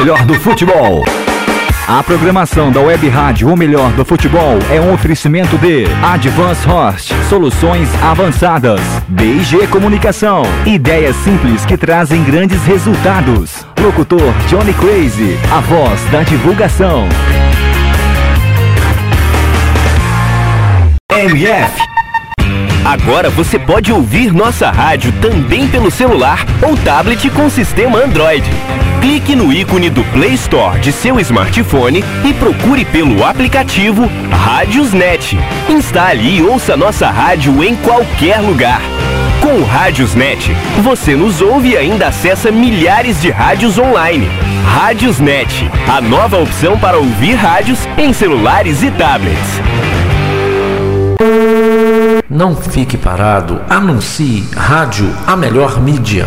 Melhor do futebol. A programação da Web Rádio O Melhor do Futebol é um oferecimento de Advance Host, soluções avançadas, BG Comunicação, ideias simples que trazem grandes resultados. Locutor Johnny Crazy, a voz da divulgação. MF Agora você pode ouvir nossa rádio também pelo celular ou tablet com sistema Android. Clique no ícone do Play Store de seu smartphone e procure pelo aplicativo Rádiosnet. Instale e ouça nossa rádio em qualquer lugar. Com o Rádiosnet, você nos ouve e ainda acessa milhares de rádios online. Rádiosnet, a nova opção para ouvir rádios em celulares e tablets. Não fique parado, anuncie Rádio a melhor mídia.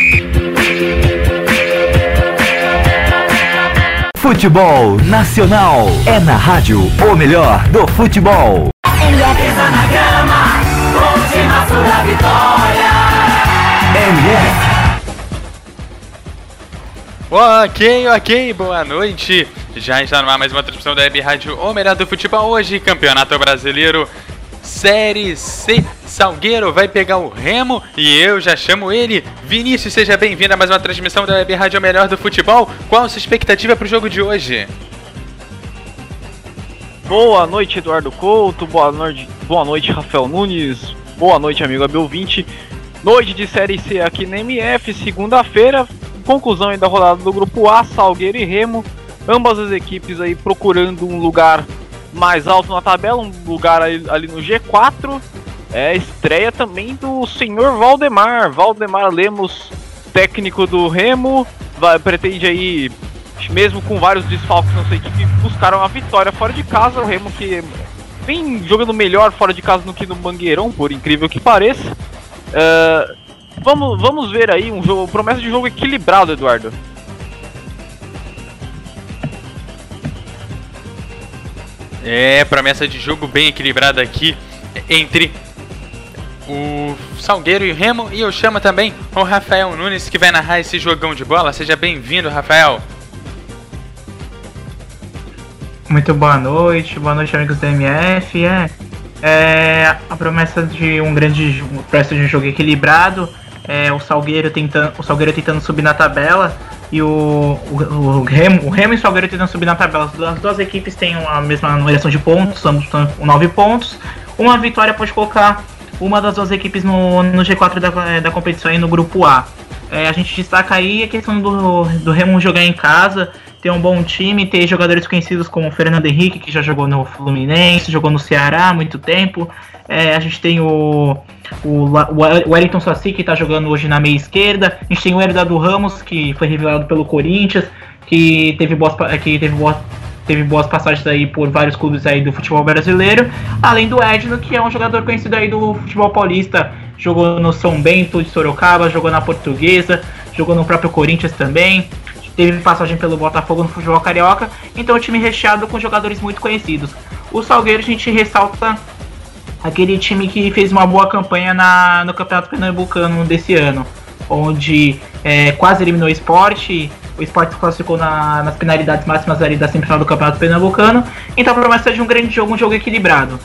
Futebol Nacional é na rádio o melhor do futebol. MF. na grama, vitória. MF. Ok, ok, boa noite. Já está no ar mais uma transmissão da Web Rádio O Melhor do Futebol hoje, Campeonato Brasileiro Série C. Salgueiro vai pegar o Remo e eu já chamo ele. Vinícius, seja bem-vindo a mais uma transmissão da Web Rádio Melhor do Futebol. Qual a sua expectativa para o jogo de hoje? Boa noite, Eduardo Couto. Boa noite, boa noite Rafael Nunes. Boa noite, amigo Abel 20. Noite de Série C aqui na MF, segunda-feira conclusão aí da rodada do grupo A, Salgueiro e Remo, ambas as equipes aí procurando um lugar mais alto na tabela, um lugar ali, ali no G4. É estreia também do senhor Valdemar, Valdemar Lemos, técnico do Remo, vai, pretende aí, mesmo com vários desfalques na sua equipe, buscar uma vitória fora de casa. O Remo que vem jogando melhor fora de casa do que no Mangueirão, por incrível que pareça. Uh, Vamos, vamos ver aí um jogo, promessa de jogo equilibrado, Eduardo. É, promessa de jogo bem equilibrada aqui entre o Salgueiro e o Remo. E eu chamo também o Rafael Nunes que vai narrar esse jogão de bola. Seja bem-vindo, Rafael. Muito boa noite, boa noite, amigos do MF. É, é a promessa de um grande promessa de um jogo equilibrado é, o Salgueiro tentando, o Salgueiro tentando subir na tabela e o, o, o, Remo, o Remo e o Salgueiro tentando subir na tabela. As duas equipes têm a mesma numeração de pontos, ambos estão com 9 pontos. Uma vitória pode colocar uma das duas equipes no, no G4 da, da competição aí no grupo A. É, a gente destaca aí a questão do, do Remo jogar em casa, ter um bom time, ter jogadores conhecidos como o Fernando Henrique, que já jogou no Fluminense, jogou no Ceará há muito tempo. É, a gente tem o, o, o Wellington Saci, que está jogando hoje na meia esquerda. A gente tem o Herdado Ramos, que foi revelado pelo Corinthians, que teve boas, que teve boas, teve boas passagens aí por vários clubes aí do futebol brasileiro. Além do Edno, que é um jogador conhecido aí do futebol paulista. Jogou no São Bento de Sorocaba, jogou na Portuguesa, jogou no próprio Corinthians também teve passagem pelo Botafogo no futebol carioca, então é um time recheado com jogadores muito conhecidos. O Salgueiro a gente ressalta aquele time que fez uma boa campanha na, no Campeonato Pernambucano desse ano, onde é, quase eliminou o esporte, o esporte se classificou na, nas penalidades máximas ali da semifinal do Campeonato Pernambucano, então a promessa de um grande jogo, um jogo equilibrado.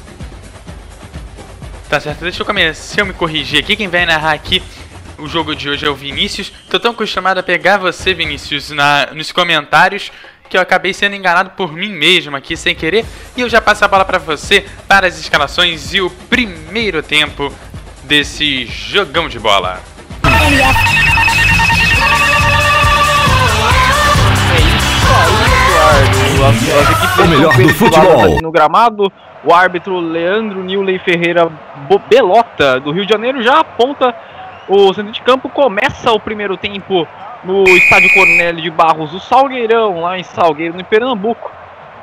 Tá certo, deixa eu começar, se eu me corrigir aqui, quem vai narrar aqui o jogo de hoje é o Vinícius. Tô tão acostumado a pegar você, Vinícius, na, nos comentários que eu acabei sendo enganado por mim mesmo aqui sem querer. E eu já passo a bola para você para as escalações e o primeiro tempo desse jogão de bola. o melhor do futebol no gramado. O árbitro Leandro Nilley Ferreira Belota do Rio de Janeiro já aponta o centro de campo. Começa o primeiro tempo no estádio Cornélio de Barros, o Salgueirão, lá em Salgueiro, no Pernambuco.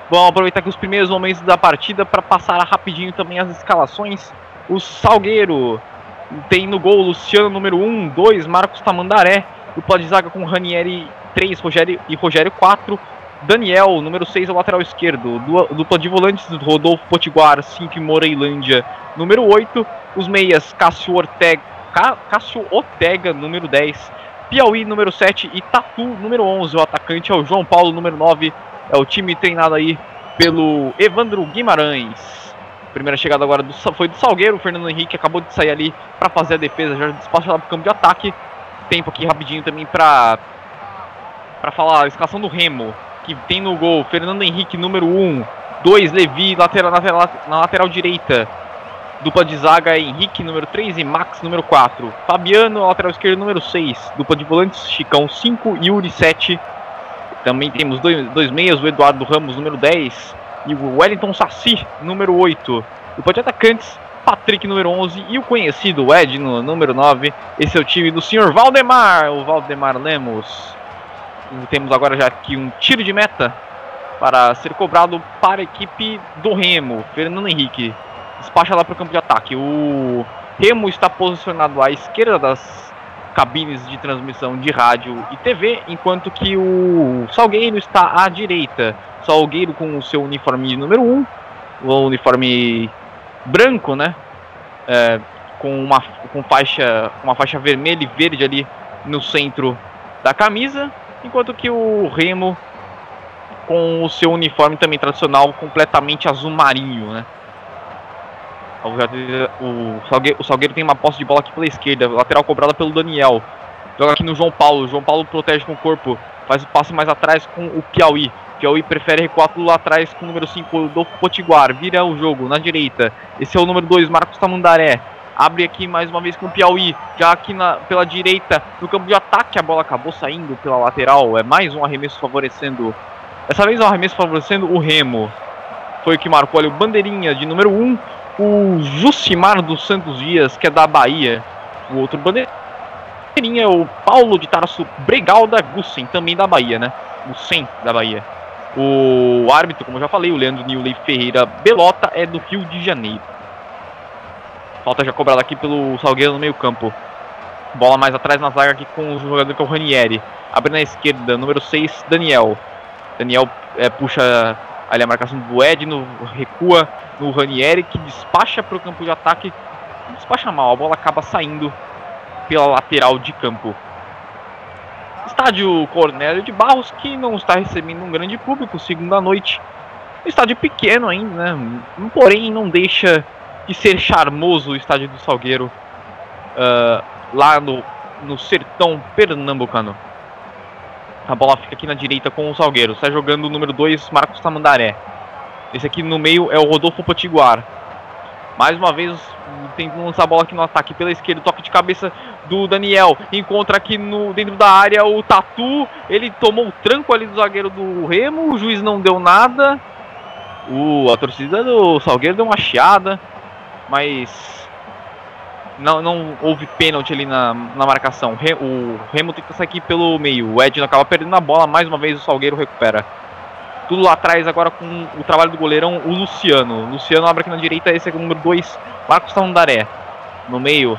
Vamos aproveitar aqui os primeiros momentos da partida para passar rapidinho também as escalações. O Salgueiro tem no gol Luciano, número 1, 2, Marcos Tamandaré. Dupla de zaga com Ranieri 3, Rogério e Rogério 4. Daniel, número 6, ao lateral esquerdo. Dupla de volantes, Rodolfo Potiguar, 5 Moreilândia, número 8. Os meias, Cássio Ortega, Cássio Ortega, número 10. Piauí, número 7. E Tatu, número 11. O atacante é o João Paulo, número 9. É o time treinado aí pelo Evandro Guimarães. Primeira chegada agora do, foi do Salgueiro. O Fernando Henrique acabou de sair ali para fazer a defesa. Já despacha lá pro campo de ataque. Tempo aqui rapidinho também para para falar a escalação do Remo que tem no gol Fernando Henrique, número 1. 2, Levi, lateral, na, na lateral direita. Dupla de zaga Henrique, número 3 e Max, número 4. Fabiano, lateral esquerdo, número 6. Dupla de volantes, Chicão, 5 e Yuri, 7. Também temos dois, dois meias, o Eduardo Ramos, número 10. E o Wellington Saci, número 8. Dupla de atacantes, Patrick, número 11. E o conhecido Edno, número 9. Esse é o time do senhor Valdemar, o Valdemar Lemos. Temos agora já aqui um tiro de meta para ser cobrado para a equipe do Remo. Fernando Henrique despacha lá para o campo de ataque. O Remo está posicionado à esquerda das cabines de transmissão de rádio e TV, enquanto que o Salgueiro está à direita. Salgueiro com o seu uniforme número 1, o uniforme branco, né? É, com uma com faixa, uma faixa vermelha e verde ali no centro da camisa enquanto que o Remo com o seu uniforme também tradicional completamente azul marinho, né? O Salgueiro, o Salgueiro tem uma posse de bola aqui pela esquerda, lateral cobrada pelo Daniel. Joga aqui no João Paulo, João Paulo protege com o corpo, faz o passe mais atrás com o Piauí. Piauí prefere recuar tudo lá atrás com o número 5 do Potiguar, vira o jogo na direita. Esse é o número 2, Marcos Tamandaré. Abre aqui mais uma vez com o Piauí. Já aqui na, pela direita, no campo de ataque, a bola acabou saindo pela lateral. É mais um arremesso favorecendo. Dessa vez é um arremesso favorecendo o Remo. Foi o que marcou ali o bandeirinha de número 1. Um, o Jucimar dos Santos Dias, que é da Bahia. O outro bandeirinha é o Paulo de Tarso Bregalda Gussen, também da Bahia, né? O 100 da Bahia. O árbitro, como eu já falei, o Leandro Nilley Ferreira Belota, é do Rio de Janeiro. Falta já cobrada aqui pelo Salgueiro no meio campo. Bola mais atrás na zaga aqui com o jogador que é o Ranieri. Abre na esquerda, número 6, Daniel. Daniel é, puxa ali a marcação do Edno, recua no Ranieri, que despacha para o campo de ataque. Despacha mal, a bola acaba saindo pela lateral de campo. Estádio Cornélio de Barros, que não está recebendo um grande público, segunda noite. Estádio pequeno ainda, né? Porém, não deixa de ser charmoso o estádio do Salgueiro uh, lá no, no sertão pernambucano. A bola fica aqui na direita com o Salgueiro. Está jogando o número 2, Marcos Tamandaré. Esse aqui no meio é o Rodolfo Potiguar. Mais uma vez tentando lançar a bola aqui no ataque pela esquerda. Toque de cabeça do Daniel. Encontra aqui no, dentro da área o Tatu. Ele tomou o tranco ali do zagueiro do Remo. O juiz não deu nada. Uh, a torcida do Salgueiro deu uma chiada mas não, não houve pênalti ali na, na marcação. O Remo tenta sair pelo meio. O Edno acaba perdendo a bola. Mais uma vez o Salgueiro recupera. Tudo lá atrás agora com o trabalho do goleirão, o Luciano. Luciano abre aqui na direita. Esse é o número 2, Marcos Tamandaré. No meio,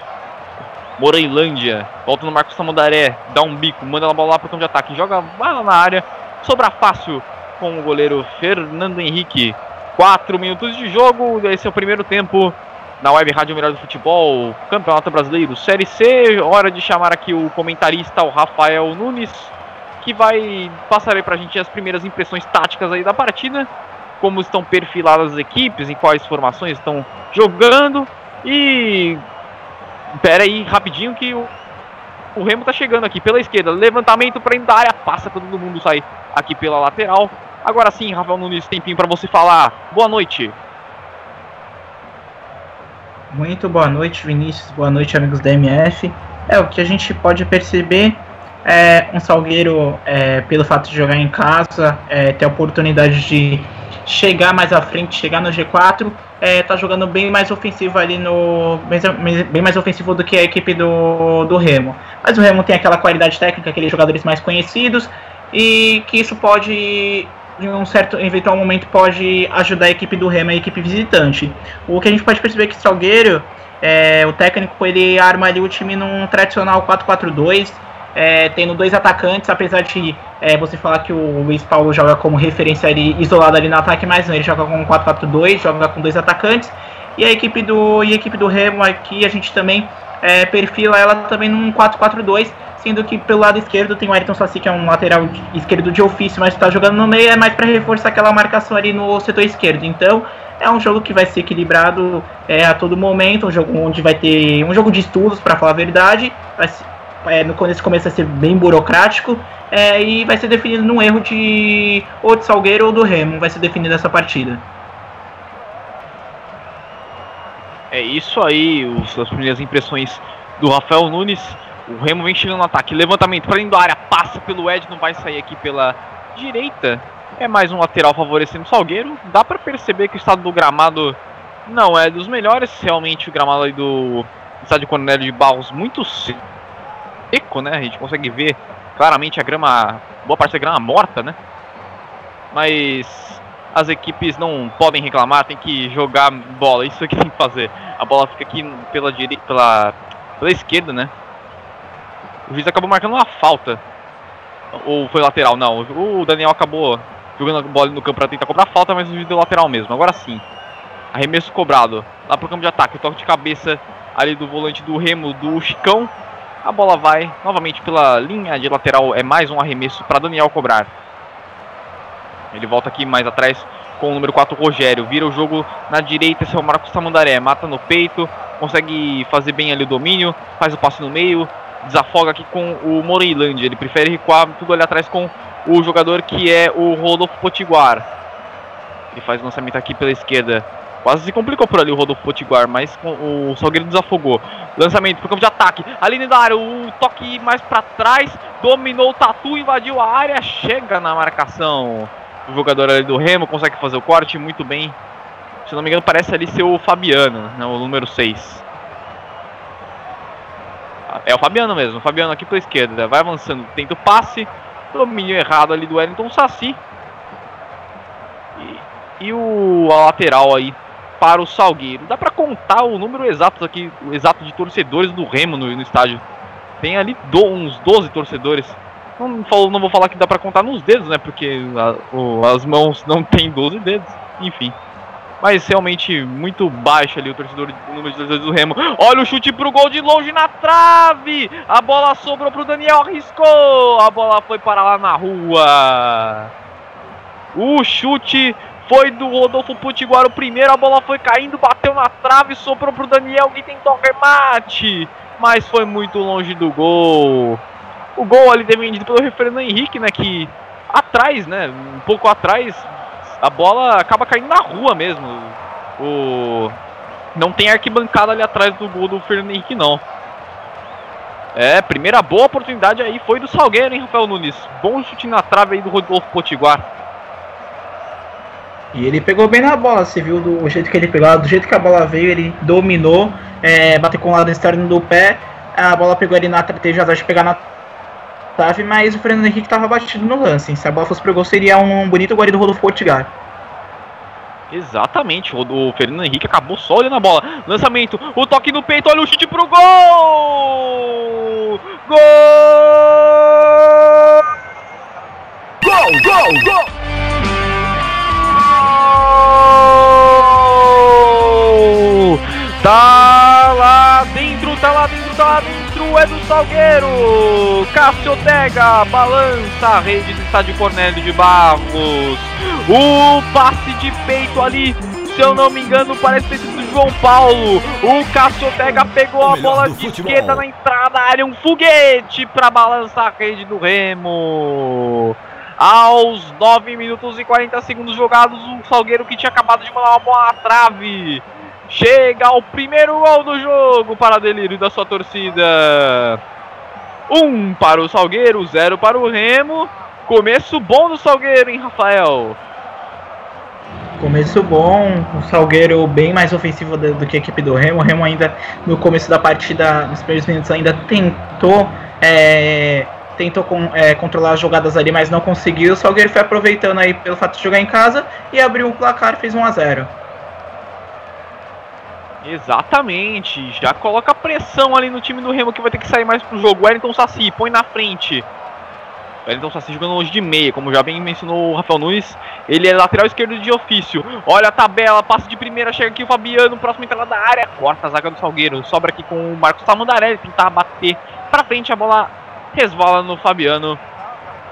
Moreilândia. Volta no Marcos Tamandaré. Dá um bico, manda a bola lá para o campo de ataque. Joga lá na área. Sobra fácil com o goleiro Fernando Henrique. 4 minutos de jogo. Esse é o primeiro tempo na Web Rádio Melhor do Futebol, Campeonato Brasileiro, Série C. Hora de chamar aqui o comentarista, o Rafael Nunes, que vai passar aí pra gente as primeiras impressões táticas aí da partida, como estão perfiladas as equipes, em quais formações estão jogando e pera aí rapidinho que o, o Remo tá chegando aqui pela esquerda, levantamento para dentro área, passa todo mundo sai aqui pela lateral. Agora sim, Rafael Nunes, tempinho para você falar. Boa noite. Muito boa noite, Vinícius. Boa noite, amigos da MF. É, o que a gente pode perceber é um Salgueiro, é, pelo fato de jogar em casa, é, ter a oportunidade de chegar mais à frente, chegar no G4, é, tá jogando bem mais ofensivo ali no. bem mais ofensivo do que a equipe do, do Remo. Mas o Remo tem aquela qualidade técnica, aqueles jogadores mais conhecidos, e que isso pode em um certo eventual momento pode ajudar a equipe do Remo a equipe visitante. O que a gente pode perceber é que Salgueiro, é, o técnico ele arma ali o time num tradicional 4-4-2, é, tendo dois atacantes, apesar de é, você falar que o Luiz Paulo joga como referência ali, isolado ali no ataque, mas não, ele joga com 4-4-2, joga com dois atacantes. E a equipe do, e a equipe do Remo aqui, a gente também é, perfila ela também num 4-4-2, sendo que pelo lado esquerdo tem o Ayrton Sassi, que é um lateral esquerdo de ofício, mas está jogando no meio, é mais para reforçar aquela marcação ali no setor esquerdo. Então, é um jogo que vai ser equilibrado é, a todo momento, um jogo onde vai ter um jogo de estudos, para falar a verdade. Vai, é, no começo começa a ser bem burocrático é, e vai ser definido num erro de ou de Salgueiro ou do Remo, vai ser definido essa partida. É isso aí, os, as primeiras impressões do Rafael Nunes. O Remo vem chegando no ataque. Levantamento para dentro da área. Passa pelo Ed. Não vai sair aqui pela direita. É mais um lateral favorecendo o Salgueiro. Dá para perceber que o estado do gramado não é dos melhores. Realmente o gramado do estádio Cornélio de Barros muito seco, né? A gente consegue ver claramente a grama, boa parte da grama morta, né? Mas as equipes não podem reclamar, tem que jogar bola. Isso é que tem que fazer. A bola fica aqui pela direita, pela, pela esquerda, né? O juiz acabou marcando uma falta. Ou foi lateral? Não. O Daniel acabou jogando a bola no campo para tentar cobrar falta, mas o juiz deu lateral mesmo. Agora sim. Arremesso cobrado. Lá pro campo de ataque. Toque de cabeça ali do volante do Remo, do Chicão. A bola vai novamente pela linha de lateral. É mais um arremesso para Daniel cobrar. Ele volta aqui mais atrás com o número 4, Rogério. Vira o jogo na direita, esse é o Marcos Tamandaré. Mata no peito, consegue fazer bem ali o domínio, faz o passe no meio, desafoga aqui com o Moreilândia. Ele prefere recuar tudo ali atrás com o jogador que é o Rodolfo Potiguar. Ele faz o lançamento aqui pela esquerda. Quase se complicou por ali o Rodolfo Potiguar, mas o Salgueiro desafogou. Lançamento pro campo de ataque. Ali da área, o toque mais para trás. Dominou o Tatu, invadiu a área. Chega na marcação. O jogador ali do Remo consegue fazer o corte muito bem. Se não me engano, parece ali ser o Fabiano, né, o número 6. É o Fabiano mesmo, o Fabiano aqui pela esquerda. Vai avançando, tenta o passe. Domínio errado ali do Wellington Saci. E, e o lateral aí para o Salgueiro. Dá para contar o número exato aqui, o exato de torcedores do Remo no, no estádio. Tem ali do, uns 12 torcedores. Não, não vou falar que dá para contar nos dedos, né? Porque a, o, as mãos não tem 12 dedos. Enfim. Mas realmente muito baixo ali o torcedor, o número de torcedores do Remo. Olha o chute pro gol de longe na trave. A bola sobrou pro Daniel, arriscou. A bola foi para lá na rua. O chute foi do Rodolfo Potiguar o primeiro. A bola foi caindo, bateu na trave, sobrou pro Daniel que tentou remate. Mas foi muito longe do gol. O gol ali defendido pelo Fernando Henrique, né? Que atrás, né? Um pouco atrás, a bola acaba caindo na rua mesmo. O não tem arquibancada ali atrás do gol do Fernando Henrique, não. É, primeira boa oportunidade aí foi do Salgueiro, hein, Rafael Nunes? Bom chute na trave aí do Rodolfo Potiguar. E ele pegou bem na bola, você viu do jeito que ele pegou, do jeito que a bola veio, ele dominou, é, bateu com o lado externo do pé, a bola pegou ali na teve de pegar na trave, mas o Fernando Henrique estava batido no lance. Se a bola fosse pro gol, seria um bonito gol do Rodolfo Portigar. Exatamente, o Fernando Henrique acabou só olhando a bola. Lançamento, o toque no peito, olha o chute pro gol! Gol! Gol, gol, gol! Tá lá dentro, tá lá dentro, tá lá dentro, é do Salgueiro. Cássio Ortega balança a rede do estádio Cornélio de Barros. O passe de peito ali, se eu não me engano, parece ter sido do João Paulo. O Cássio Ortega pegou a bola de futebol. esquerda na entrada da área, um foguete para balançar a rede do Remo. Aos 9 minutos e 40 segundos jogados, o Salgueiro que tinha acabado de mandar uma bola na trave Chega ao primeiro gol do jogo para delírio da sua torcida. Um para o Salgueiro, zero para o Remo. Começo bom do Salgueiro, hein, Rafael? Começo bom, o Salgueiro bem mais ofensivo do, que a equipe do Remo. O Remo ainda no começo da partida, nos primeiros minutos, ainda tentou é, tentou é, controlar as jogadas ali, mas não conseguiu. O Salgueiro foi aproveitando aí pelo fato de jogar em casa e abriu o placar fez 1 a 0 Exatamente, já coloca pressão ali no time do Remo que vai ter que sair mais pro jogo. Wellington Saci põe na frente. Wellington Saci jogando longe de meia, como já bem mencionou o Rafael Nunes. Ele é lateral esquerdo de ofício. Olha a tabela, passe de primeira, chega aqui o Fabiano, próximo entrada da área. Corta a zaga do Salgueiro, sobra aqui com o Marcos Tamandarelli, tentar bater pra frente, a bola resvala no Fabiano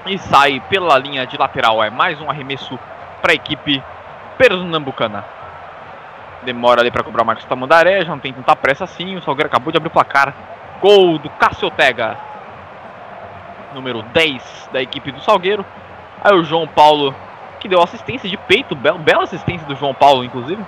e sai pela linha de lateral. É mais um arremesso para a equipe pernambucana. Demora ali para cobrar o Marcos Tamandaré, já não tem tanta pressa assim. O Salgueiro acabou de abrir o placar. Gol do Cássio Tega, número 10 da equipe do Salgueiro. Aí o João Paulo, que deu assistência de peito, bela, bela assistência do João Paulo, inclusive.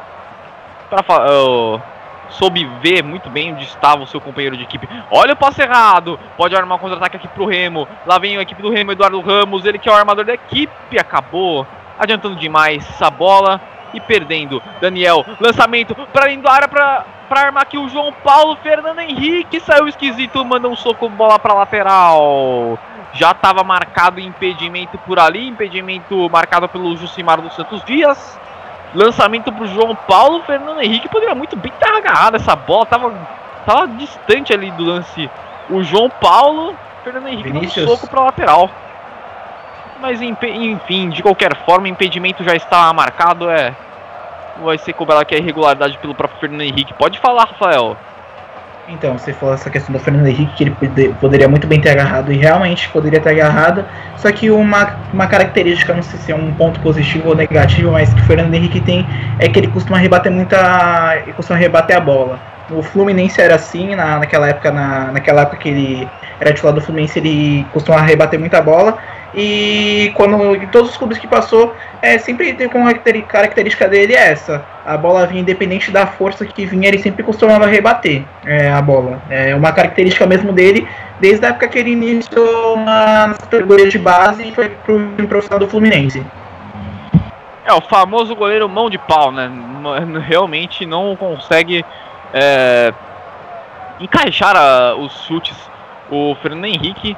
Para uh, soube ver muito bem onde estava o seu companheiro de equipe. Olha o passe errado. Pode armar um contra-ataque aqui pro Remo. Lá vem a equipe do Remo, Eduardo Ramos. Ele que é o armador da equipe. Acabou adiantando demais essa bola e perdendo. Daniel, lançamento para dentro da área para para armar aqui o João Paulo. Fernando Henrique saiu esquisito, manda um soco, bola para lateral. Já estava marcado impedimento por ali, impedimento marcado pelo Jucimar dos Santos Dias. Lançamento para o João Paulo. Fernando Henrique poderia muito bem estar agarrado essa bola, tava, tava distante ali do lance. O João Paulo, Fernando Henrique Vinícius. um soco para lateral. Mas enfim, de qualquer forma, impedimento já está marcado. É, vai ser cobrado aqui a irregularidade pelo próprio Fernando Henrique. Pode falar, Rafael. Então, você falou essa questão do Fernando Henrique, que ele poderia muito bem ter agarrado, e realmente poderia ter agarrado, só que uma, uma característica, não sei se é um ponto positivo ou negativo, mas que o Fernando Henrique tem é que ele costuma rebater muita. costuma rebater a bola. O Fluminense era assim, na, naquela época, na, naquela época que ele era titular do Fluminense, ele costumava rebater muita bola, e quando em todos os clubes que passou, é, sempre tem como característica dele é essa. A bola vinha independente da força que vinha, ele sempre costumava rebater é, a bola. É uma característica mesmo dele, desde a época que ele iniciou na categoria de base e foi pro profissional do Fluminense. É, o famoso goleiro mão de pau, né? Realmente não consegue é, encaixar a, os chutes. O Fernando Henrique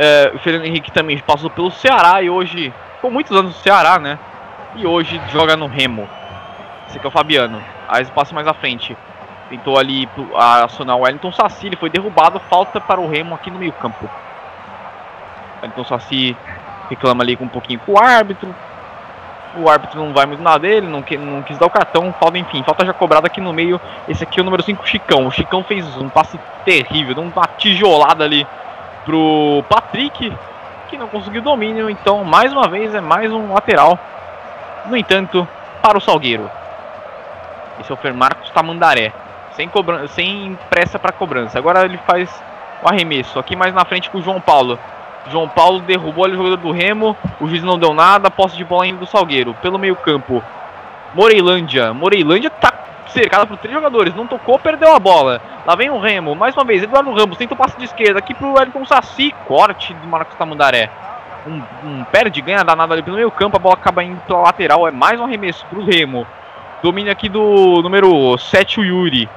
é, o Fernando Henrique também passou pelo Ceará e hoje, com muitos anos no Ceará, né? E hoje joga no Remo. Esse aqui é o Fabiano. Aí passa mais à frente. Tentou ali acionar o Wellington Saci, ele foi derrubado. Falta para o Remo aqui no meio campo. Wellington Saci reclama ali com um pouquinho com o árbitro. O árbitro não vai muito nada dele, não, não quis dar o cartão. Falta, enfim, falta já cobrada aqui no meio. Esse aqui é o número 5, Chicão. O Chicão fez um passe terrível, deu uma tijolada ali pro Patrick, que não conseguiu domínio. Então, mais uma vez, é mais um lateral. No entanto, para o Salgueiro. Esse é o Fer Marcos Tamandaré. Sem, cobrança, sem pressa para cobrança. Agora ele faz o arremesso. Aqui mais na frente com o João Paulo. João Paulo derrubou o jogador do Remo. O juiz não deu nada. Posse de bola ainda do Salgueiro. Pelo meio campo. Moreilândia. Moreilândia tá cercada por três jogadores. Não tocou, perdeu a bola. Lá vem o Remo, mais uma vez, Eduardo Ramos tenta o passe de esquerda aqui pro Wellington Saci, corte do Marcos Tamandaré. Um, um perde, ganha danado ali pelo meio campo, a bola acaba indo pela lateral, é mais um arremesso pro Remo. Domínio aqui do número 7, o Yuri.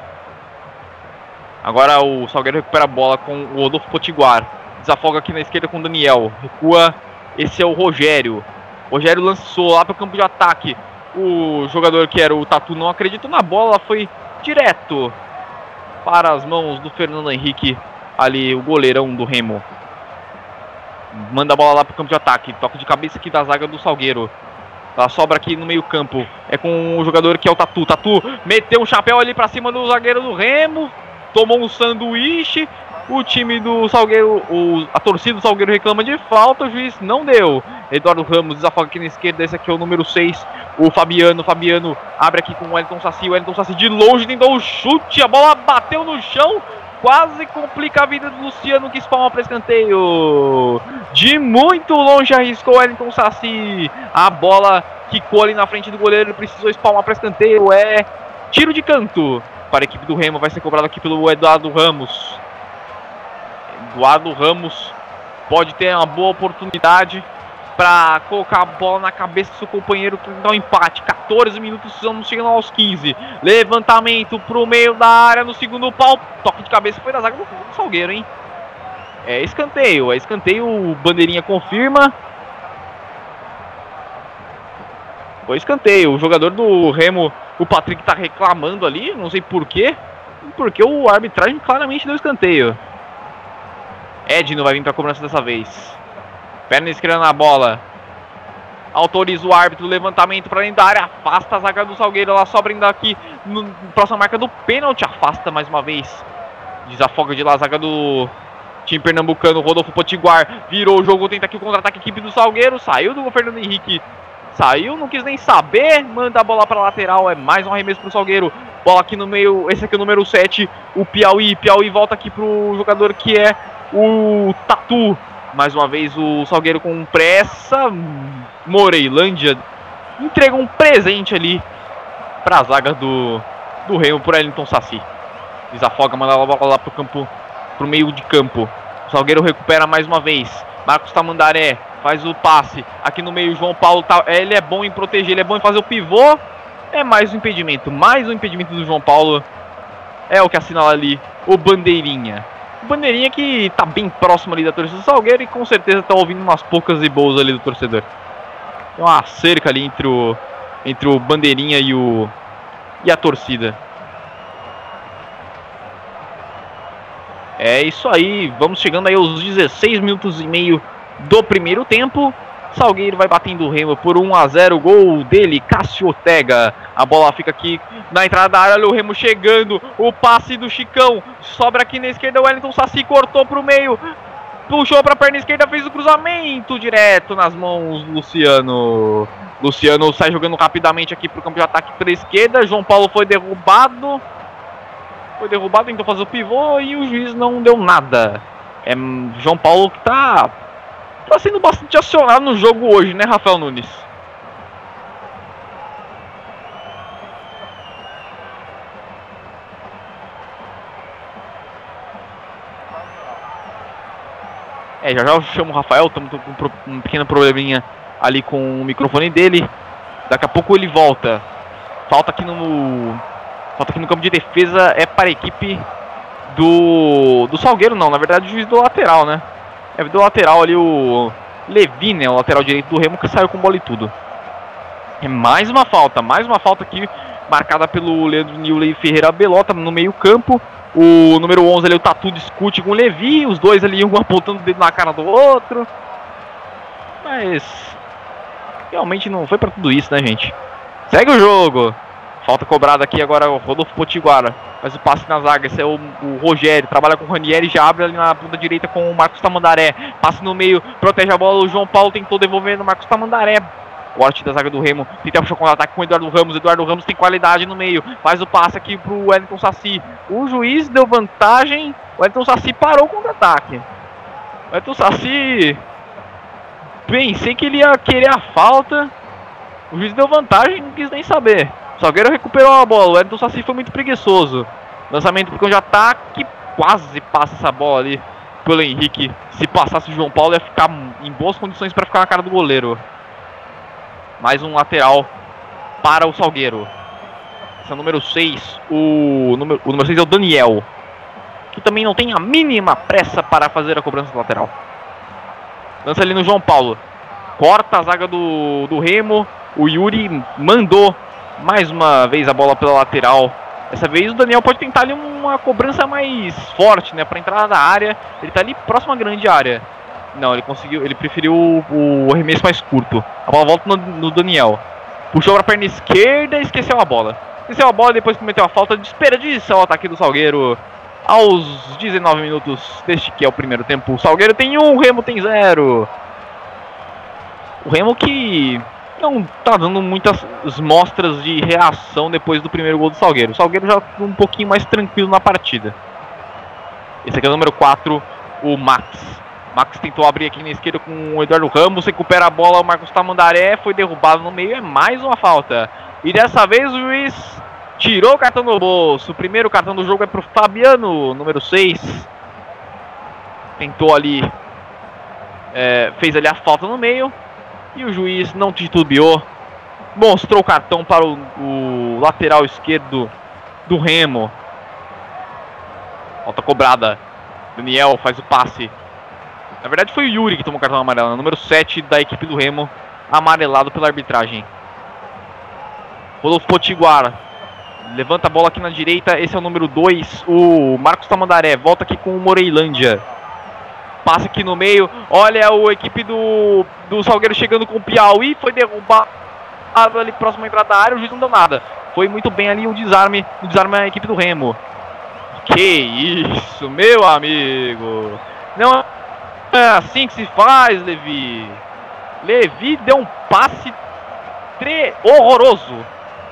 Agora o Salgueiro recupera a bola com o Rodolfo Potiguar. Desafoga aqui na esquerda com o Daniel. Recua, esse é o Rogério. Rogério lançou lá para o campo de ataque. O jogador que era o Tatu não acreditou na bola, foi direto para as mãos do Fernando Henrique, ali o goleirão do Remo. Manda a bola lá para o campo de ataque, toque de cabeça aqui da zaga do Salgueiro. A sobra aqui no meio campo é com o jogador que é o Tatu. Tatu meteu um chapéu ali para cima do zagueiro do Remo, tomou um sanduíche. O time do Salgueiro, o, a torcida do Salgueiro reclama de falta, o juiz não deu. Eduardo Ramos desafoga aqui na esquerda, esse aqui é o número 6, o Fabiano. Fabiano abre aqui com o Wellington Saci. O Wellington Saci de longe tentou o chute, a bola bateu no chão. Quase complica a vida do Luciano que espalma para escanteio. De muito longe arriscou o Wellington Saci. A bola quicou ali na frente do goleiro. Precisou espalmar para escanteio. É tiro de canto para a equipe do Remo. Vai ser cobrado aqui pelo Eduardo Ramos. Eduardo Ramos pode ter uma boa oportunidade para colocar a bola na cabeça do seu companheiro dá um empate. 14 minutos, estamos chegando aos 15. Levantamento para o meio da área no segundo pau. Toque de cabeça foi da zaga do Salgueiro, hein? É escanteio, é escanteio, o bandeirinha confirma. Foi escanteio. O jogador do Remo, o Patrick, tá reclamando ali, não sei porquê. Porque o arbitragem claramente deu escanteio. Edno vai vir pra cobrança dessa vez. Perna esquerda na bola. Autoriza o árbitro, levantamento para dentro da área, afasta a zaga do Salgueiro, ela sobra ainda aqui no próxima marca do pênalti, afasta mais uma vez. Desafoga de lá a zaga do time pernambucano, Rodolfo Potiguar, virou o jogo, tenta aqui o contra-ataque, equipe do Salgueiro, saiu do Fernando Henrique, saiu, não quis nem saber, manda a bola para lateral, é mais um arremesso pro Salgueiro, bola aqui no meio, esse aqui é o número 7, o Piauí, Piauí volta aqui pro jogador que é o Tatu, mais uma vez o Salgueiro com pressa. Moreilândia entrega um presente ali para a zaga do, do Remo por Ellington Saci. Desafoga, manda a bola lá pro campo, pro meio de campo. O Salgueiro recupera mais uma vez. Marcos Tamandaré faz o passe. Aqui no meio, João Paulo tá, ele é bom em proteger, ele é bom em fazer o pivô. É mais um impedimento, mais um impedimento do João Paulo. É o que assinala ali o bandeirinha. Bandeirinha que tá bem próximo ali da torcida do Salgueiro e com certeza tá ouvindo umas poucas e boas ali do torcedor. Tem uma cerca ali entre o, entre o Bandeirinha e, o, e a torcida. É isso aí, vamos chegando aí aos 16 minutos e meio do primeiro tempo. Salgueiro vai batendo o Remo por 1 a 0 Gol dele, Cássio Ortega. A bola fica aqui na entrada da área. Olha o Remo chegando. O passe do Chicão. Sobra aqui na esquerda. O Wellington Saci cortou para o meio. Puxou para a perna esquerda. Fez o cruzamento direto nas mãos do Luciano. Luciano sai jogando rapidamente aqui para o campo de ataque pela esquerda. João Paulo foi derrubado. Foi derrubado, tentou fazer o pivô e o juiz não deu nada. É João Paulo que está tá sendo bastante acionado no jogo hoje, né, Rafael Nunes? É, já já eu chamo o Rafael, estamos com um pequeno probleminha ali com o microfone dele. Daqui a pouco ele volta. Falta aqui no. Falta aqui no campo de defesa é para a equipe do. do Salgueiro não, na verdade o juiz do lateral, né? É do lateral ali o Levi, né? O lateral direito do Remo que saiu com bola e tudo. É mais uma falta, mais uma falta aqui marcada pelo Leandro Nilley Ferreira Belota no meio-campo. O número 11 ali, o Tatu, discute com o Levi. Os dois ali, um apontando o dedo na cara do outro. Mas. Realmente não foi para tudo isso, né, gente? Segue o jogo. Falta cobrada aqui agora o Rodolfo Potiguara. Faz o passe na zaga. Esse é o, o Rogério. Trabalha com o Ranieri. Já abre ali na ponta direita com o Marcos Tamandaré. Passe no meio. Protege a bola. O João Paulo tentou devolver no Marcos Tamandaré. Corte da zaga do Remo. Tenta puxar contra-ataque com o Eduardo Ramos. Eduardo Ramos tem qualidade no meio. Faz o passe aqui pro Wellington Saci. O juiz deu vantagem. O Wellington Saci parou o contra-ataque. O Wellington Saci. Pensei que ele ia querer a falta. O juiz deu vantagem não quis nem saber. Salgueiro recuperou a bola. O Wellington Saci foi muito preguiçoso. Lançamento porque já tá que quase passa essa bola ali pelo Henrique. Se passasse o João Paulo ia ficar em boas condições para ficar na cara do goleiro. Mais um lateral para o Salgueiro. Esse é o número 6. O número, o número 6 é o Daniel. Que também não tem a mínima pressa para fazer a cobrança do lateral. Lança ali no João Paulo. Corta a zaga do, do Remo. O Yuri mandou mais uma vez a bola pela lateral. Dessa vez o Daniel pode tentar ali uma cobrança mais forte, né? Para entrar na área. Ele está ali próximo à grande área. Não, ele conseguiu. Ele preferiu o, o arremesso mais curto. A bola volta no, no Daniel. Puxou para a perna esquerda e esqueceu a bola. Esqueceu a bola depois cometeu a falta. Desperdiça o ataque do Salgueiro. Aos 19 minutos deste que é o primeiro tempo. O Salgueiro tem um, o Remo tem zero. O Remo que não tá dando muitas mostras de reação depois do primeiro gol do Salgueiro. O Salgueiro já um pouquinho mais tranquilo na partida. Esse aqui é o número 4, o Max. Max tentou abrir aqui na esquerda com o Eduardo Ramos, recupera a bola, o Marcos Tamandaré foi derrubado no meio, é mais uma falta. E dessa vez o juiz tirou o cartão do bolso. O primeiro cartão do jogo é pro Fabiano, número 6. Tentou ali, é, fez ali a falta no meio. E o juiz não titubeou, mostrou o cartão para o, o lateral esquerdo do Remo. Falta cobrada. Daniel faz o passe Na verdade foi o Yuri que tomou cartão amarelo, número 7 da equipe do Remo, amarelado pela arbitragem. Rodolfo Potiguara. Levanta a bola aqui na direita, esse é o número 2, o Marcos Tamandaré. Volta aqui com o Moreilândia. Passa aqui no meio. Olha a equipe do, do Salgueiro chegando com o Piauí. Foi derrubado ali próximo à entrada da área. O juiz não deu nada. Foi muito bem ali o desarme. O desarme a equipe do Remo. Que isso, meu amigo. Não é assim que se faz, Levi. Levi deu um passe tre horroroso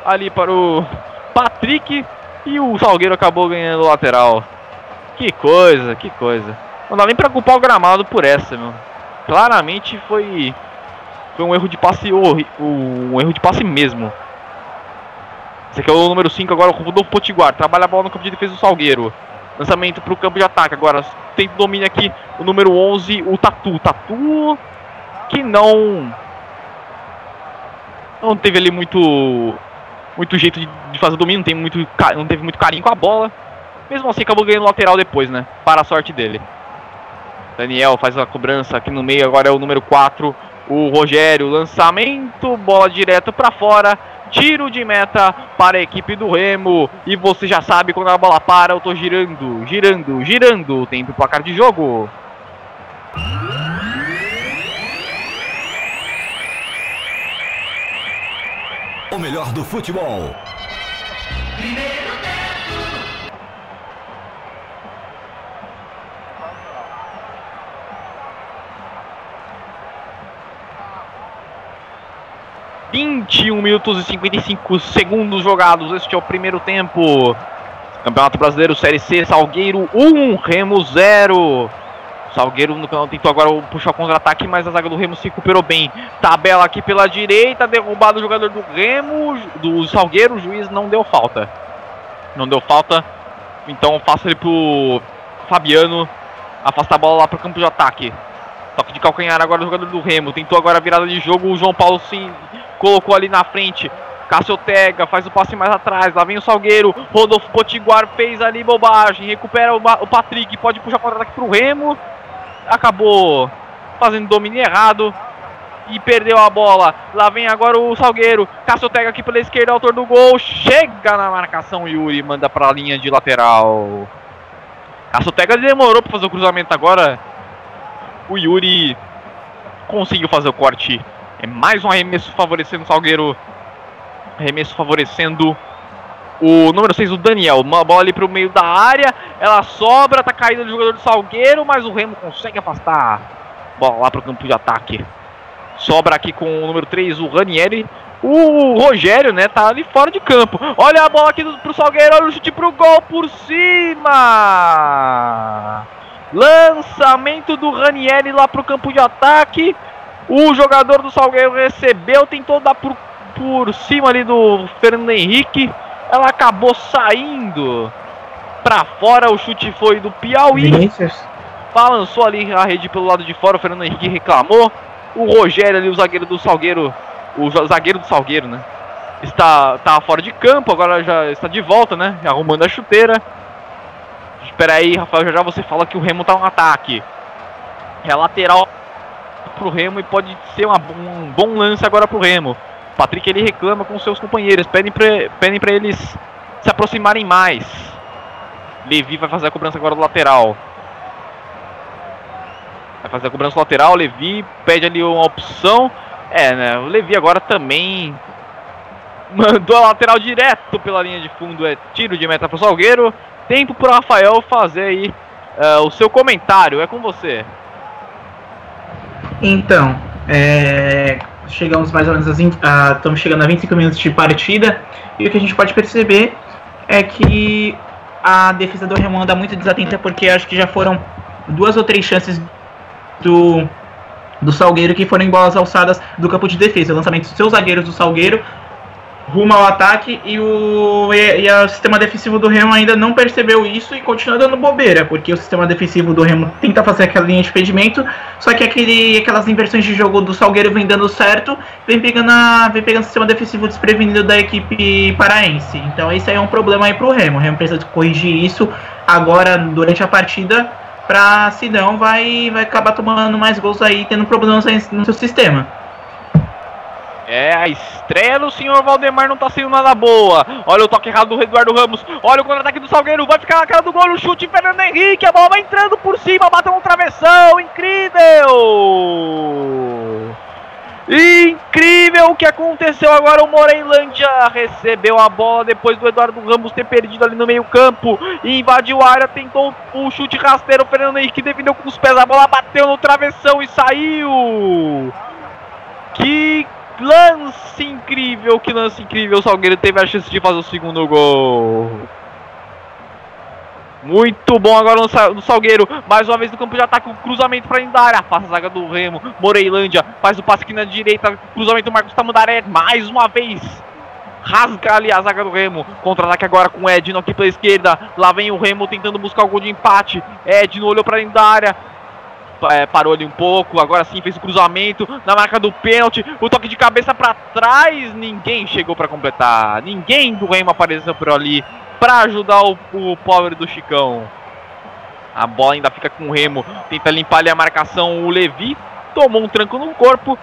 ali para o Patrick. E o Salgueiro acabou ganhando o lateral. Que coisa, que coisa. Não dá nem pra culpar o gramado por essa, meu. Claramente foi. Foi um erro de passe. Um erro de passe mesmo. Esse aqui é o número 5 agora, o Rodolfo Potiguar. Trabalha a bola no campo de defesa do Salgueiro. Lançamento para o campo de ataque agora. Tem domínio aqui o número 11, o Tatu. Tatu que não. Não teve ali muito. Muito jeito de, de fazer domínio, não, tem muito, não teve muito carinho com a bola. Mesmo assim, acabou ganhando lateral depois, né? Para a sorte dele. Daniel faz a cobrança aqui no meio, agora é o número 4, o Rogério. Lançamento, bola direto para fora. Tiro de meta para a equipe do Remo. E você já sabe quando a bola para, eu tô girando, girando, girando. Tempo placar de jogo. O melhor do futebol. Primeiro 21 minutos e 55 segundos jogados. Este é o primeiro tempo. Campeonato Brasileiro Série C, Salgueiro 1, Remo 0. Salgueiro no canal tentou agora puxar o contra-ataque, mas a zaga do Remo se recuperou bem. Tabela aqui pela direita, derrubado o jogador do Remo, do Salgueiro, o juiz não deu falta. Não deu falta, então faça ele pro Fabiano afastar a bola lá pro campo de ataque. Toque de calcanhar agora do jogador do Remo. Tentou agora a virada de jogo. O João Paulo se colocou ali na frente. Cássio Tega faz o passe mais atrás. Lá vem o Salgueiro. Rodolfo Potiguar fez ali bobagem. Recupera o, o Patrick. Pode puxar contra-ataque pro Remo. Acabou fazendo domínio errado. E perdeu a bola. Lá vem agora o Salgueiro. Cássio Tega aqui pela esquerda, autor do gol. Chega na marcação. Yuri manda para a linha de lateral. Cássio Tega demorou para fazer o cruzamento agora o Yuri conseguiu fazer o corte. É mais um arremesso favorecendo o Salgueiro. Arremesso favorecendo o número 6, o Daniel. Uma bola ali para o meio da área. Ela sobra, tá caindo do jogador do Salgueiro, mas o Remo consegue afastar. Bola lá para o campo de ataque. Sobra aqui com o número 3, o Ranieri. O Rogério, né, tá ali fora de campo. Olha a bola aqui do, pro Salgueiro, olha o chute pro gol por cima. Lançamento do Ranieri lá para o campo de ataque. O jogador do Salgueiro recebeu, tentou dar por, por cima ali do Fernando Henrique. Ela acabou saindo para fora. O chute foi do Piauí. Vinícius. Balançou ali a rede pelo lado de fora. O Fernando Henrique reclamou. O Rogério ali, o zagueiro do Salgueiro. O zagueiro do Salgueiro, né? Está, está fora de campo, agora já está de volta, né? Arrumando a chuteira. Espera aí, Rafael, já já você fala que o Remo tá no ataque. É lateral pro Remo e pode ser uma, um bom lance agora pro Remo. Patrick ele reclama com seus companheiros, pedem pra, pedem pra eles se aproximarem mais. Levi vai fazer a cobrança agora do lateral. Vai fazer a cobrança lateral, Levi pede ali uma opção. É, né? O Levi agora também mandou a lateral direto pela linha de fundo. É tiro de meta pro Salgueiro tempo para o Rafael fazer aí uh, o seu comentário. É com você. Então, é, chegamos mais ou menos a, estamos chegando a 25 minutos de partida e o que a gente pode perceber é que a defesa do Remo anda muito desatenta porque acho que já foram duas ou três chances do do Salgueiro que foram em bolas alçadas do campo de defesa. lançamento dos seus zagueiros do Salgueiro rumo ao ataque e o, e, e, o sistema defensivo do Remo ainda não percebeu isso e continua dando bobeira, porque o sistema defensivo do Remo tenta fazer aquela linha de impedimento, só que aquele, aquelas inversões de jogo do Salgueiro vem dando certo, vem pegando, a, vem pegando o sistema defensivo desprevenido da equipe paraense. Então esse aí é um problema aí pro Remo. O Remo precisa corrigir isso agora durante a partida pra Sidão vai, vai acabar tomando mais gols aí, tendo problemas no seu sistema. É, a estreia do senhor Valdemar não tá sendo nada boa. Olha o toque errado do Eduardo Ramos. Olha o contra-ataque do Salgueiro. Vai ficar na cara do gol. O chute Fernando Henrique. A bola vai entrando por cima. Bateu no travessão. Incrível! Incrível o que aconteceu agora. O Moreilândia recebeu a bola depois do Eduardo Ramos ter perdido ali no meio-campo. Invadiu a área, tentou o chute rasteiro. O Fernando Henrique defendeu com os pés. A bola bateu no travessão e saiu. Que lance incrível, que lance incrível. O Salgueiro teve a chance de fazer o segundo gol. Muito bom agora no Salgueiro. Mais uma vez no campo de ataque. O cruzamento para da área. Passa a zaga do Remo. Moreilândia faz o passe aqui na direita. Cruzamento do Marcos Tamandaré. Mais uma vez. Rasga ali a zaga do Remo. Contra-ataque agora com Edno aqui pela esquerda. Lá vem o Remo tentando buscar o gol de empate. Edno olhou para dentro da área é, parou ali um pouco, agora sim fez o cruzamento na marca do pênalti, o toque de cabeça para trás, ninguém chegou para completar, ninguém do Remo apareceu por ali para ajudar o, o pobre do Chicão. A bola ainda fica com o Remo, tenta limpar ali a marcação, o Levi tomou um tranco no corpo,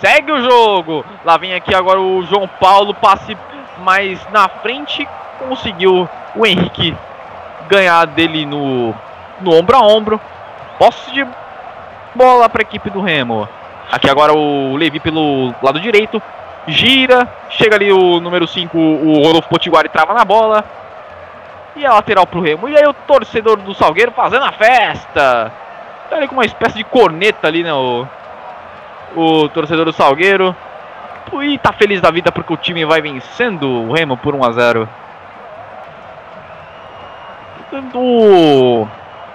segue o jogo. Lá vem aqui agora o João Paulo, passe mais na frente, conseguiu o Henrique ganhar dele no, no ombro a ombro. Posse de bola para a equipe do Remo. Aqui agora o Levi pelo lado direito. Gira. Chega ali o número 5, o Rodolfo Potiguari trava na bola. E a lateral pro Remo. E aí o torcedor do Salgueiro fazendo a festa. Tá ali com uma espécie de corneta ali, né? O, o torcedor do Salgueiro. E tá feliz da vida porque o time vai vencendo o Remo por 1 a 0. O,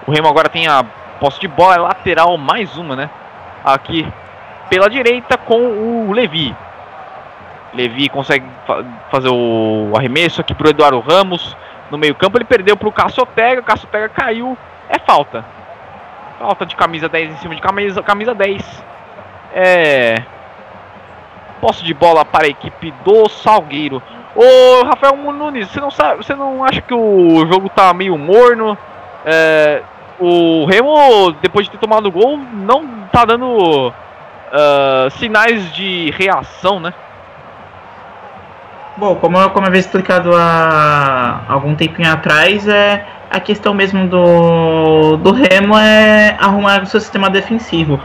o Remo agora tem a Posse de bola é lateral, mais uma, né? Aqui pela direita com o Levi. Levi consegue fa fazer o arremesso aqui pro Eduardo Ramos. No meio campo ele perdeu pro Cássio Ortega. O Ortega caiu. É falta. Falta de camisa 10 em cima de camisa, camisa 10. É. Posse de bola para a equipe do Salgueiro. Ô Rafael Nunes, você não sabe, você não acha que o jogo tá meio morno? É, o Remo, depois de ter tomado o gol, não tá dando uh, sinais de reação, né? Bom, como eu, como eu havia explicado há algum tempinho atrás, é a questão mesmo do, do Remo é arrumar o seu sistema defensivo.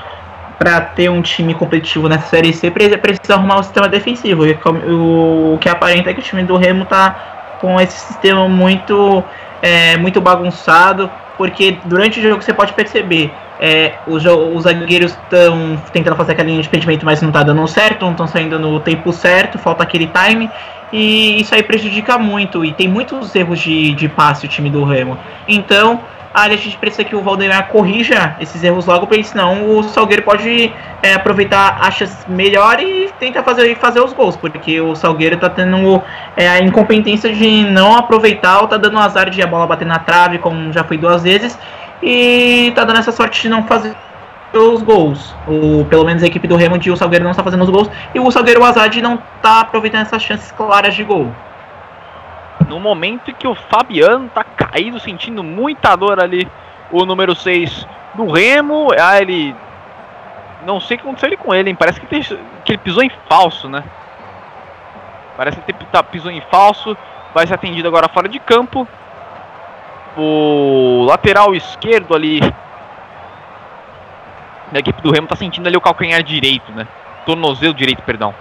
Para ter um time competitivo nessa série C, precisa arrumar o sistema defensivo. E o, o que aparenta é que o time do Remo tá com esse sistema muito, é, muito bagunçado porque durante o jogo você pode perceber é, os, os zagueiros estão tentando fazer aquela linha de impedimento, mas não está dando certo, não estão saindo no tempo certo, falta aquele time, e isso aí prejudica muito, e tem muitos erros de, de passe o time do Remo. Então, a gente precisa que o Valdemar corrija esses erros logo, porque senão o Salgueiro pode é, aproveitar achas melhor e tentar fazer, fazer os gols, porque o Salgueiro tá tendo é, a incompetência de não aproveitar ou tá dando azar de a bola bater na trave, como já foi duas vezes, e tá dando essa sorte de não fazer os gols. Ou pelo menos a equipe do Remo e o Salgueiro não está fazendo os gols, e o Salgueiro Azad não tá aproveitando essas chances claras de gol no momento que o Fabiano tá caído, sentindo muita dor ali, o número 6 do Remo. Ah, ele. Não sei o que aconteceu ali com ele, hein? Parece que, tem, que ele pisou em falso, né? Parece que ele tá, pisou em falso. Vai ser atendido agora fora de campo. O lateral esquerdo ali da equipe do Remo tá sentindo ali o calcanhar direito, né? Tornozelo direito, perdão.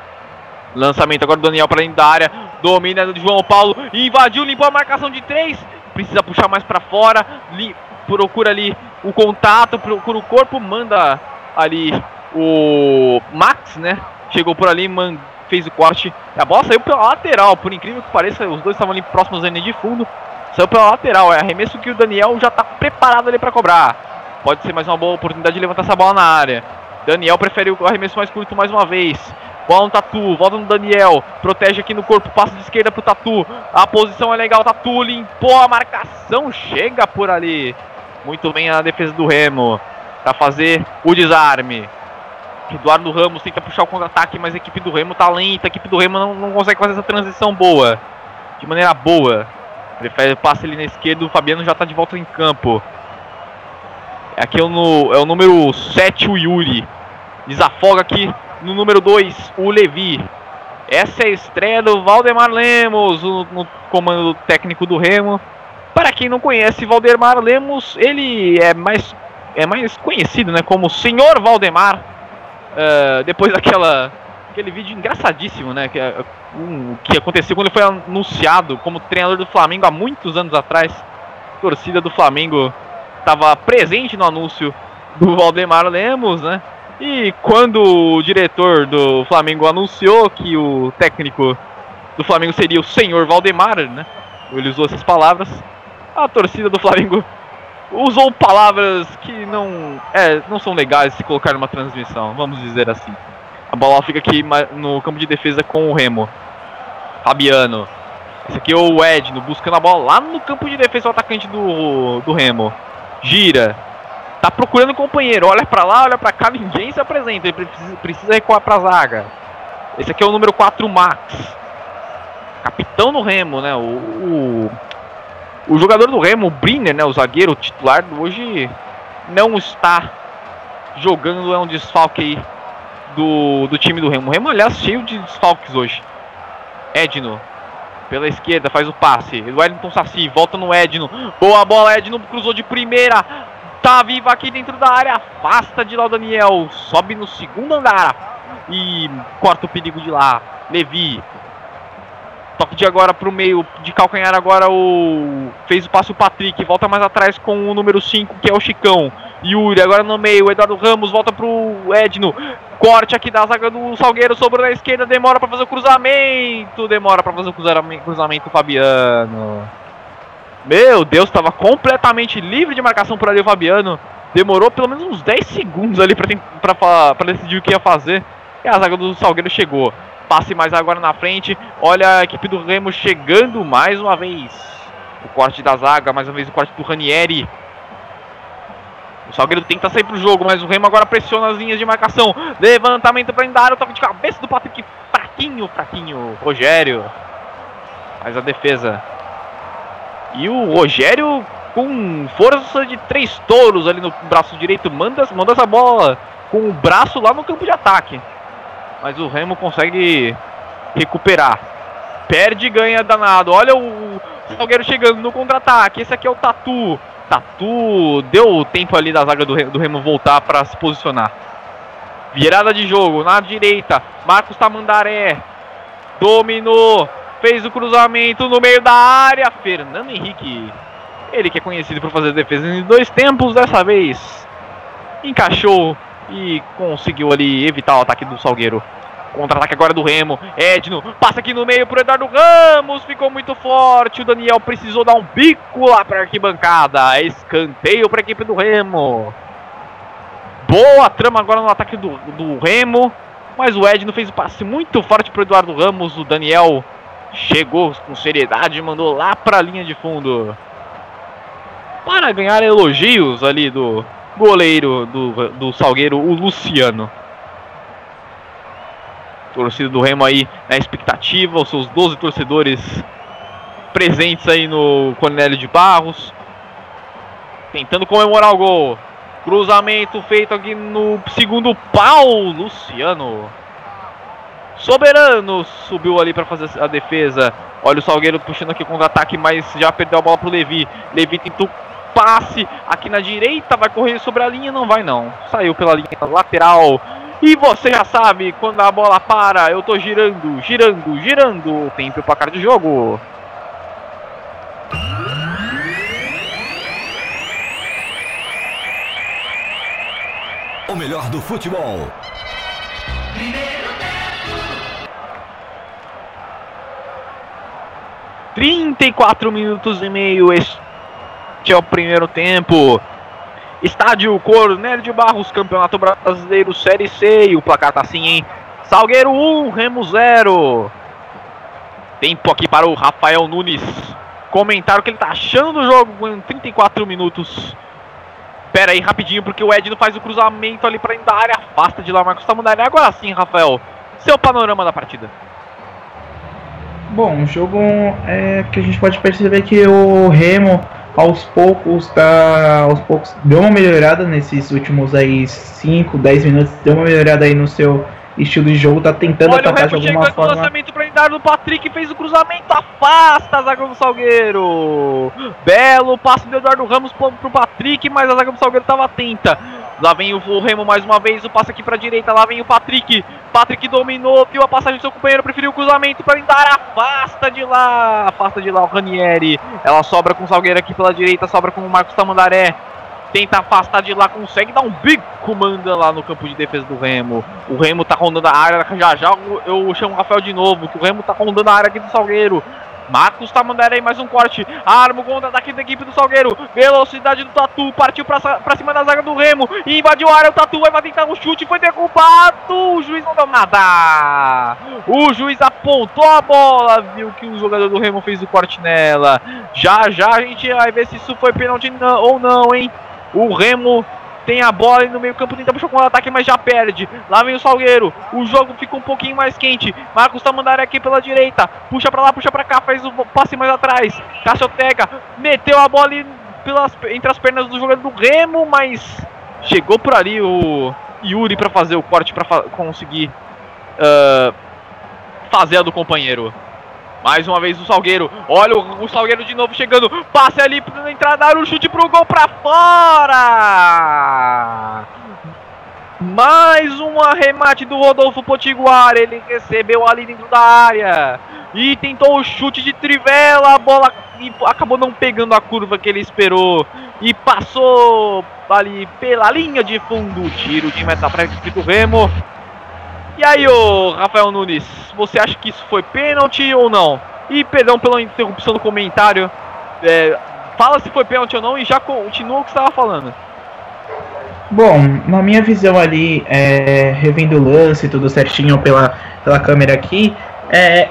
Lançamento agora do Daniel para dentro da área. Domina do João Paulo. Invadiu, limpou a marcação de três. Precisa puxar mais para fora. Li, procura ali o contato, procura o corpo. Manda ali o Max, né? Chegou por ali, man, fez o corte. A bola saiu pela lateral. Por incrível que pareça, os dois estavam ali próximos da linha de fundo. Saiu pela lateral. É arremesso que o Daniel já está preparado ali para cobrar. Pode ser mais uma boa oportunidade de levantar essa bola na área. Daniel prefere o arremesso mais curto mais uma vez. Bola no Tatu, volta no Daniel. Protege aqui no corpo, passa de esquerda pro Tatu. A posição é legal, Tatu limpou a marcação. Chega por ali. Muito bem a defesa do Remo. Para fazer o desarme. Eduardo Ramos tenta puxar o contra-ataque, mas a equipe do Remo tá lenta. A equipe do Remo não, não consegue fazer essa transição boa. De maneira boa. Prefere passe ali na esquerda. O Fabiano já tá de volta em campo. Aqui é o, é o número 7, o Yuri. Desafoga aqui no número 2, o Levi. Essa é a estreia do Valdemar Lemos no, no comando técnico do Remo. Para quem não conhece Valdemar Lemos, ele é mais, é mais conhecido né, como Senhor Valdemar. Uh, depois daquela aquele vídeo engraçadíssimo, né? Que, um, que aconteceu quando ele foi anunciado como treinador do Flamengo há muitos anos atrás. A torcida do Flamengo estava presente no anúncio do Valdemar Lemos, né? E quando o diretor do Flamengo anunciou que o técnico do Flamengo seria o senhor Valdemar, né? Ele usou essas palavras. A torcida do Flamengo usou palavras que não, é, não são legais se colocar numa transmissão, vamos dizer assim. A bola fica aqui no campo de defesa com o Remo. Fabiano. Esse aqui é o Edno buscando a bola lá no campo de defesa o atacante do, do Remo. Gira. Tá procurando um companheiro. Olha para lá, olha para cá, ninguém se apresenta. Ele precisa, precisa recuar pra zaga. Esse aqui é o número 4, Max. Capitão do Remo, né? O, o, o jogador do Remo, o Brinner, né? O zagueiro titular, hoje não está jogando. É um desfalque aí do, do time do Remo. O Remo, aliás, cheio de desfalques hoje. Edno. Pela esquerda, faz o passe. O Wellington Saci, volta no Edno. Boa bola, Edno cruzou de primeira. Tá vivo aqui dentro da área. Afasta de lá o Daniel. Sobe no segundo andar. E corta o perigo de lá. Levi. Toque de agora pro meio. De calcanhar agora o. Fez o passe o Patrick. Volta mais atrás com o número 5, que é o Chicão. Yuri agora no meio. Eduardo Ramos volta pro Edno. Corte aqui da zaga do Salgueiro, sobrou na esquerda, demora para fazer o cruzamento, demora para fazer o cruzamento, Fabiano. Meu Deus, estava completamente livre de marcação por ali o Fabiano. Demorou pelo menos uns 10 segundos ali para decidir o que ia fazer. E a zaga do Salgueiro chegou. Passe mais agora na frente. Olha a equipe do Remo chegando mais uma vez. O corte da zaga, mais uma vez o corte do Ranieri. O Salgueiro tenta sair pro jogo, mas o Remo agora pressiona as linhas de marcação. Levantamento para o toque de cabeça do Patrick. Fraquinho, fraquinho. Rogério. Faz a defesa. E o Rogério com força de três touros ali no braço direito. Manda, manda essa bola com o braço lá no campo de ataque. Mas o Remo consegue recuperar. Perde e ganha danado. Olha o Salgueiro chegando no contra-ataque. Esse aqui é o Tatu. Tatu deu tempo ali da zaga do, do Remo voltar para se posicionar. Virada de jogo na direita. Marcos Tamandaré dominou, fez o cruzamento no meio da área. Fernando Henrique, ele que é conhecido por fazer defesa em dois tempos, dessa vez encaixou e conseguiu ali evitar o ataque do Salgueiro. Contra-ataque agora do Remo. Edno passa aqui no meio pro Eduardo Ramos. Ficou muito forte. O Daniel precisou dar um bico lá pra arquibancada. Escanteio pra equipe do Remo. Boa trama agora no ataque do, do Remo. Mas o Edno fez o passe muito forte pro Eduardo Ramos. O Daniel chegou com seriedade e mandou lá pra linha de fundo. Para ganhar elogios ali do goleiro do, do Salgueiro, o Luciano. Torcida do Remo aí na expectativa, os seus 12 torcedores presentes aí no Cornélio de Barros. Tentando comemorar o gol. Cruzamento feito aqui no segundo pau, Luciano. Soberano subiu ali para fazer a defesa. Olha o Salgueiro puxando aqui contra-ataque, mas já perdeu a bola pro Levi. Levi tentou passe aqui na direita, vai correr sobre a linha, não vai não. Saiu pela linha lateral. E você já sabe, quando a bola para, eu tô girando, girando, girando. Tempo para cara de jogo. O melhor do futebol. Trinta e quatro minutos e meio. Este é o primeiro tempo. Estádio Cornélio de Barros, Campeonato Brasileiro Série C. E o placar tá assim, hein? Salgueiro 1, Remo 0. Tempo aqui para o Rafael Nunes comentar o que ele tá achando do jogo em 34 minutos. Pera aí, rapidinho, porque o Edno faz o cruzamento ali para dentro da área. Afasta de lá Marcos Tamandaré. Agora sim, Rafael. Seu panorama da partida. Bom, o jogo é que a gente pode perceber que o Remo aos poucos tá. Aos poucos deu uma melhorada nesses últimos aí 5, 10 minutos, deu uma melhorada aí no seu estilo de jogo, tá tentando Olha atacar o de alguma chegando no forma. lançamento pra entrar do Patrick, fez o cruzamento, afasta a zaga do Salgueiro. Belo passe do Eduardo Ramos pro, pro Patrick, mas a zaga do Salgueiro tava atenta. Lá vem o, o Remo mais uma vez, o passe aqui pra direita, lá vem o Patrick. Patrick dominou, viu a passagem do seu companheiro, preferiu o cruzamento para entrar, afasta de lá, afasta de lá o Ranieri. Ela sobra com o Salgueiro aqui pela direita, sobra com o Marcos Tamandaré. Tenta afastar de lá, consegue dar um bico, manda lá no campo de defesa do Remo. O Remo tá rondando a área, já já eu- chamo o Rafael de novo, que o Remo tá rondando a área aqui do Salgueiro. Marcos tá mandando aí mais um corte. Arma o contra-ataque da equipe do Salgueiro. Velocidade do Tatu. Partiu pra, pra cima da zaga do Remo. Invadiu a área. O Tatu vai tentar um chute. Foi derrubado. O juiz não deu nada. O juiz apontou a bola. Viu que o jogador do Remo fez o corte nela. Já já a gente vai ver se isso foi pênalti ou não, hein? O Remo tem a bola no meio campo tenta puxar com o ataque, mas já perde. Lá vem o Salgueiro. O jogo fica um pouquinho mais quente. Marcos mandando aqui pela direita. Puxa pra lá, puxa pra cá, faz o passe mais atrás. Cassiotega meteu a bola pelas, entre as pernas do jogador do Remo, mas chegou por ali o Yuri pra fazer o corte pra fa- conseguir ah, fazer a do companheiro. Mais uma vez o Salgueiro. Olha o, o Salgueiro de novo chegando. Passe ali pra entrada, o chute pro gol pra fora. Mais um arremate do Rodolfo Potiguar. Ele recebeu ali dentro da área. E tentou o chute de trivela. A bola acabou não pegando a curva que ele esperou. E passou ali pela linha de fundo. Tiro de meta equipe do Remo. E aí, ô Rafael Nunes, você acha que isso foi pênalti ou não? E perdão pela interrupção do comentário. é, fala se foi pênalti ou não e já continua o que estava falando. Bom, na minha visão ali, é, revendo o lance, tudo certinho pela, pela câmera aqui, é,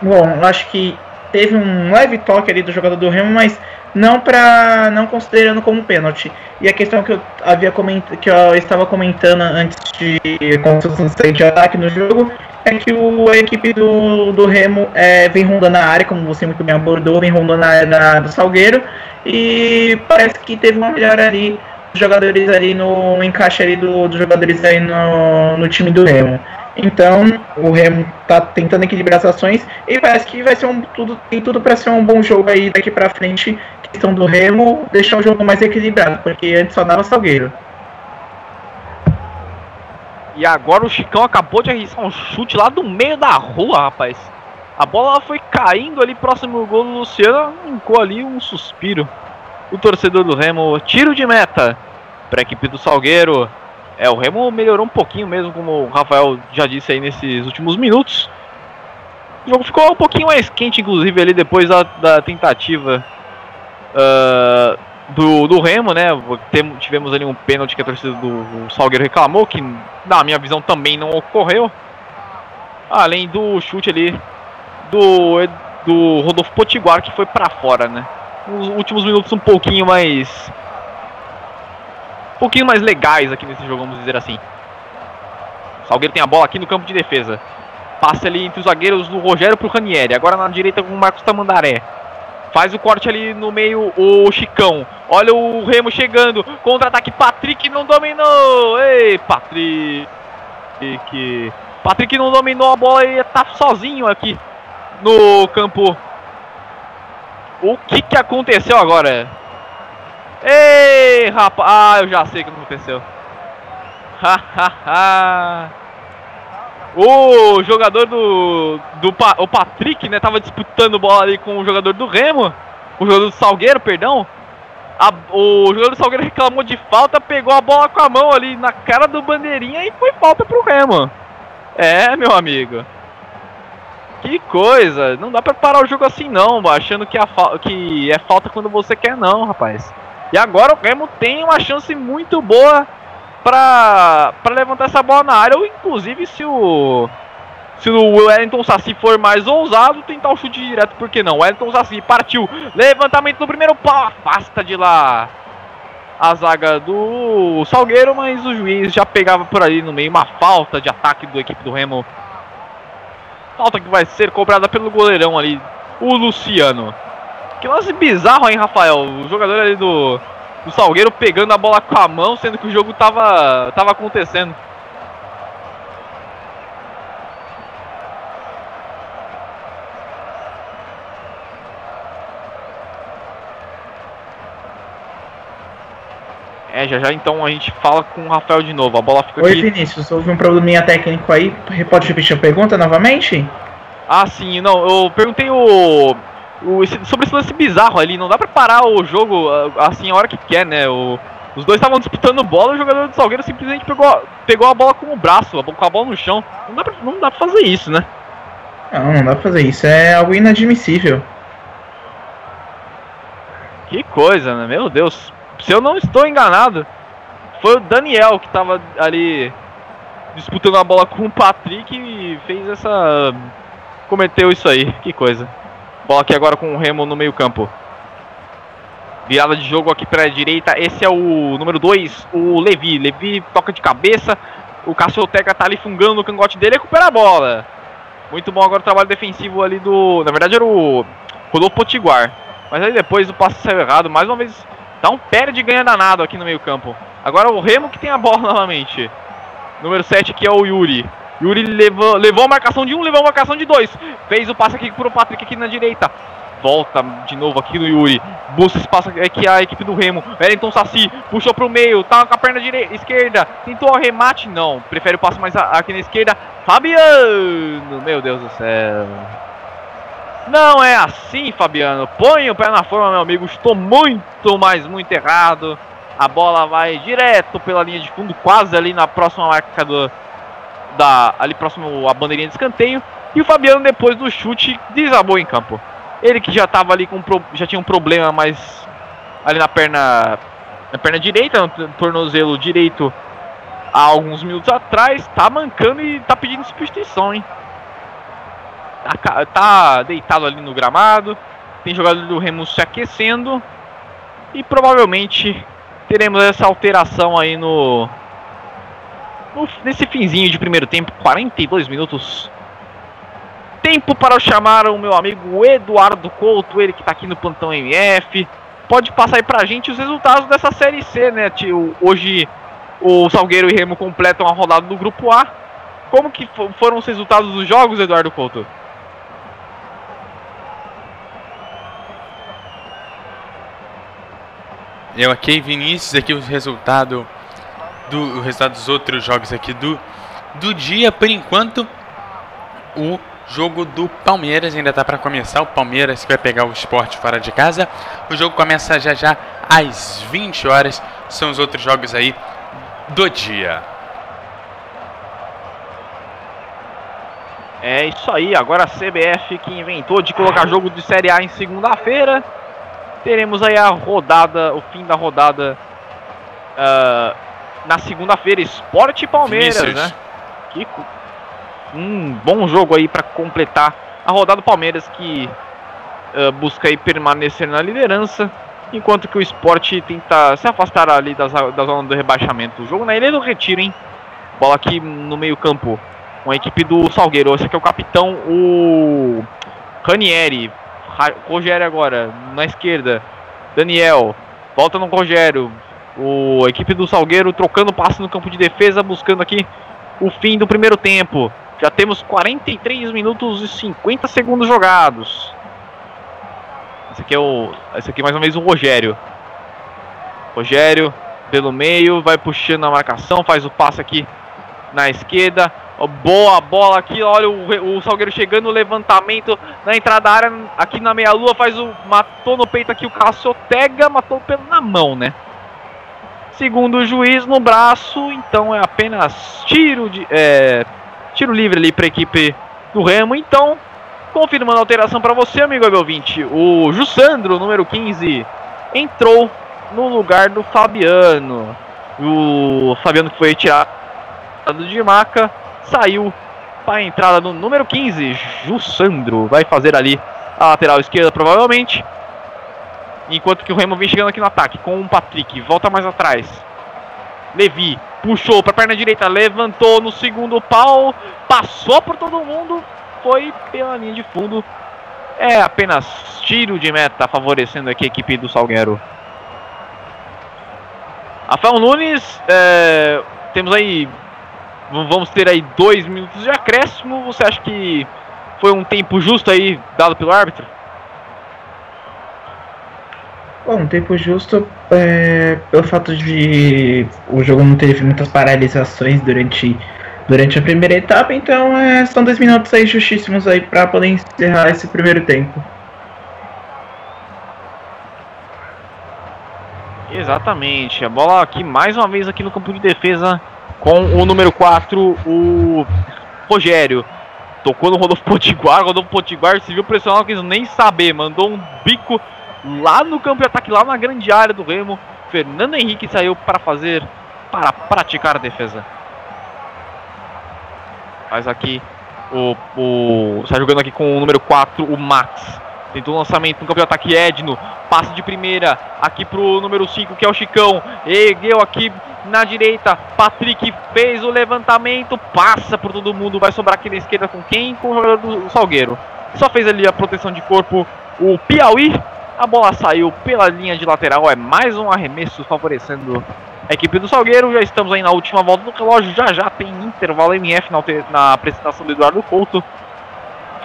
bom, eu acho que teve um leve toque ali do jogador do Remo, mas não para não considerando como pênalti. E a questão que eu havia comentado, que eu estava comentando antes de sair de ataque no jogo, é que o, a equipe do, do Remo é, vem rondando a área, como você muito bem abordou, vem rondando a área da- do Salgueiro, e parece que teve uma melhora ali jogadores ali no, no encaixe ali do- dos jogadores aí no, no time do Remo. Então, o Remo tá tentando equilibrar as ações e parece que vai ser um tudo tem tudo para ser um bom jogo aí daqui para frente. Questão do Remo deixar o jogo mais equilibrado, porque antes só dava Salgueiro. E agora o Chicão acabou de arriscar um chute lá do meio da rua, rapaz. A bola foi caindo ali próximo do gol do Luciano, arrancou ali um suspiro. O torcedor do Remo, tiro de meta para a equipe do Salgueiro. É, o Remo melhorou um pouquinho mesmo, como o Rafael já disse aí nesses últimos minutos. O jogo ficou um pouquinho mais quente, inclusive, ali depois da, da tentativa ah, do, do Remo, né? Tem- tivemos ali um pênalti que a torcida do, Salgueiro reclamou, que na minha visão também não ocorreu. Além do chute ali do, do Rodolfo Potiguar, que foi pra fora, né? Os últimos minutos um pouquinho mais. Um pouquinho mais legais aqui nesse jogo, vamos dizer assim. Salgueiro tem a bola aqui no campo de defesa. Passa ali entre os zagueiros do Rogério pro Ranieri. Agora na direita com o Marcos Tamandaré. Faz o corte ali no meio o Chicão. Olha o Remo chegando. Contra-ataque. Patrick não dominou. Ei, Patrick. Patrick não dominou a bola e tá sozinho aqui no campo. O que que aconteceu agora? Ei, rapaz. Ah, eu já sei o que aconteceu. O jogador do. do o Patrick, né? Tava disputando bola ali com o jogador do Remo. O jogador do Salgueiro, perdão. A- o jogador do Salgueiro reclamou de falta, pegou a bola com a mão ali na cara do bandeirinha e foi falta pro Remo. É, meu amigo. Que coisa, não dá pra parar o jogo assim não, achando que, a que é falta quando você quer não, rapaz. E agora o Remo tem uma chance muito boa pra levantar essa bola na área, ou inclusive se o se o Wellington Saci for mais ousado, tentar o chute direto, por que não? Wellington Saci partiu, levantamento no primeiro pau, afasta de lá a zaga do Salgueiro, mas o juiz já pegava por ali no meio uma falta de ataque da equipe do Remo. Falta que vai ser cobrada pelo goleirão ali, o Luciano. Que lance bizarro, hein, Rafael? O jogador ali do, do Salgueiro pegando a bola com a mão, sendo que o jogo tava, tava acontecendo. É, já já então a gente fala com o Rafael de novo. A bola fica Oi, aqui. Vinícius, houve um probleminha técnico aí. Pode repetir a pergunta novamente? Ah, sim, não, eu perguntei o, o esse- sobre esse lance bizarro ali. Não dá pra parar o jogo ah, assim a hora que quer, né? O, os dois estavam disputando bola e o jogador do Salgueiro simplesmente pegou, a- pegou a bola com o braço, com a bola no chão. Não dá pra, não dá pra fazer isso, né? Não, não dá pra fazer isso. É algo inadmissível. Que coisa, né? Meu Deus. Se eu não estou enganado, foi o Daniel que tava ali disputando a bola com o Patrick e fez essa. cometeu isso aí. Que coisa. Bola aqui agora com o Remo no meio-campo. Virada de jogo aqui para a direita. Esse é o número 2, o Levi. Levi toca de cabeça. O Cassioteca tá ali fungando no cangote dele recupera a bola. Muito bom agora o trabalho defensivo ali do. Na verdade era o Rodolfo Potiguar. Mas aí depois o passe saiu errado. Mais uma vez dá um perde e ganha danado aqui no meio-campo. Agora o Remo que tem a bola novamente. Número 7 que é o Yuri. Yuri levou, levou a marcação de um, levou a marcação de dois. Fez o passe aqui pro Patrick aqui na direita. Volta de novo aqui no Yuri. Busca espaço aqui a equipe do Remo. Wellington Saci puxou pro meio. Tá com a perna direita, esquerda. Tentou o remate. Não. Prefere o passe mais aqui na esquerda. Fabiano. Meu Deus do céu. Não é assim, Fabiano. Põe o pé na forma, meu amigo. Estou muito, mas muito errado. A bola vai direto pela linha de fundo, quase ali na próxima marca do, da ali próximo à bandeirinha de escanteio. E o Fabiano depois do chute desabou em campo. Ele que já estava ali com já tinha um problema mais ali na perna na perna direita, no tornozelo direito há alguns minutos atrás, tá mancando e tá pedindo substituição, hein? Tá, tá deitado ali no gramado. Tem jogador do Remo se aquecendo. E provavelmente teremos essa alteração aí no- nesse finzinho de primeiro tempo, 42 minutos. Tempo para eu chamar o meu amigo Eduardo Couto, ele que tá aqui no plantão MF. Pode passar aí pra gente os resultados dessa série C, né? tio? Hoje o Salgueiro e Remo completam a rodada do grupo A. Como que fo- foram os resultados dos jogos, Eduardo Couto? Eu aqui, Vinícius, aqui o resultado do resultado dos outros jogos aqui do do dia, por enquanto, o jogo do Palmeiras ainda tá para começar. O Palmeiras que vai pegar o esporte fora de casa. O jogo começa já já às 20 horas. São os outros jogos aí do dia. É isso aí, agora a CBF que inventou de colocar jogo de Série A em segunda-feira. Teremos aí a rodada, o fim da rodada ah, na segunda-feira, Esporte Palmeiras, Vinícius. né? Que um bom jogo aí para completar a rodada do Palmeiras que ah, busca aí permanecer na liderança, enquanto que o Esporte tenta se afastar ali das, da zona do rebaixamento. O jogo na Ilha do Retiro, hein? Bola aqui no meio-campo com a equipe do Salgueiro. Esse aqui é o capitão, o Ranieri. Ra- Rogério agora, na esquerda. Daniel, volta no Rogério. O a equipe do Salgueiro trocando passe no campo de defesa, buscando aqui o fim do primeiro tempo. Já temos 43 minutos e 50 segundos jogados. Esse aqui é o. Esse aqui é mais uma vez o Rogério. Rogério pelo meio, vai puxando a marcação, faz o passe aqui na esquerda. Boa bola aqui, olha o, o Salgueiro chegando, levantamento na entrada da área, aqui na meia-lua, faz o. Matou no peito aqui o Cassiotega, matou pelo na mão, né? Segundo o juiz, no braço, então é apenas tiro de. é, tiro livre ali para a equipe do Remo. Então, confirmando a alteração para você, amigo 20, o Jussandro, número 15, entrou no lugar do Fabiano. O Fabiano que foi retirado de maca saiu para a entrada no número 15, Jussandro. Vai fazer ali a lateral esquerda, provavelmente. Enquanto que o Remo vem chegando aqui no ataque com o Patrick. Volta mais atrás. Levi puxou para a perna direita, levantou no segundo pau, passou por todo mundo, foi pela linha de fundo. É apenas tiro de meta favorecendo aqui a equipe do Salgueiro. Rafael Nunes, é, temos aí. Vamos ter aí dois minutos de acréscimo. Você acha que foi um tempo justo aí dado pelo árbitro? Bom, tempo justo é, pelo fato de o jogo não teve muitas paralisações durante, durante a primeira etapa, então é, são dois minutos aí justíssimos aí para poder encerrar esse primeiro tempo. Exatamente, a bola aqui mais uma vez aqui no campo de defesa com o número 4, o Rogério. Tocou no Rodolfo Potiguar, Rodolfo Potiguar se viu pressionado, não quis nem saber, mandou um bico lá no campo de ataque, lá na grande área do Remo. Fernando Henrique saiu para fazer, para praticar a defesa. Mas aqui o, o está jogando aqui com o número 4, o Max. Tentou o lançamento no campo de ataque Edno. Passe de primeira aqui pro número 5, que é o Chicão. Ergueu aqui na direita. Patrick fez o levantamento. Passa por todo mundo. Vai sobrar aqui na esquerda com quem? Com o jogador do Salgueiro. Só fez ali a proteção de corpo o Piauí. A bola saiu pela linha de lateral. É mais um arremesso favorecendo a equipe do Salgueiro. Já estamos aí na última volta do relógio. Já já tem intervalo MF na, na apresentação do Eduardo Couto.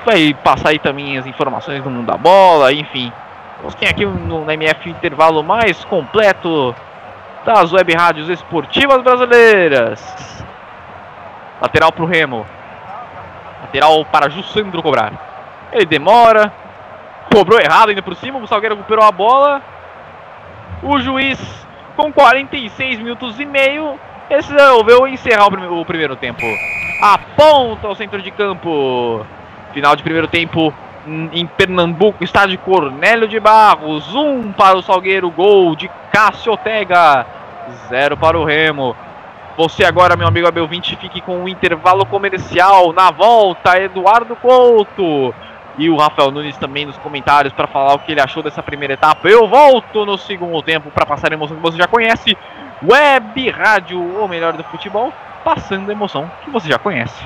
Vai passar aí também as informações do mundo da bola, enfim. Nós tem aqui no, MF intervalo mais completo das web rádios esportivas brasileiras. Lateral para o Remo. Lateral para Jussandro cobrar. Ele demora. Cobrou errado ainda por cima. O Salgueiro recuperou a bola. O juiz, com 46 minutos e meio, resolveu encerrar o, prime o primeiro tempo. Aponta ao centro de campo. Final de primeiro tempo em Pernambuco, estádio Cornélio de Barros. Um para o Salgueiro, gol de Cássio Ortega. Zero para o Remo. Você agora, meu amigo Abel 20, fique com o intervalo comercial. Na volta, Eduardo Couto. E o Rafael Nunes também nos comentários para falar o que ele achou dessa primeira etapa. Eu volto no segundo tempo para passar a emoção que você já conhece. Web Rádio, o melhor do futebol, passando a emoção que você já conhece.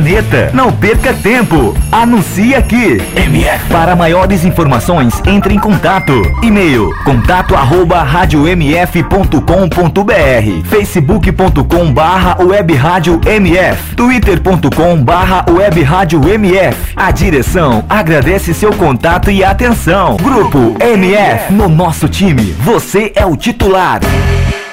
Não perca tempo. Anuncie aqui. MF. Para maiores informações, entre em contato. E-mail: contato arroba radiomf.com.br facebook.com barra web rádio MF twitter.com barra web rádio MF A direção agradece seu contato e atenção. Grupo MF. No nosso time, você é o titular.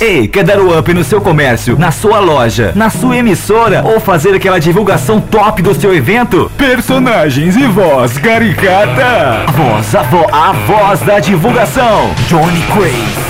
Ei, quer dar o up no seu comércio, na sua loja, na sua emissora ou fazer aquela divulgação top do seu evento? Personagens e voz caricata. Voz, a, vo a voz da divulgação. Johnny Craze.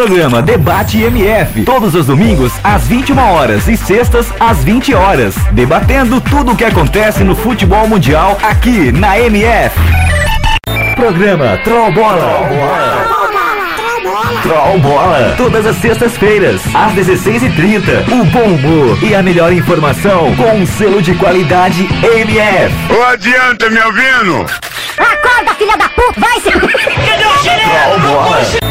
Programa Debate MF, todos os domingos às 21 horas e sextas às 20 horas, debatendo tudo o que acontece no futebol mundial aqui na MF. Programa Troll Bola. bola! Troll Bola, todas as sextas-feiras, às 16h30. O bom humor e a melhor informação com um selo de qualidade MF. Ô, adianta, me ouvindo? Acorda, filha da puta! Vai se... Troll Bola.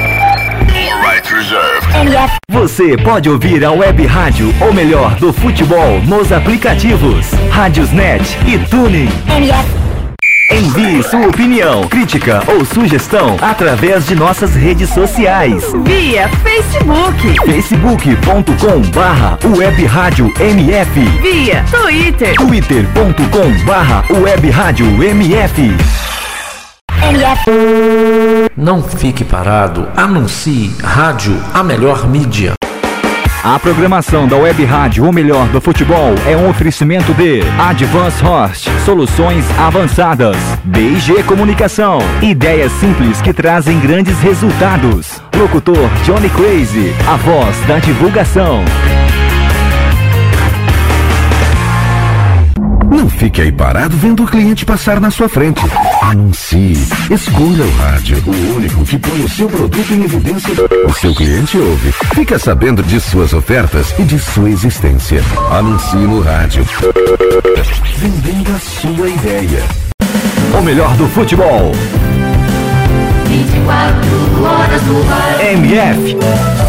Right reserved. MF. Você pode ouvir a web rádio, ou melhor, do futebol, nos aplicativos Rádiosnet e Tuning. MF. Envie sua opinião, crítica ou sugestão através de nossas redes sociais. Via Facebook, facebook.com barra web rádio MF via Twitter, twitter.com barra web rádio MF. Não fique parado, anuncie rádio a melhor mídia. A programação da Web Rádio, ou melhor, do futebol, é um oferecimento de Advance Host, soluções avançadas, BG Comunicação, ideias simples que trazem grandes resultados. Locutor Johnny Crazy, a voz da divulgação. Não fique aí parado vendo o cliente passar na sua frente. Anuncie. Escolha o rádio, o único que põe o seu produto em evidência. O seu cliente ouve. Fica sabendo de suas ofertas e de sua existência. Anuncie no rádio. Vendendo a sua ideia. O melhor do futebol. 24 horas ar. MF.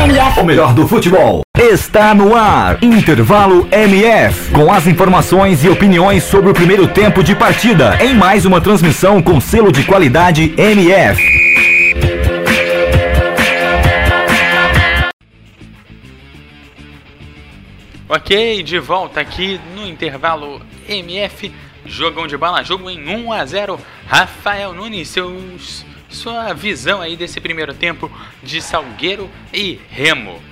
MF. o melhor do futebol. Está no ar, Intervalo MF, com as informações e opiniões sobre o primeiro tempo de partida, em mais uma transmissão com selo de qualidade MF. Ok, de volta aqui no intervalo MF, jogão de bola, jogo em 1 a 0. Rafael Nunes, seus, sua visão aí desse primeiro tempo de Salgueiro e Remo.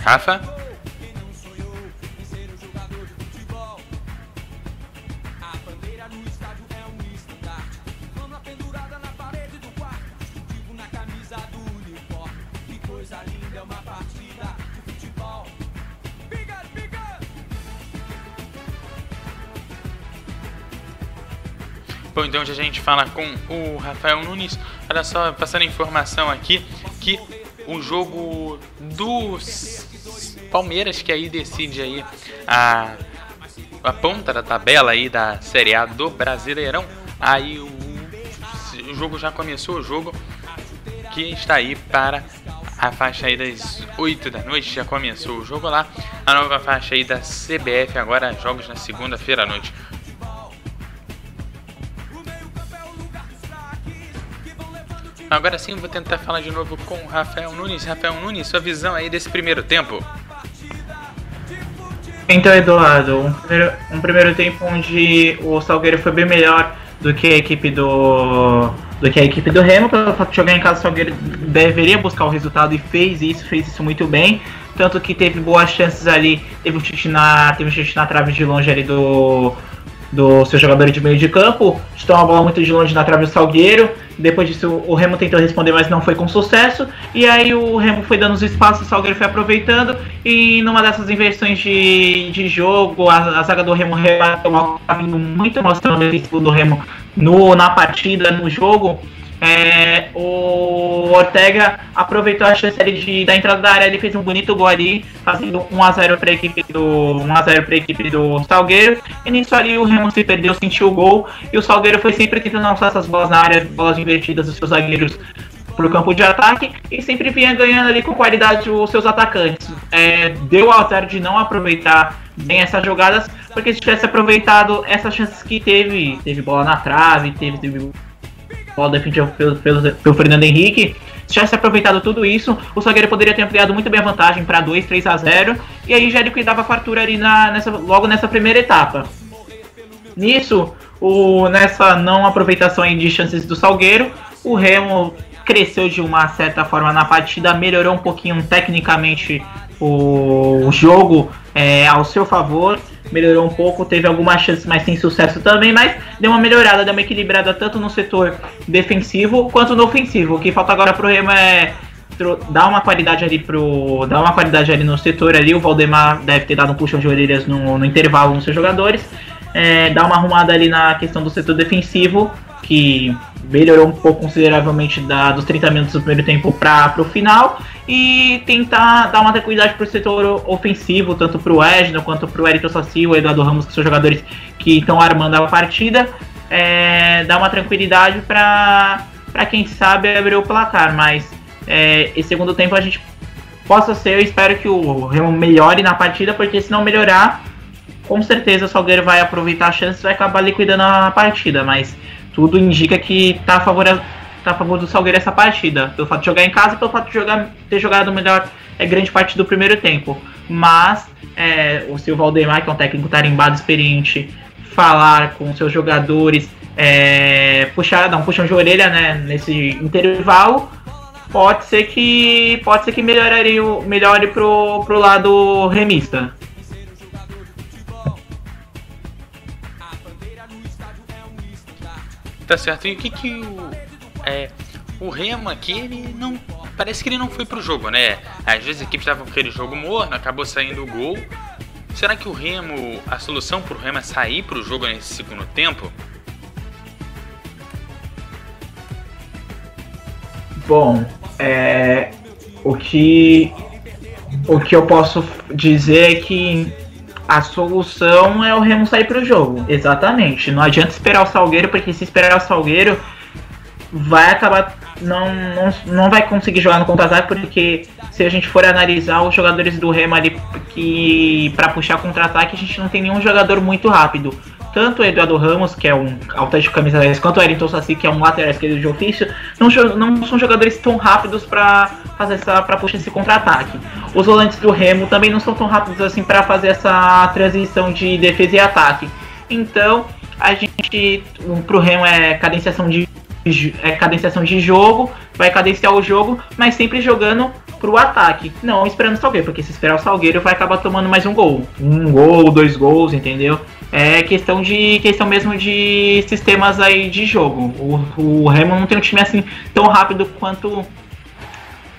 Rafa? Bom, então hoje a gente fala com o Rafael Nunes. Olha só, passando a informação aqui que o jogo dos Palmeiras que aí decide aí a, a ponta da tabela aí da Série A do Brasileirão. Aí o, o jogo já começou, o jogo que está aí para a faixa aí das 8 da noite, já começou o jogo lá. A nova faixa aí da CBF agora, jogos na segunda-feira à noite. Agora sim, vou tentar falar de novo com o Rafael Nunes. Rafael Nunes, sua visão aí desse primeiro tempo. Então, Eduardo, um primeiro, um primeiro tempo onde o Salgueiro foi bem melhor do que a equipe do do que a equipe do Remo, pelo fato de jogar em casa o Salgueiro deveria buscar o resultado e fez isso, fez isso muito bem, tanto que teve boas chances ali, teve um chute na, teve um chute na trave de longe ali do do seu jogador de meio de campo, chutou uma bola muito de longe na trave do Salgueiro. Depois disso, o Remo tentou responder, mas não foi com sucesso. E aí o Remo foi dando os espaços, o Salgueiro foi aproveitando. E numa dessas inversões de, de jogo, a, a zaga do Remo rebateu tá vindo muito mostrando o do Remo no, na partida, no jogo. É, o Ortega aproveitou a chance de, da entrada da área, ele fez um bonito gol ali, fazendo 1x0 para a equipe do 1x0 para a equipe do Salgueiro. E nisso ali o Remo se perdeu, sentiu o gol e o Salgueiro foi sempre tentando lançar essas bolas na área, bolas invertidas dos seus zagueiros pro campo de ataque e sempre vinha ganhando ali com qualidade os seus atacantes. É, deu azar de não aproveitar bem essas jogadas, porque se tivesse aproveitado essas chances que teve, teve bola na trave, teve, teve bola pelo, pelo, pelo Fernando Henrique. Se tivesse aproveitado tudo isso, o Salgueiro poderia ter ampliado muito bem a vantagem para 2, 3 a 0 e aí já liquidava a fartura ali na, nessa, logo nessa primeira etapa. Nisso, o, nessa não aproveitação de chances do Salgueiro, o Remo cresceu de uma certa forma na partida, melhorou um pouquinho tecnicamente o, o jogo é, ao seu favor, melhorou um pouco, teve algumas chances, mas sem sucesso também, mas deu uma melhorada, deu uma equilibrada tanto no setor defensivo quanto no ofensivo. O que falta agora pro Remo é dar uma qualidade ali pro. dar uma qualidade ali no setor ali. O Valdemar deve ter dado um puxão de orelhas no, no intervalo nos seus jogadores. É, dar uma arrumada ali na questão do setor defensivo, que melhorou um pouco consideravelmente da, dos 30 minutos do primeiro tempo para o final e tentar dar uma tranquilidade para o setor ofensivo, tanto para o Edno quanto para o Eriton Saci, o Eduardo Ramos, que são jogadores que estão armando a partida, é, dar uma tranquilidade para quem sabe abrir o placar, mas é, esse segundo tempo a gente possa ser, eu espero que o Remo melhore na partida, porque se não melhorar, com certeza o Salgueiro vai aproveitar a chance e vai acabar liquidando a partida, mas tudo indica que tá a favor, tá a favor do Salgueiro essa partida. Pelo fato de jogar em casa e pelo fato de jogar, ter jogado melhor é, grande parte do primeiro tempo. Mas é, o seu Valdemar, que é um técnico tarimbado, experiente, falar com seus jogadores, é, puxar, dar um puxão de orelha né, nesse intervalo, pode ser que pode ser que melhoraria, melhore pro, pro lado remista. Tá certo. E o que que o. É, o Remo aqui, ele não. Parece que ele não foi pro jogo, né? Às vezes a equipe estava com aquele jogo morno, acabou saindo o gol. Será que o Remo. A solução pro Remo é sair pro jogo nesse segundo tempo? Bom, é, o que o que eu posso dizer é que a solução é o Remo sair para o jogo. Exatamente. Não adianta esperar o Salgueiro, porque se esperar o Salgueiro, vai acabar. Não, não, não vai conseguir jogar no contra-ataque, porque se a gente for analisar os jogadores do Remo ali que para puxar contra-ataque, a gente não tem nenhum jogador muito rápido tanto o Eduardo Ramos, que é um autêntico camisa 10, quanto o Ayrton Sassi, que é um lateral esquerdo de ofício, não, não são jogadores tão rápidos para fazer essa para puxar esse contra-ataque. Os volantes do Remo também não são tão rápidos assim para fazer essa transição de defesa e ataque. Então, a gente pro Remo é cadenciação de é cadenciação de jogo, vai cadenciar o jogo, mas sempre jogando pro ataque, não esperando o Salgueiro, porque se esperar o Salgueiro vai acabar tomando mais um gol, um gol, dois gols, entendeu? É questão de questão mesmo de sistemas aí de jogo. O, o Remo não tem um time assim tão rápido quanto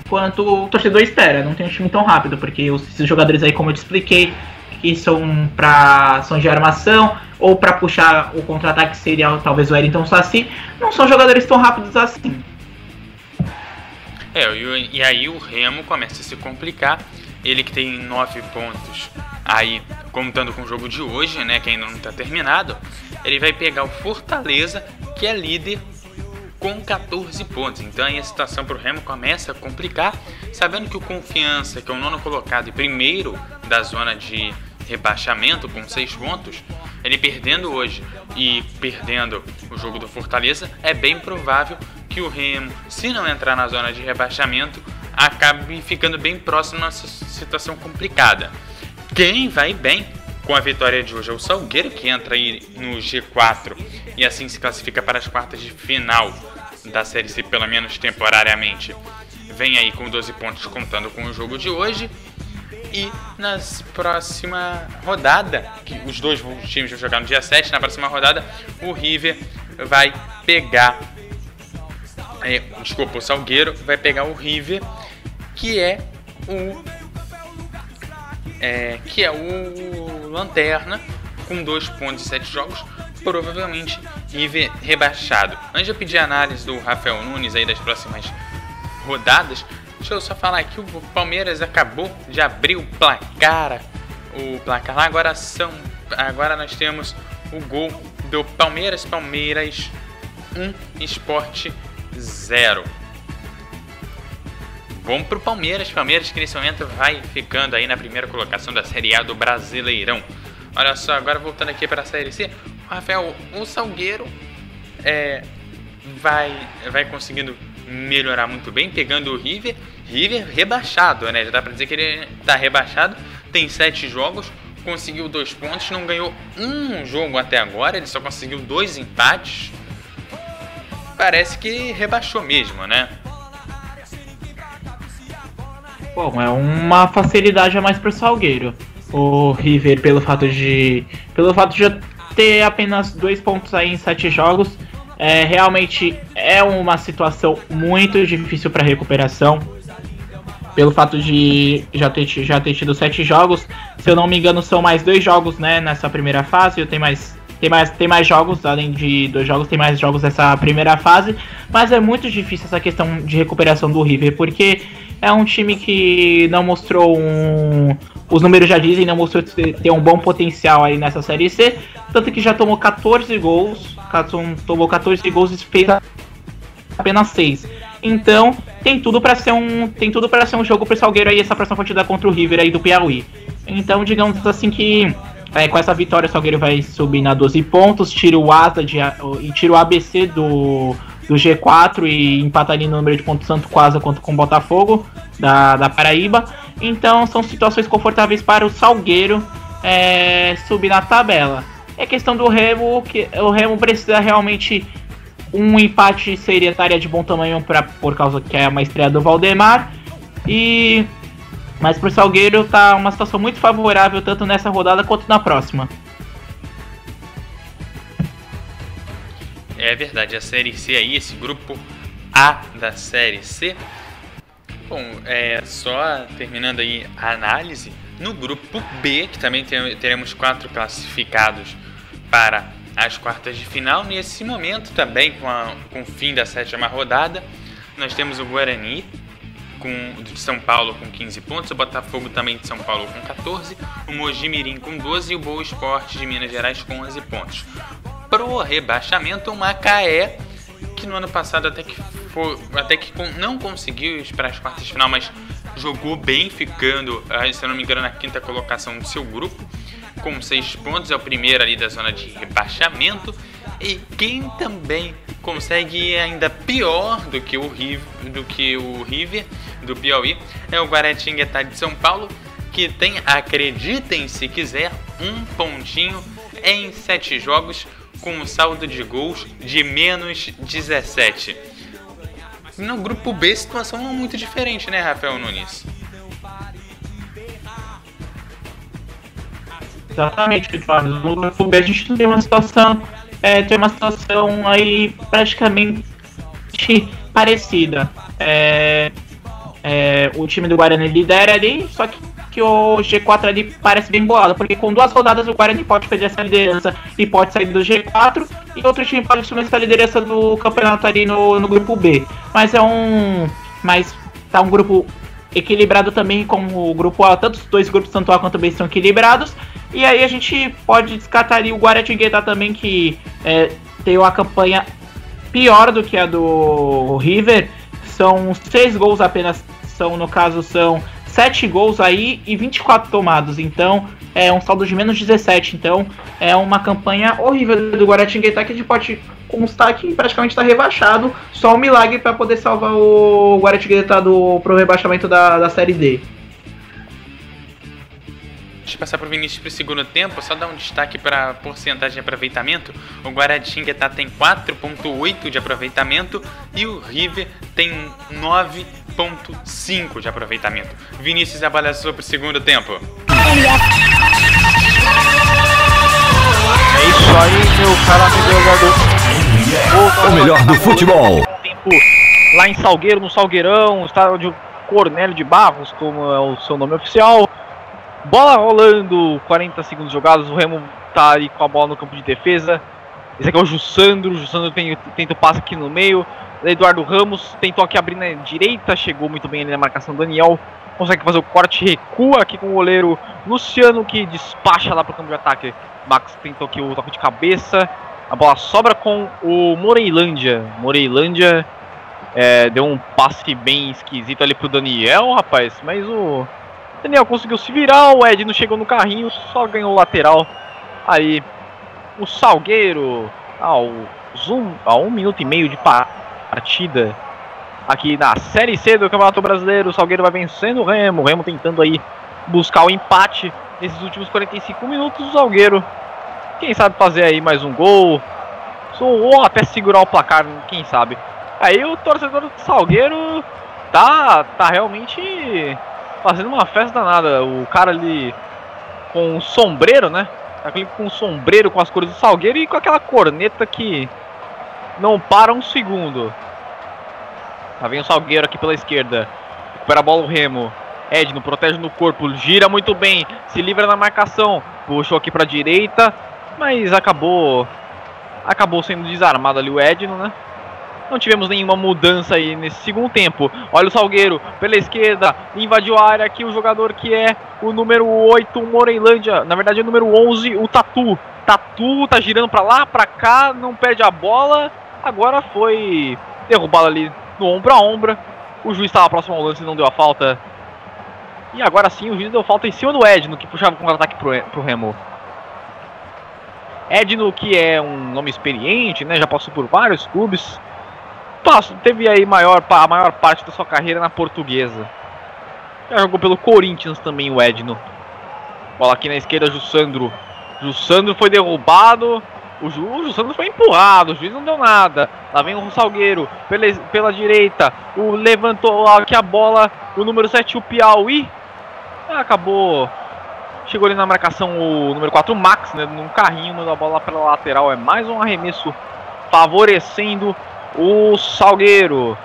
quanto o torcedor espera. Não tem um time tão rápido, porque os, esses jogadores aí, como eu te expliquei, que são para são de armação ou para puxar o contra-ataque seria talvez o Wellington Saci, não são jogadores tão rápidos assim. É, e, aí o Remo começa a se complicar. Ele que tem nove pontos Aí, contando com o jogo de hoje, né, que ainda não está terminado, ele vai pegar o Fortaleza, que é líder com 14 pontos. Então aí a situação para o Remo começa a complicar, sabendo que o Confiança, que é o nono colocado e primeiro da zona de rebaixamento com 6 pontos, ele perdendo hoje e perdendo o jogo do Fortaleza, é bem provável que o Remo, se não entrar na zona de rebaixamento, acabe ficando bem próximo nessa situação complicada. Quem vai bem com a vitória de hoje é o Salgueiro, que entra aí no G4 e assim se classifica para as quartas de final da Série C, pelo menos temporariamente. Vem aí com 12 pontos contando com o jogo de hoje. E na próxima rodada, que os dois times vão jogar no dia 7, na próxima rodada, o River vai pegar. É, desculpa, o Salgueiro vai pegar o River, que é o é, que é o Lanterna, com 2 pontos e 7 jogos, provavelmente River rebaixado. Antes de eu pedir a análise do Rafael Nunes aí das próximas rodadas, deixa eu só falar que o Palmeiras acabou de abrir o placar. O placar lá agora são. Agora nós temos o gol do Palmeiras, Palmeiras 1, Esporte 0. Bom pro Palmeiras, Palmeiras que nesse momento vai ficando aí na primeira colocação da Série A do Brasileirão. Olha só, agora voltando aqui para a Série C, Rafael, o Salgueiro é, vai, vai conseguindo melhorar muito bem, pegando o River, River rebaixado, né? Já dá para dizer que ele está rebaixado, tem sete jogos, conseguiu dois pontos, não ganhou um jogo até agora, ele só conseguiu dois empates. Parece que rebaixou mesmo, né? Bom, é uma facilidade a mais pro Salgueiro. O River, pelo fato de. Pelo fato de ter apenas dois pontos aí em sete jogos, é, realmente é uma situação muito difícil para recuperação. Pelo fato de já ter, já ter tido sete jogos, se eu não me engano, são mais dois jogos né, nessa primeira fase. Tem mais, tem, mais, tem mais jogos, além de dois jogos, tem mais jogos nessa primeira fase. Mas é muito difícil essa questão de recuperação do River, porque é um time que não mostrou um. Os números já dizem, não mostrou ter um bom potencial aí nessa série C. Tanto que já tomou 14 gols. Tomou 14 gols e fez apenas 6. Então, tem tudo para ser um. Tem tudo para ser um jogo pro Salgueiro aí, essa próxima partida contra o River aí do Piauí. Então, digamos assim que. É, com essa vitória, o Salgueiro vai subir na 12 pontos, tira o Asa de, e tira o ABC do, do G4 e empata ali no número de pontos tanto Asa quanto com o Botafogo da, da Paraíba. Então são situações confortáveis para o Salgueiro é, subir na tabela. É questão do Remo, que o Remo precisa realmente um empate seria estaria de bom tamanho pra, por causa que é uma estreia do Valdemar. E mas pro Salgueiro tá uma situação muito favorável tanto nessa rodada quanto na próxima. É verdade, a Série C aí, esse grupo A da Série C. Bom, é, só terminando aí a análise, no grupo B, que também teremos quatro classificados para as quartas de final, nesse momento também, com, a, com o fim da sétima rodada, nós temos o Guarani com, de São Paulo com 15 pontos, o Botafogo também de São Paulo com 14, o Mojimirim com 12 e o Boa Esporte de Minas Gerais com 11 pontos pro rebaixamento, o Macaé, que no ano passado até que, foi, até que não conseguiu ir para as quartas de final, mas jogou bem, ficando, ah, se não me engano, na quinta colocação do seu grupo, com seis pontos, é o primeiro ali da zona de rebaixamento. E quem também consegue ainda pior do que o River, do que o River do Piauí é o Guaratinguetá de São Paulo, que tem, acreditem se quiser, um pontinho em sete jogos com um saldo de gols de menos 17. No grupo B, a situação não é muito diferente, né, Rafael Nunes? Exatamente, Eduardo. No grupo B a gente tem uma situação, é, tem uma situação aí praticamente parecida. É, é, o time do Guarani lidera ali, só que que o G4 ali parece bem bolado, porque com duas rodadas o Guarani pode perder essa liderança e pode sair do G4, e outro time pode assumir essa liderança do campeonato ali no, no grupo B. Mas é um. Mas tá um grupo equilibrado também como o grupo A, tanto os dois grupos, tanto A quanto B, são equilibrados. E aí a gente pode descartar ali o Guaratinguetá também, que é, tem uma campanha pior do que a do River. São seis gols apenas, são no caso são 7 gols aí e 24 tomados. Então, é um saldo de menos 17. Então, é uma campanha horrível do Guaratinguetá que a gente pode constar que praticamente está rebaixado. Só um milagre para poder salvar o Guaratinguetá do pro rebaixamento da, da Série D. Antes de passar para o Vinícius para o segundo tempo, só dar um destaque para porcentagem de aproveitamento. O Guaratinguetá tem 4,8% de aproveitamento e o River tem 9,5% de aproveitamento. Vinícius abala sua para o segundo tempo. É isso aí, meu cara O melhor do futebol. Lá em Salgueiro, no Salgueirão, estádio Cornélio de Barros, como é o seu nome oficial. Bola rolando, 40 segundos jogados, o Remo tá ali com a bola no campo de defesa. Esse aqui é o Jussandro, o Jussandro tem, tenta o passe aqui no meio. Eduardo Ramos tentou aqui abrir na direita, chegou muito bem ali na marcação. Daniel consegue fazer o corte, recua aqui com o goleiro Luciano que despacha lá para o campo de ataque. Max tentou aqui o toque de cabeça. A bola sobra com o Moreilândia. Moreilândia é, deu um passe bem esquisito ali pro Daniel, rapaz. Mas o Daniel conseguiu se virar, o Ed não chegou no carrinho, só ganhou o lateral. Aí o Salgueiro, ao zoom, a um minuto e meio de partida aqui na Série C do Campeonato Brasileiro. O Salgueiro vai vencendo o Remo, o Remo tentando aí buscar o empate nesses últimos 45 minutos. O Salgueiro, quem sabe fazer aí mais um gol, ou até segurar o placar, quem sabe. Aí o torcedor do Salgueiro tá, tá realmente fazendo uma festa danada. O cara ali com um sombreiro, né? Aquele com um sombreiro com as cores do Salgueiro e com aquela corneta que não para um segundo. Lá vem o Salgueiro aqui pela esquerda. Recupera a bola o Remo. Edno protege no corpo, gira muito bem, se livra na marcação. Puxou aqui para direita, mas acabou acabou sendo desarmado ali o Edno, né? Não tivemos nenhuma mudança aí nesse segundo tempo. Olha o Salgueiro pela esquerda, invadiu a área aqui o jogador que é o número 8, Moreilândia. Na verdade é o número 11, o Tatu. Tatu tá girando para lá, para cá, não perde a bola. Agora foi derrubado ali no ombro a ombro. O juiz estava próximo ao lance e não deu a falta. E agora sim o juiz deu falta em cima do Edno, que puxava o contra-ataque pro, pro Remo. Edno, que é um nome experiente, né? Já passou por vários clubes. Passou, teve aí maior, a maior parte da sua carreira na portuguesa. Já jogou pelo Corinthians também o Edno. Bola aqui na esquerda, Jussandro. Jussandro foi derrubado. O, Ju, o Jussandro foi empurrado, o juiz não deu nada. Lá vem o Salgueiro pela, pela direita. O levantou aqui a bola. O número 7, o Piauí. Acabou. Chegou ali na marcação o número 4, o Max, né? Num carrinho, mandou a bola pela lateral. É mais um arremesso favorecendo o Salgueiro.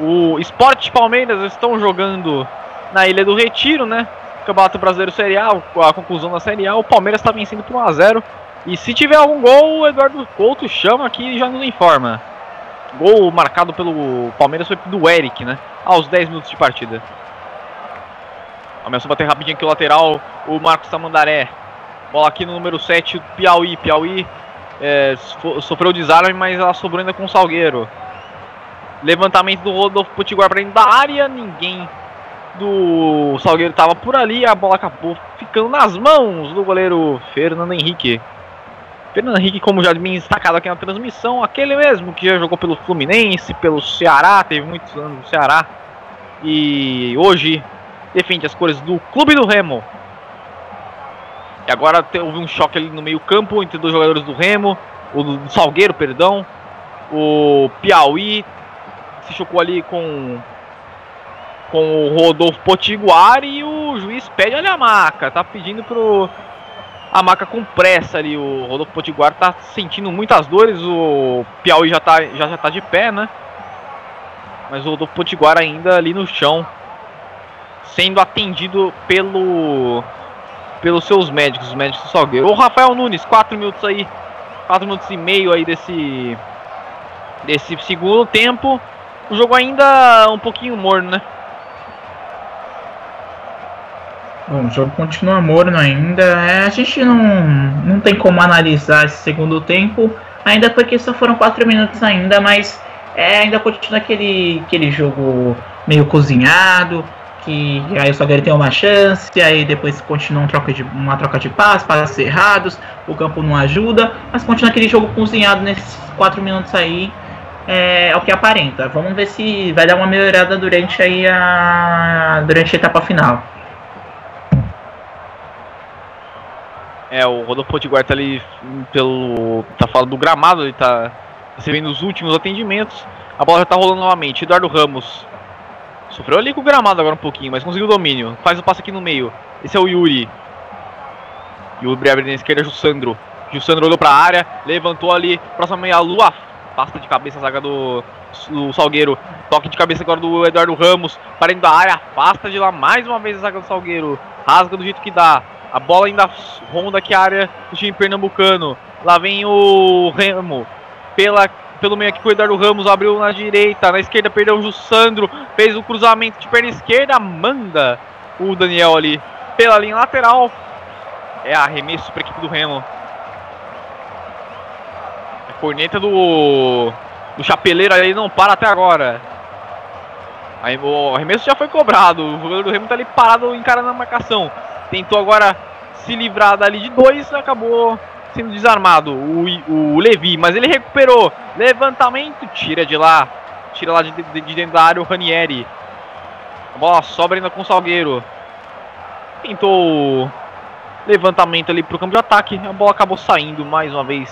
O Sport Palmeiras estão jogando na Ilha do Retiro, né? Campeonato Brasileiro Série A, a conclusão da Série A. O Palmeiras está vencendo por 1x0. E se tiver algum gol, o Eduardo Couto chama aqui e já nos informa. Gol marcado pelo Palmeiras foi do Eric, né? Aos 10 minutos de partida. Começou a bater rapidinho aqui o lateral, o Marcos Tamandaré. Bola aqui no número 7, Piauí. Piauí é, sofreu desarme, mas ela sobrou ainda com o Salgueiro. Levantamento do Rodolfo Potiguar para dentro da área. Ninguém do Salgueiro estava por ali. A bola acabou ficando nas mãos do goleiro Fernando Henrique. Fernando Henrique, como já bem destacado aqui na transmissão, aquele mesmo que já jogou pelo Fluminense, pelo Ceará, teve muitos anos no Ceará. E hoje defende as cores do Clube do Remo. E agora houve um choque ali no meio-campo entre dois jogadores do Remo, o do Salgueiro, perdão. O Piauí se chocou ali com com o Rodolfo Potiguar e o juiz pede ali a maca, tá pedindo pro a maca com pressa ali. O Rodolfo Potiguar tá sentindo muitas dores, o Piauí já tá já, já tá de pé, né? Mas o Rodolfo Potiguar ainda ali no chão sendo atendido pelo pelos seus médicos, os médicos do Salgueiro. O Rafael Nunes, 4 minutos aí, 4 minutos e meio aí desse desse segundo tempo. O jogo ainda um pouquinho morno, né? Bom, o jogo continua morno ainda. É, a gente não, não tem como analisar esse segundo tempo, ainda porque só foram 4 minutos ainda, mas é, ainda continua aquele, aquele jogo meio cozinhado que aí o Salgueiro tem uma chance, aí depois continua um troca de, uma troca de passes, passes errados, o campo não ajuda, mas continua aquele jogo cozinhado nesses 4 minutos aí, é, é, o que aparenta. Vamos ver se vai dar uma melhorada durante aí a durante a etapa final. É, o Rodolfo Potiguar tá ali pelo. tá falando do gramado, ele tá recebendo os últimos atendimentos. A bola já tá rolando novamente. Eduardo Ramos Sofreu ali com o gramado agora um pouquinho, mas conseguiu o domínio. Faz o passe aqui no meio. Esse é o Yuri. Yuri abre na esquerda, Jussandro. Jussandro olhou pra área, levantou ali, próxima meia lua. Pasta de cabeça a zaga do, do Salgueiro. Toque de cabeça agora do Eduardo Ramos. Para dentro da área, afasta de lá mais uma vez a zaga do Salgueiro. Rasga do jeito que dá. A bola ainda ronda aqui a área do time pernambucano. Lá vem o Remo pela pelo meio aqui com o Eduardo Ramos, abriu na direita, na esquerda perdeu o Jussandro, fez o cruzamento de perna esquerda, manda o Daniel ali pela linha lateral. É arremesso para a equipe do Remo. A corneta do, do Chapeleiro ali não para até agora. Aí, o arremesso já foi cobrado. O jogador do Remo tá ali parado encarando a marcação. Tentou agora se livrar dali de dois, acabou sendo desarmado o, o Levi, mas ele recuperou. Levantamento, tira de lá. Tira lá de, de, de dentro da área o Ranieri. A bola sobra ainda com o Salgueiro. Tentou levantamento ali para o campo de ataque. A bola acabou saindo mais uma vez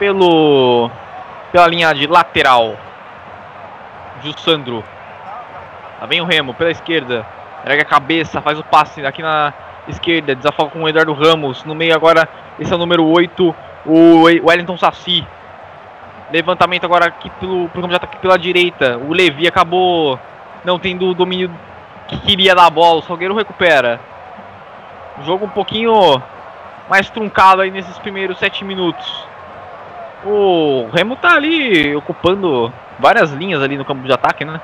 pelo pela linha de lateral. Jussandro. Lá vem o Remo pela esquerda. Ergue a cabeça, faz o passe aqui na esquerda. Desafoga com o Eduardo Ramos. No meio agora, esse é o número 8, o Wellington Saci. Levantamento agora aqui pelo, pelo de ataque pela direita. O Levi acabou não tendo o domínio que queria da bola. O Salgueiro recupera. Jogo um pouquinho mais truncado aí nesses primeiros sete minutos. O Remo tá ali ocupando várias linhas ali no campo de ataque, né?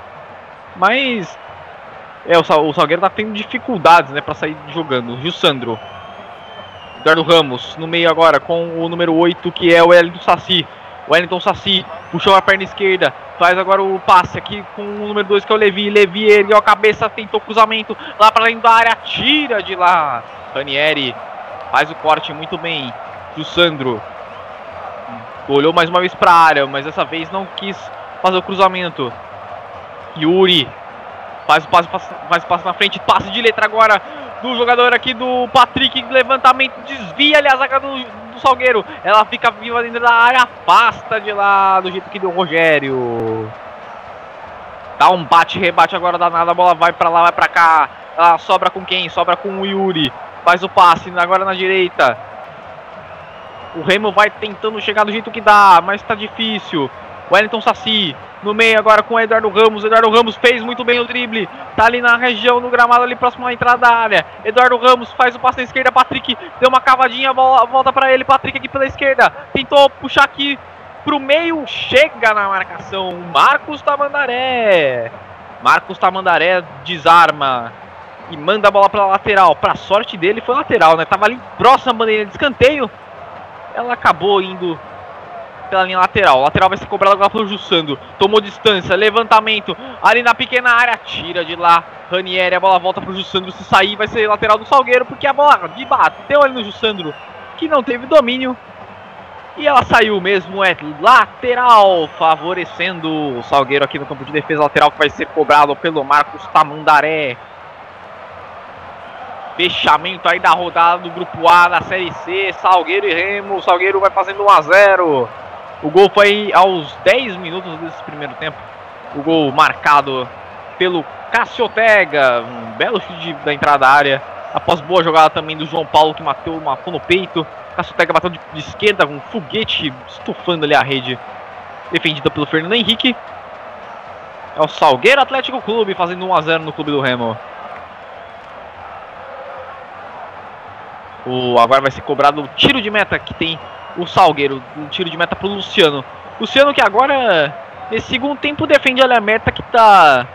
Mas é, o, Sal, o Salgueiro tá tendo dificuldades, né, para sair jogando. Gil Sandro. Eduardo Ramos no meio agora com o número 8, que é o Wellington Saci. Wellington Saci puxou a perna esquerda, faz agora o passe aqui com o número 2 que é o Levi. Levi ergueu a cabeça, tentou cruzamento lá para dentro da área, tira de lá. Ranieri faz o corte muito bem. Jussandro olhou mais uma vez para a área, mas dessa vez não quis fazer o cruzamento. Yuri faz o passe, faz o passe na frente, passe de letra agora do jogador aqui do Patrick, levantamento, desvia ali a zaga do, do Salgueiro. Ela fica viva dentro da área, afasta de lá do jeito que deu o Rogério. Dá um bate-rebate agora danado, a bola vai para lá, vai para cá. Ela sobra com quem? Sobra com o Yuri. Faz o passe agora na direita. O Remo vai tentando chegar do jeito que dá, mas tá difícil. Wellington Saci no meio agora com o Eduardo Ramos. Eduardo Ramos fez muito bem o drible. Tá ali na região, no gramado, ali próximo à entrada da área. Eduardo Ramos faz o passe na esquerda. Patrick deu uma cavadinha, volta para ele. Patrick aqui pela esquerda. Tentou puxar aqui pro meio. Chega na marcação. Marcos Tamandaré. Marcos Tamandaré desarma e manda a bola para lateral. Para sorte dele foi lateral, né? Tava ali próximo à bandeira de escanteio. Ela acabou indo pela linha lateral. O lateral vai ser cobrado agora pelo Jussando. Tomou distância, levantamento ali na pequena área. Tira de lá. Ranieri, a bola volta pro Jussandro. Se sair, vai ser lateral do Salgueiro, porque a bola de bateu ali no Jussandro, que não teve domínio. E ela saiu mesmo, é lateral, favorecendo o Salgueiro aqui no campo de defesa lateral, que vai ser cobrado pelo Marcos Tamandaré. Fechamento aí da rodada do Grupo A da Série C, Salgueiro e Remo. O Salgueiro vai fazendo 1 a 0 O gol foi aos 10 minutos desse primeiro tempo. O gol marcado pelo Cassiotega. Um belo chute da entrada da área. Após boa jogada também do João Paulo, que matou, matou no peito. Cassiotega bateu de, de esquerda com um foguete, estufando ali a rede. Defendida pelo Fernando Henrique. É o Salgueiro Atlético Clube fazendo 1 a 0 no Clube do Remo. O, agora vai ser cobrado o tiro de meta que tem o Salgueiro. Um tiro de meta pro Luciano. Luciano que agora, nesse segundo tempo, defende a meta que tá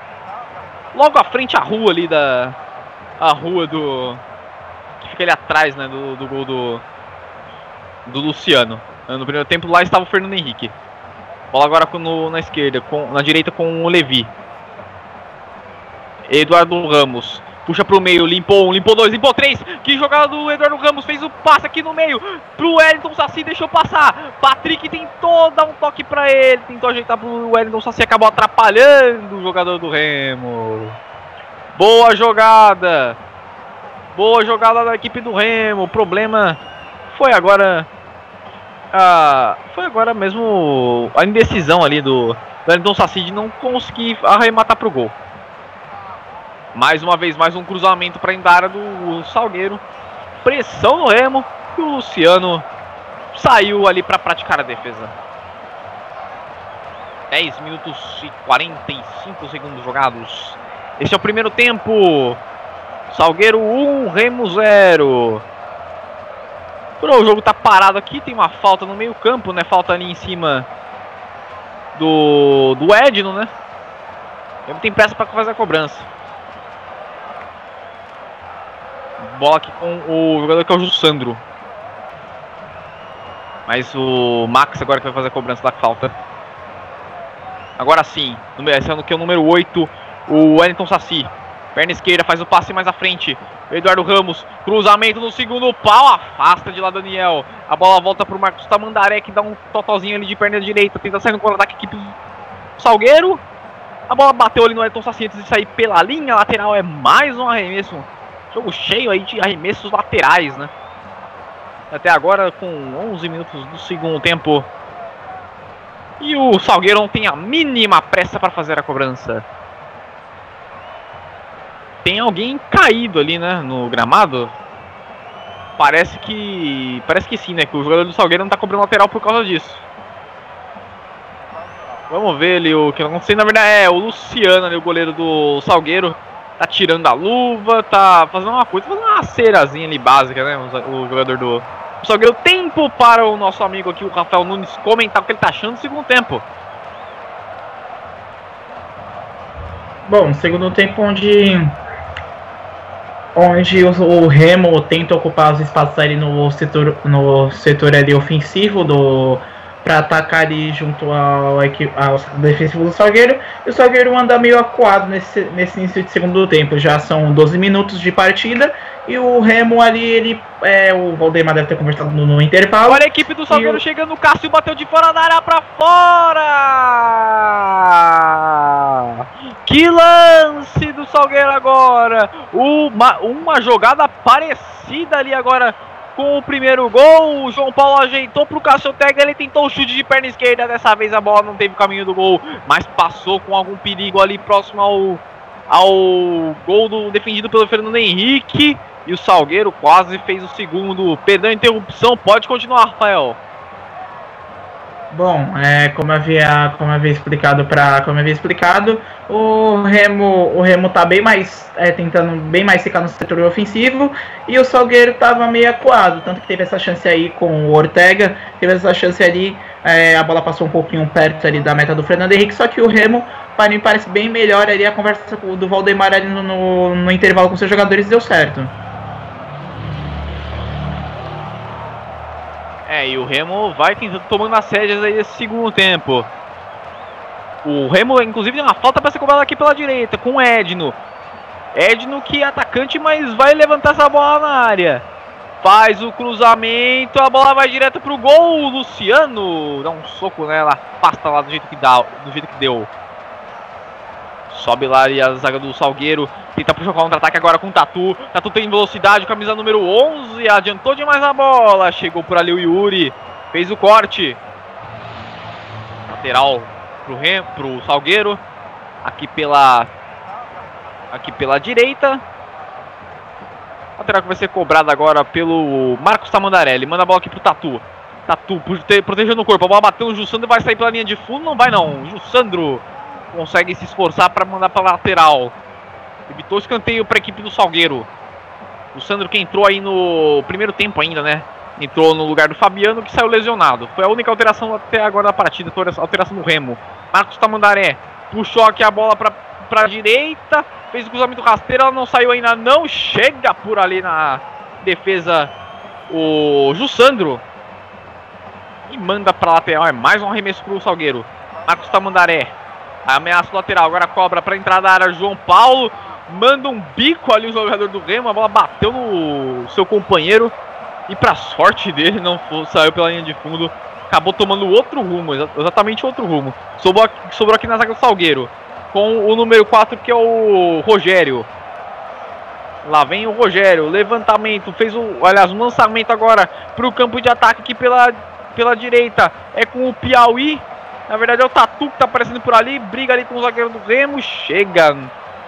logo à frente a rua ali da. A rua do. Que fica ali atrás, né? Do, do gol do. Do Luciano. No primeiro tempo lá estava o Fernando Henrique. Bola agora no, na esquerda, com, na direita com o Levi. Eduardo Ramos. Puxa pro meio, limpou um, limpou dois, limpou três. Que jogada do Eduardo Ramos fez o passe aqui no meio. Pro Wellington Saci, deixou passar. Patrick tentou dar um toque pra ele. Tentou ajeitar pro Wellington Saci, acabou atrapalhando o jogador do Remo. Boa jogada. Boa jogada da equipe do Remo. O problema foi agora. Foi agora mesmo a indecisão ali do Wellington Saci de não conseguir arrematar pro gol. Mais uma vez, mais um cruzamento para a área do Salgueiro. Pressão no Remo. E o Luciano saiu ali para praticar a defesa. 10 minutos e 45 segundos jogados. Este é o primeiro tempo. Salgueiro 1, Remo 0. O jogo tá parado aqui, tem uma falta no meio campo, né? Falta ali em cima do, do Edno, né? Ele tem pressa para fazer a cobrança. Bola aqui com o jogador que é o Jussandro. Mas o Max agora que vai fazer a cobrança da falta. Agora sim, esse é que é o número 8, o Wellington Saci. Perna esquerda, faz o passe mais à frente. Eduardo Ramos, cruzamento no segundo pau, afasta de lá Daniel. A bola volta para o Marcos Tamandaré, que dá um totalzinho ali de perna direita. Tenta sair no contra-ataque equipe Salgueiro. A bola bateu ali no Wellington Saci antes de sair pela linha lateral. É mais um arremesso Jogo cheio aí de arremessos laterais, né? Até agora com 11 minutos do segundo tempo. E o Salgueiro não tem a mínima pressa para fazer a cobrança. tem alguém caído ali, né, no gramado. Parece que. Parece que sim, né? Que o jogador do Salgueiro não tá cobrando lateral por causa disso. Vamos ver ali o que sei, na verdade é o Luciano ali, o goleiro do Salgueiro. Tá tirando a luva, tá fazendo uma coisa, fazendo uma cerazinha ali básica, né? O, jogador do Salgueiro. Tempo para o nosso amigo aqui, o Rafael Nunes, comentar o que ele tá achando do segundo tempo. Bom, segundo tempo onde onde o, o, Remo tenta ocupar os espaços ali no setor no setor ali ofensivo do para atacar ali junto ao, ao defensivo do Salgueiro. E o Salgueiro anda meio acuado nesse, nesse início de segundo tempo. Já são 12 minutos de partida. E o Remo ali ele é, o Valdemar deve ter conversado no, no intervalo. Olha a equipe do Salgueiro o... chegando. O Cássio bateu de fora da área para fora! Que lance do Salgueiro agora! Uma, uma jogada parecida ali agora com o primeiro gol. O João Paulo ajeitou para o Cassiotega. Ele tentou o chute de perna esquerda. Dessa vez a bola não teve o caminho do gol, mas passou com algum perigo ali próximo ao, ao gol do, defendido pelo Fernando Henrique. E o Salgueiro quase fez o segundo. Perdão a interrupção. Pode continuar, Rafael. Bom, é, como havia, como havia explicado para, como havia explicado, o Remo, o Remo tá bem mais é, tentando bem mais ficar no setor ofensivo e o Salgueiro tava meio acuado, tanto que teve essa chance aí com o Ortega, teve essa chance ali, é, a bola passou um pouquinho perto ali da meta do Fernando Henrique, só que o Remo para mim parece bem melhor ali a conversa do Valdemar ali no, no, no intervalo com seus jogadores deu certo. É, e o Remo vai tomando as rédeas aí nesse segundo tempo. O Remo, inclusive, tem uma falta para ser cobrada aqui pela direita, com o Edno. Edno que é atacante, mas vai levantar essa bola na área. Faz o cruzamento, a bola vai direto pro gol. Luciano dá um soco nela, afasta lá do jeito que dá, do jeito que deu. Sobe lá ali a zaga do Salgueiro. Tenta puxar o contra-ataque agora com o Tatu. Tatu tem velocidade, camisa número 11. Adiantou demais a bola. Chegou por ali o Yuri. Fez o corte. Lateral pro, Rem, pro Salgueiro. Aqui pela. Aqui pela direita. Lateral que vai ser cobrada agora pelo Marcos Tamandarelli. Manda a bola aqui pro Tatu. Tatu protegendo o corpo. A bola bateu no Jussandro e vai sair pela linha de fundo. Não vai não. Jussandro consegue se esforçar para mandar para lateral. Evitou o escanteio para a equipe do Salgueiro. O Sandro que entrou aí no primeiro tempo ainda, né? Entrou no lugar do Fabiano que saiu lesionado. Foi a única alteração até agora da partida, foi a alteração do Remo. Marcos Tamandaré puxou aqui a bola para para direita, fez o cruzamento rasteiro, ela não saiu ainda não, chega por ali na defesa o Jussandro e manda para lateral, é mais um arremesso para o Salgueiro. Marcos Tamandaré Ameaça lateral, agora cobra para entrar da área. João Paulo manda um bico ali o jogador do Remo. A bola bateu no seu companheiro. E para sorte dele, não foi, saiu pela linha de fundo. Acabou tomando outro rumo, exatamente outro rumo. Sobrou sobrou aqui na zaga do Salgueiro. Com o número 4 que é o Rogério. Lá vem o Rogério, levantamento, fez o, aliás, um lançamento agora para o campo de ataque aqui pela, pela direita. É com o Piauí, na verdade é o Tatu que tá aparecendo por ali. Briga ali com o zagueiro do Remo. Chega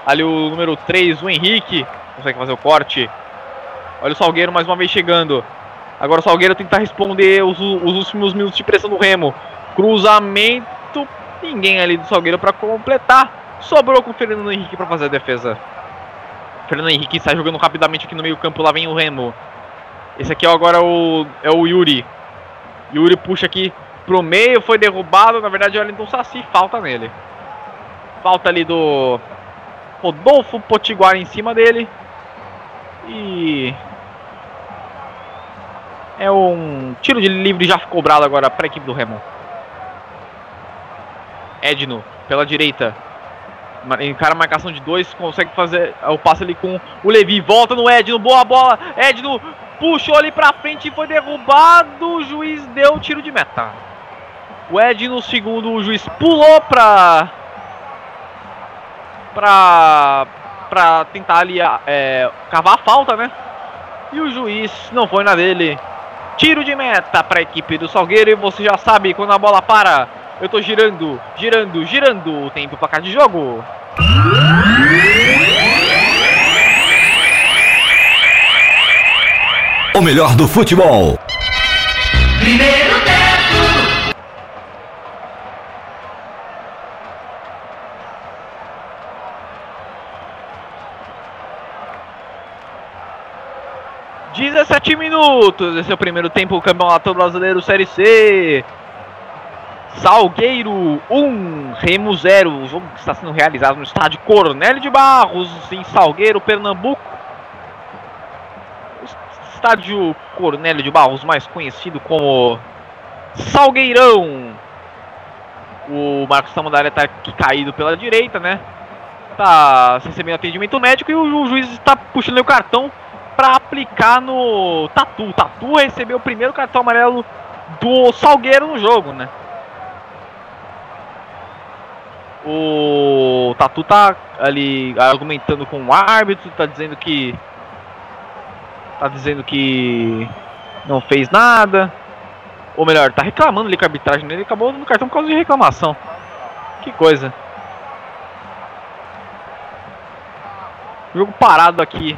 ali o número 3, o Henrique. Consegue fazer o corte. Olha o Salgueiro mais uma vez chegando. Agora o Salgueiro tenta responder os, os últimos minutos de pressão do Remo. Cruzamento. Ninguém ali do Salgueiro para completar. Sobrou com o Fernando Henrique para fazer a defesa. Fernando Henrique sai jogando rapidamente aqui no meio campo. Lá vem o Remo. Esse aqui é agora o, é o Yuri. Yuri puxa aqui pro meio, foi derrubado. Na verdade, o Wellington Saci falta nele. Falta ali do Rodolfo Potiguar em cima dele. E é um tiro de livre já cobrado agora para a equipe do Remo. Edno pela direita. Encara a marcação de dois, consegue fazer o passe ali com o Levi. Volta no Edno, boa bola. Edno puxou ali pra frente e foi derrubado. O juiz deu tiro de meta. O Ed no segundo, o juiz pulou pra. pra. pra tentar ali é, cavar a falta, né? E o juiz não foi na dele. Tiro de meta para a equipe do Salgueiro. E você já sabe, quando a bola para, eu tô girando, girando, girando. O tempo para cá de jogo. O melhor do futebol. Primeiro. 17 minutos, esse é o primeiro tempo do Campeonato Brasileiro Série C. Salgueiro 1, um, Remo 0. O jogo está sendo realizado no estádio Cornélio de Barros, em Salgueiro, Pernambuco. O estádio Cornélio de Barros, mais conhecido como Salgueirão. O Marcos Tamandaré está caído pela direita, né? Tá recebendo atendimento médico e o juiz está puxando o cartão para aplicar no Tatu. Tatu recebeu o primeiro cartão amarelo do Salgueiro no jogo, né? O Tatu tá ali argumentando com o árbitro, tá dizendo que. Tá dizendo que não fez nada. Ou melhor, tá reclamando ali com a arbitragem dele, acabou dando cartão por causa de reclamação. Que coisa. Jogo parado aqui.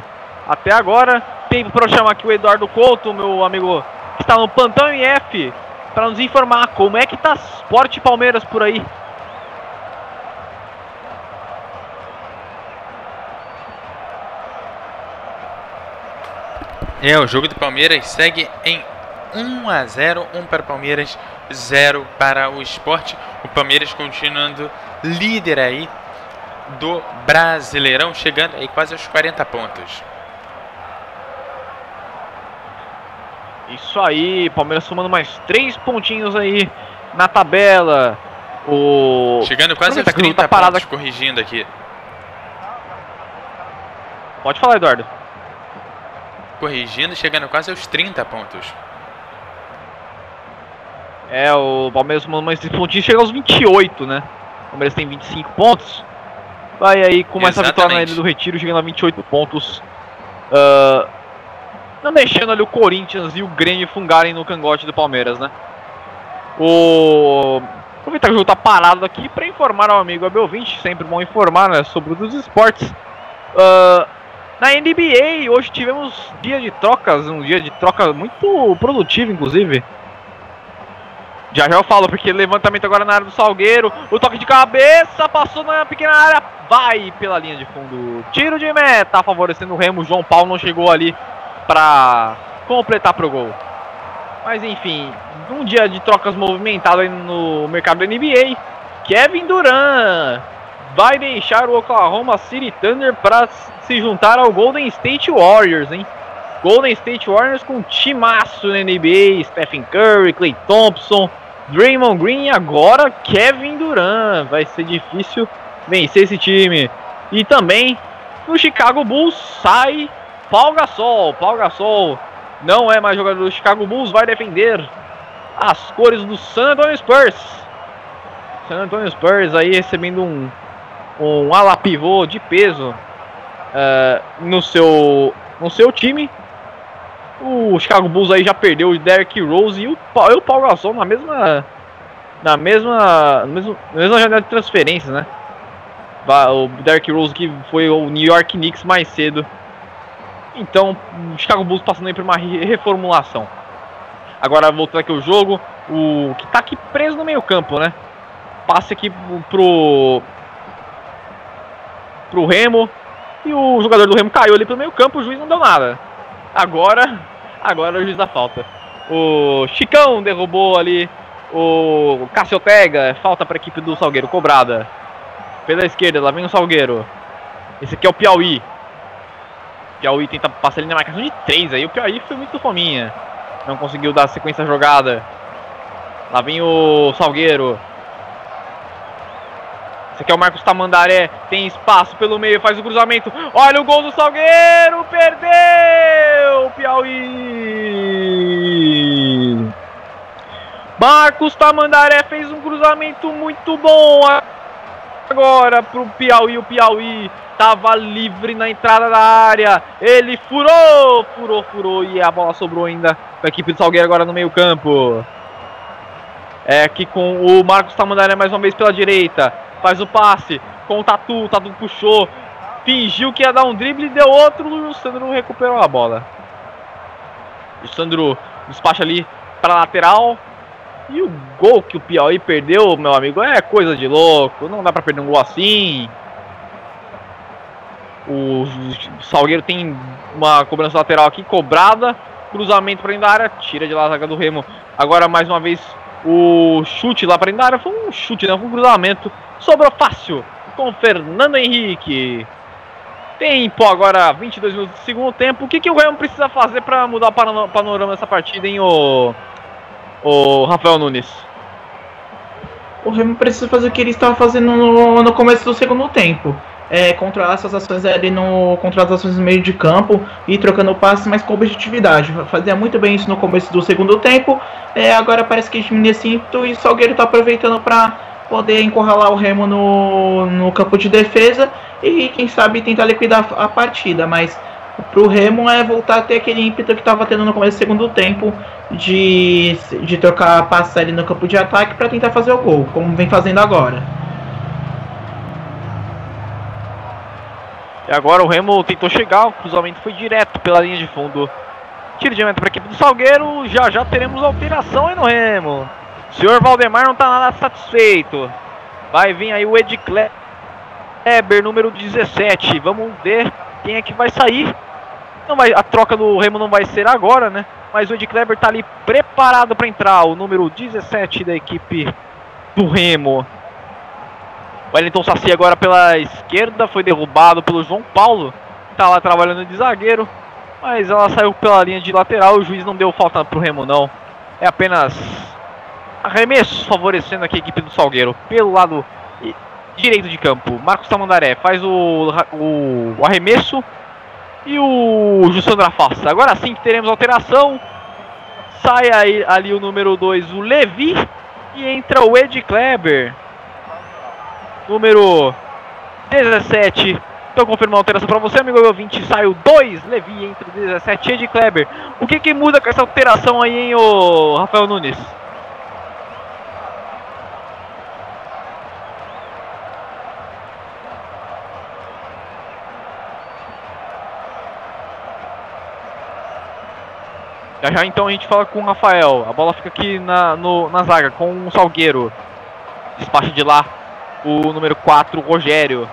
Até agora, tempo para eu chamar aqui o Eduardo Couto, meu amigo que está no plantão MF, para nos informar como é que tá Sport Palmeiras por aí. É, o jogo do Palmeiras segue em 1 a 0, 1 para o Palmeiras, 0 para o Sport. O Palmeiras continuando líder aí do Brasileirão, chegando aí quase aos 40 pontos. Isso aí, Palmeiras somando mais três pontinhos aí na tabela. O Chegando quase jogo 30 tá parado pontos, corrigindo aqui. Pode falar, Eduardo. Corrigindo, chegando quase aos 30 pontos. É, o Palmeiras somando mais três pontinhos chega aos 28, né? O Palmeiras tem 25 pontos. Vai aí com essa vitória na. Ilha do Retiro, chegando a 28 pontos. Ah, não deixando ali o Corinthians e o Grêmio fungarem no cangote do Palmeiras, né? O... Aproveitar que o jogo tá parado aqui para informar ao amigo Abel 20, sempre bom informar né, sobre os esportes. Ah, na NBA, hoje tivemos dia de trocas, um dia de troca muito produtivo, inclusive. Já já eu falo, porque levantamento agora na área do Salgueiro. O toque de cabeça, passou na pequena área, vai pela linha de fundo. Tiro de meta, favorecendo o Remo. João Paulo não chegou ali pra completar pro gol. Mas enfim, um dia de trocas movimentado no mercado da NBA. Kevin Durant vai deixar o Oklahoma City Thunder para se juntar ao Golden State Warriors, hein? Golden State Warriors com timaço na NBA, Stephen Curry, Klay Thompson, Draymond Green e agora Kevin Durant. Vai ser difícil vencer esse time. E também no Chicago Bulls sai Paul Gasol. Paul Gasol não é mais jogador do Chicago Bulls, vai defender as cores do San Antonio Spurs. San Antonio Spurs aí recebendo um, um ala pivô de peso eh, no, seu, no seu time. O Chicago Bulls aí já perdeu o Derrick Rose e o, e o Paul Gasol na mesma na mesma, na mesma, na mesma janela de transferências, né? O Derrick Rose que foi o New York Knicks mais cedo. Então, o Chicago Bulls passando aí por uma re- reformulação. Agora voltando aqui o jogo, o que tá aqui preso no meio-campo, né? Passe aqui pro pro Remo e o jogador do Remo caiu ali pro meio-campo, o juiz não deu nada. Agora, agora é o juiz da falta. O Chicão derrubou ali o Cássio Ortega, falta para a equipe do Salgueiro, cobrada. Pela esquerda, lá vem o Salgueiro. Esse aqui é o Piauí. Piauí tenta passar ali na marcação de três aí. O Piauí foi muito fominha. Não conseguiu dar sequência à jogada. Lá vem o Salgueiro. Esse aqui é o Marcos Tamandaré. Tem espaço pelo meio, faz o cruzamento. Olha o gol do Salgueiro. Perdeu! Piauí. Marcos Tamandaré fez um cruzamento muito bom agora pro Piauí. O Piauí tava livre na entrada da área. Ele furou, furou, furou e a bola sobrou ainda para a equipe do Salgueiro agora no meio-campo. É aqui com o Marcos Tamandaré mais uma vez pela direita. Faz o passe com o Tatu. O Tatu puxou. Fingiu que ia dar um drible e deu outro. O Sandro recuperou a bola. O Sandro despacha ali para lateral. E o gol que o Piauí perdeu, meu amigo, é coisa de louco. Não dá para perder um gol assim. O Salgueiro tem uma cobrança lateral aqui cobrada. Cruzamento para dentro da área. Tira de lá a zaga do Remo. Agora mais uma vez o chute lá para dentro da área. Foi um chute, não. Foi um cruzamento. Sobrou fácil com Fernando Henrique. Tempo agora, 22 minutos do segundo tempo. O que, que o Remo precisa fazer para mudar o panorama dessa partida, hein, o, o Rafael Nunes? O Remo precisa fazer o que ele estava fazendo no, no começo do segundo tempo é, controlar essas ações ali no. controlar as ações no meio de campo e trocando passes, mas com objetividade. Fazia muito bem isso no começo do segundo tempo. É, agora parece que diminui cinto e o Salgueiro está aproveitando para poder encurralar o Remo no, no campo de defesa e quem sabe tentar liquidar a partida, mas pro Remo é voltar a ter aquele ímpeto que estava tendo no começo do segundo tempo de, de trocar passe ali no campo de ataque para tentar fazer o gol, como vem fazendo agora. E agora o Remo tentou chegar, o cruzamento foi direto pela linha de fundo. Tiro de meta para a equipe do Salgueiro, já já teremos alteração aí no Remo. O senhor Valdemar não está nada satisfeito. Vai vir aí o Ed Kleber, número 17. Vamos ver quem é que vai sair. Não vai, a troca do Remo não vai ser agora, né? Mas o Ed Kleber está ali preparado para entrar, o número 17 da equipe do Remo. Wellington Saci agora pela esquerda, foi derrubado pelo João Paulo. Tá lá trabalhando de zagueiro. Mas ela saiu pela linha de lateral, o juiz não deu falta pro Remo não. É apenas arremesso favorecendo aqui a equipe do Salgueiro. Pelo lado direito de campo. Marcos Tamandaré faz o, o, o arremesso. E o Jussandro afasta. Agora sim que teremos alteração. Sai aí, ali o número 2, o Levi. E entra o Ed Kleber número 17. Então confirmando a alteração para você, amigo ouvinte. Saiu 2, Levi entre 17 e Ed Kleber. O que, que muda com essa alteração aí, hein, o Rafael Nunes? Já já então a gente fala com o Rafael. A bola fica aqui na, no, na zaga com o Salgueiro. Despacha de lá o número 4, Rogério.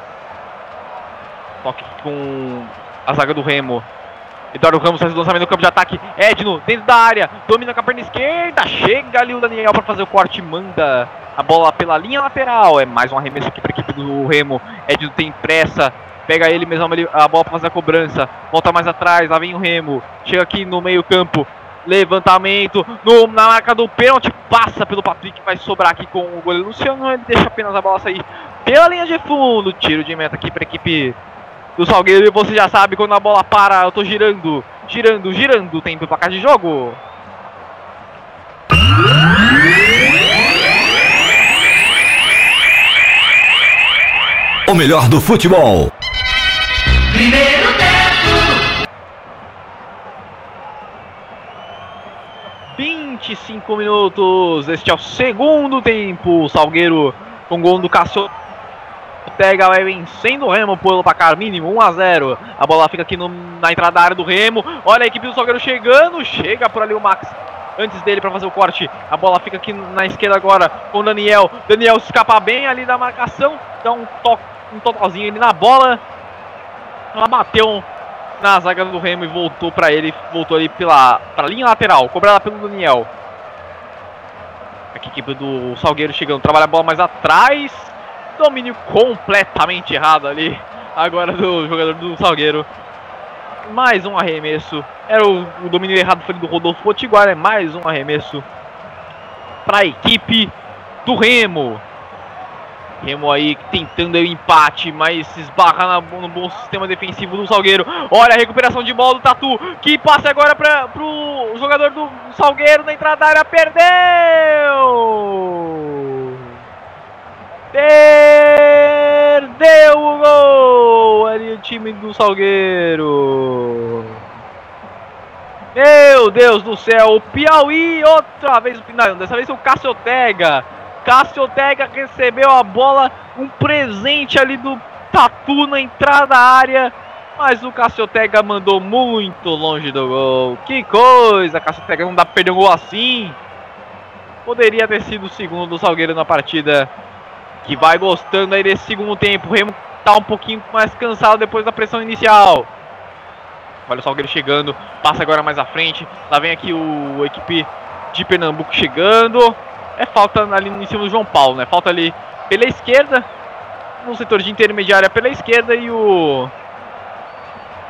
Toque com a zaga do Remo. Eduardo Ramos faz o lançamento no campo de ataque. Edno, dentro da área, domina com a perna esquerda. Chega ali o Daniel para fazer o corte. Manda a bola pela linha lateral. É mais um arremesso aqui para a equipe do Remo. Edno tem pressa. Pega ele mesmo a bola para fazer a cobrança. Volta mais atrás. Lá vem o Remo. Chega aqui no meio-campo. Levantamento no, na marca do pênalti. Passa pelo Patrick. Vai sobrar aqui com o goleiro Luciano. Ele deixa apenas a bola sair pela linha de fundo. Tiro de meta aqui para a equipe do Salgueiro. E você já sabe quando a bola para. Eu tô girando, girando, girando. Tempo para cá de jogo. O melhor do futebol. Primeiro 25 minutos. Este é o segundo tempo. Salgueiro com gol do Cássio. Pega, vai vencendo o Remo pelo placar mínimo, 1 a 0 A bola fica aqui no, na entrada da área do Remo. Olha a equipe do Salgueiro chegando. Chega por ali o Max antes dele para fazer o corte. A bola fica aqui na esquerda agora com o Daniel. Daniel escapa bem ali da marcação. Dá um toque, um totalzinho ali na bola. Ela bateu na zaga do Remo e voltou para ele, voltou ali pela pra linha lateral, cobrada pelo Daniel. Equipe do Salgueiro chegando, trabalha a bola mais atrás. Domínio completamente errado ali. Agora do jogador do Salgueiro. Mais um arremesso. Era o, o domínio errado foi do Rodolfo Potiguar. É mais um arremesso para a equipe do Remo. Remo aí tentando o empate, mas se esbarra no bom sistema defensivo do Salgueiro. Olha a recuperação de bola do Tatu, que passa agora para o jogador do Salgueiro na entrada da área. Perdeu! Perdeu o gol! Ali o time do Salgueiro. Meu Deus do céu, o Piauí outra vez, não, dessa vez o Cássio Ortega Cássio Ortega recebeu a bola, um presente ali do Tatu na entrada da área. Mas o Cassiotega mandou muito longe do gol. Que coisa, Cassiotega, não dá pra perder um gol assim. Poderia ter sido o segundo do Salgueiro na partida. Que vai gostando aí desse segundo tempo. O Remo tá um pouquinho mais cansado depois da pressão inicial. Olha o Salgueiro chegando, passa agora mais à frente. Lá vem aqui o equipe de Pernambuco chegando. É falta ali em cima do João Paulo, né? Falta ali pela esquerda, no setor de intermediária pela esquerda e o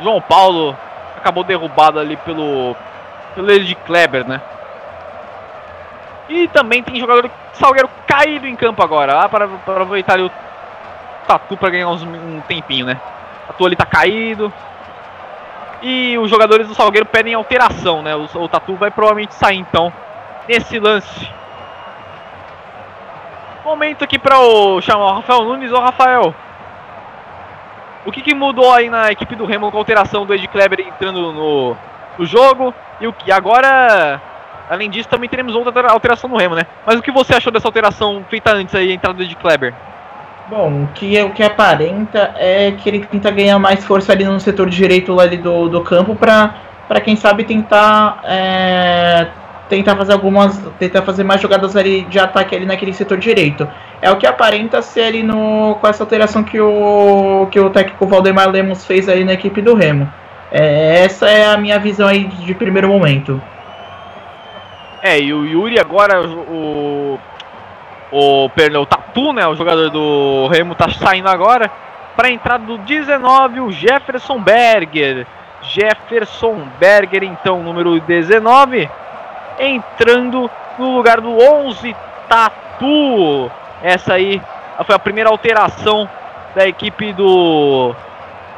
João Paulo acabou derrubado ali pelo pelo de Kleber, né? E também tem jogador Salgueiro caído em campo agora, lá para, para aproveitar ali o Tatu para ganhar uns, um tempinho, né? O Tatu ali tá caído. E os jogadores do Salgueiro pedem alteração, né? O, o Tatu vai provavelmente sair então nesse lance. Momento aqui para o chamar o Rafael Nunes. Ô Rafael, o que, que, mudou aí na equipe do Remo com a alteração do Ed Kleber entrando no, no jogo? E o que agora, além disso, também teremos outra alteração no Remo, né? Mas o que você achou dessa alteração feita antes aí, a entrada do Ed Kleber? Bom, o que, o que aparenta é que ele tenta ganhar mais força ali no setor direito ali do, do campo para quem sabe tentar é, tentar fazer algumas tentar fazer mais jogadas ali de ataque ali naquele setor direito. É o que aparenta ser ali no com essa alteração que o que o técnico Valdemar Lemos fez aí na equipe do Remo. É, essa é a minha visão aí de primeiro momento. É, e o Yuri agora o o, perdão, Tatu, né, o jogador do Remo, tá saindo agora. Para a entrada do 19, o Jefferson Berger. Jefferson Berger, então, número 19. Entrando no lugar do 11, Tatu. Essa aí foi a primeira alteração da equipe do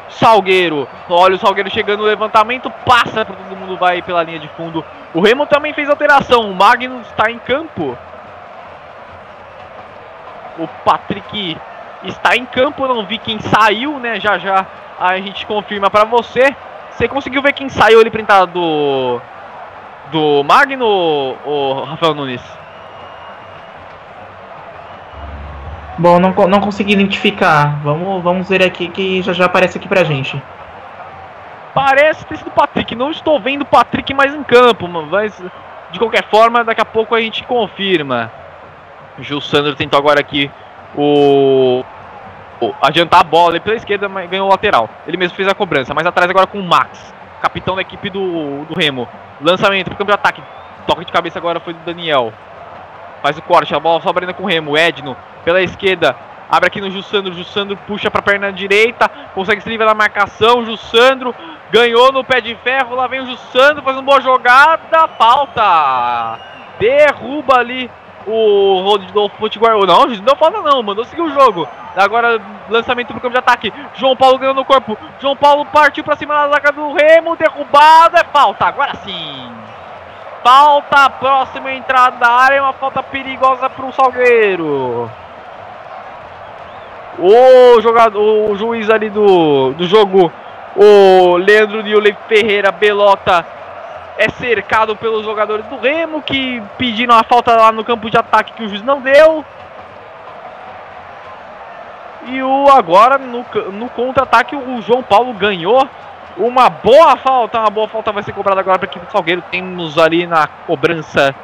Salgueiro. Olha o Salgueiro chegando no levantamento, passa para todo mundo, vai pela linha de fundo. O Remo também fez alteração. O Magnus está em campo. O Patrick está em campo, não vi quem saiu, né? Já já a gente confirma para você. Você conseguiu ver quem saiu ali printado do Magno, o Rafael Nunes? Bom, não, não consegui identificar. Vamos, vamos ver aqui que já já aparece aqui pra gente. Parece ter sido o Patrick. Não estou vendo o Patrick mais em campo, mas de qualquer forma, daqui a pouco a gente confirma. Gil Sandro tentou agora aqui o, o adiantar a bola pela esquerda, mas ganhou o lateral. Ele mesmo fez a cobrança, mas atrás agora com o Max, capitão da equipe do, do Remo. Lançamento para o campo de ataque. Toque de cabeça agora foi do Daniel. Faz o corte, a bola sobra ainda com o Remo. Edno pela esquerda. Abre aqui no Jussandro. Jussandro puxa para a perna direita. Consegue se livrar da marcação. Jussandro ganhou no pé de ferro. Lá vem o Jussandro fazendo boa jogada. Falta. Derruba ali o Rodolfo Potiguar. Não, não falta não, mandou seguir o jogo. Agora lançamento pro campo de ataque. João Paulo ganhou no corpo. João Paulo partiu para cima da zaga do Remo. Derrubado. É falta. Agora sim. Falta. Próxima entrada da área. Uma falta perigosa para o Salgueiro. O jogador, o juiz ali do, do jogo, o Leandro Nilei Ferreira Belota é cercado pelos jogadores do Remo que pediram a falta lá no campo de ataque que o juiz não deu. E o agora no, no contra-ataque o João Paulo ganhou uma boa falta, uma boa falta vai ser cobrada agora para a equipe do Salgueiro. Temos ali na cobrança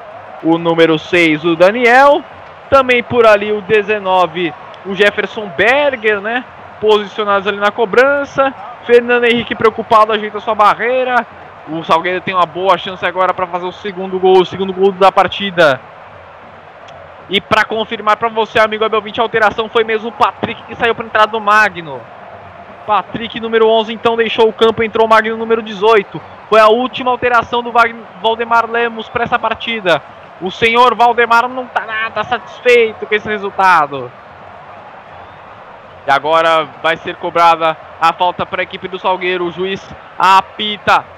o número 6, o Daniel. Também por ali o 19, o Jefferson Berger, né? Posicionados ali na cobrança. Fernando Henrique preocupado, ajeita sua barreira. O Salgueiro tem uma boa chance agora para fazer o segundo gol, o segundo gol da partida. E para confirmar para você, amigo Abel 20, a alteração foi mesmo o Patrick que saiu para entrada do Magno. Patrick, número 11, então deixou o campo, entrou o Magno, número 18. Foi a última alteração do Valdemar Lemos para essa partida. O senhor Valdemar não está nada satisfeito com esse resultado. E agora vai ser cobrada a falta para a equipe do Salgueiro. O juiz apita.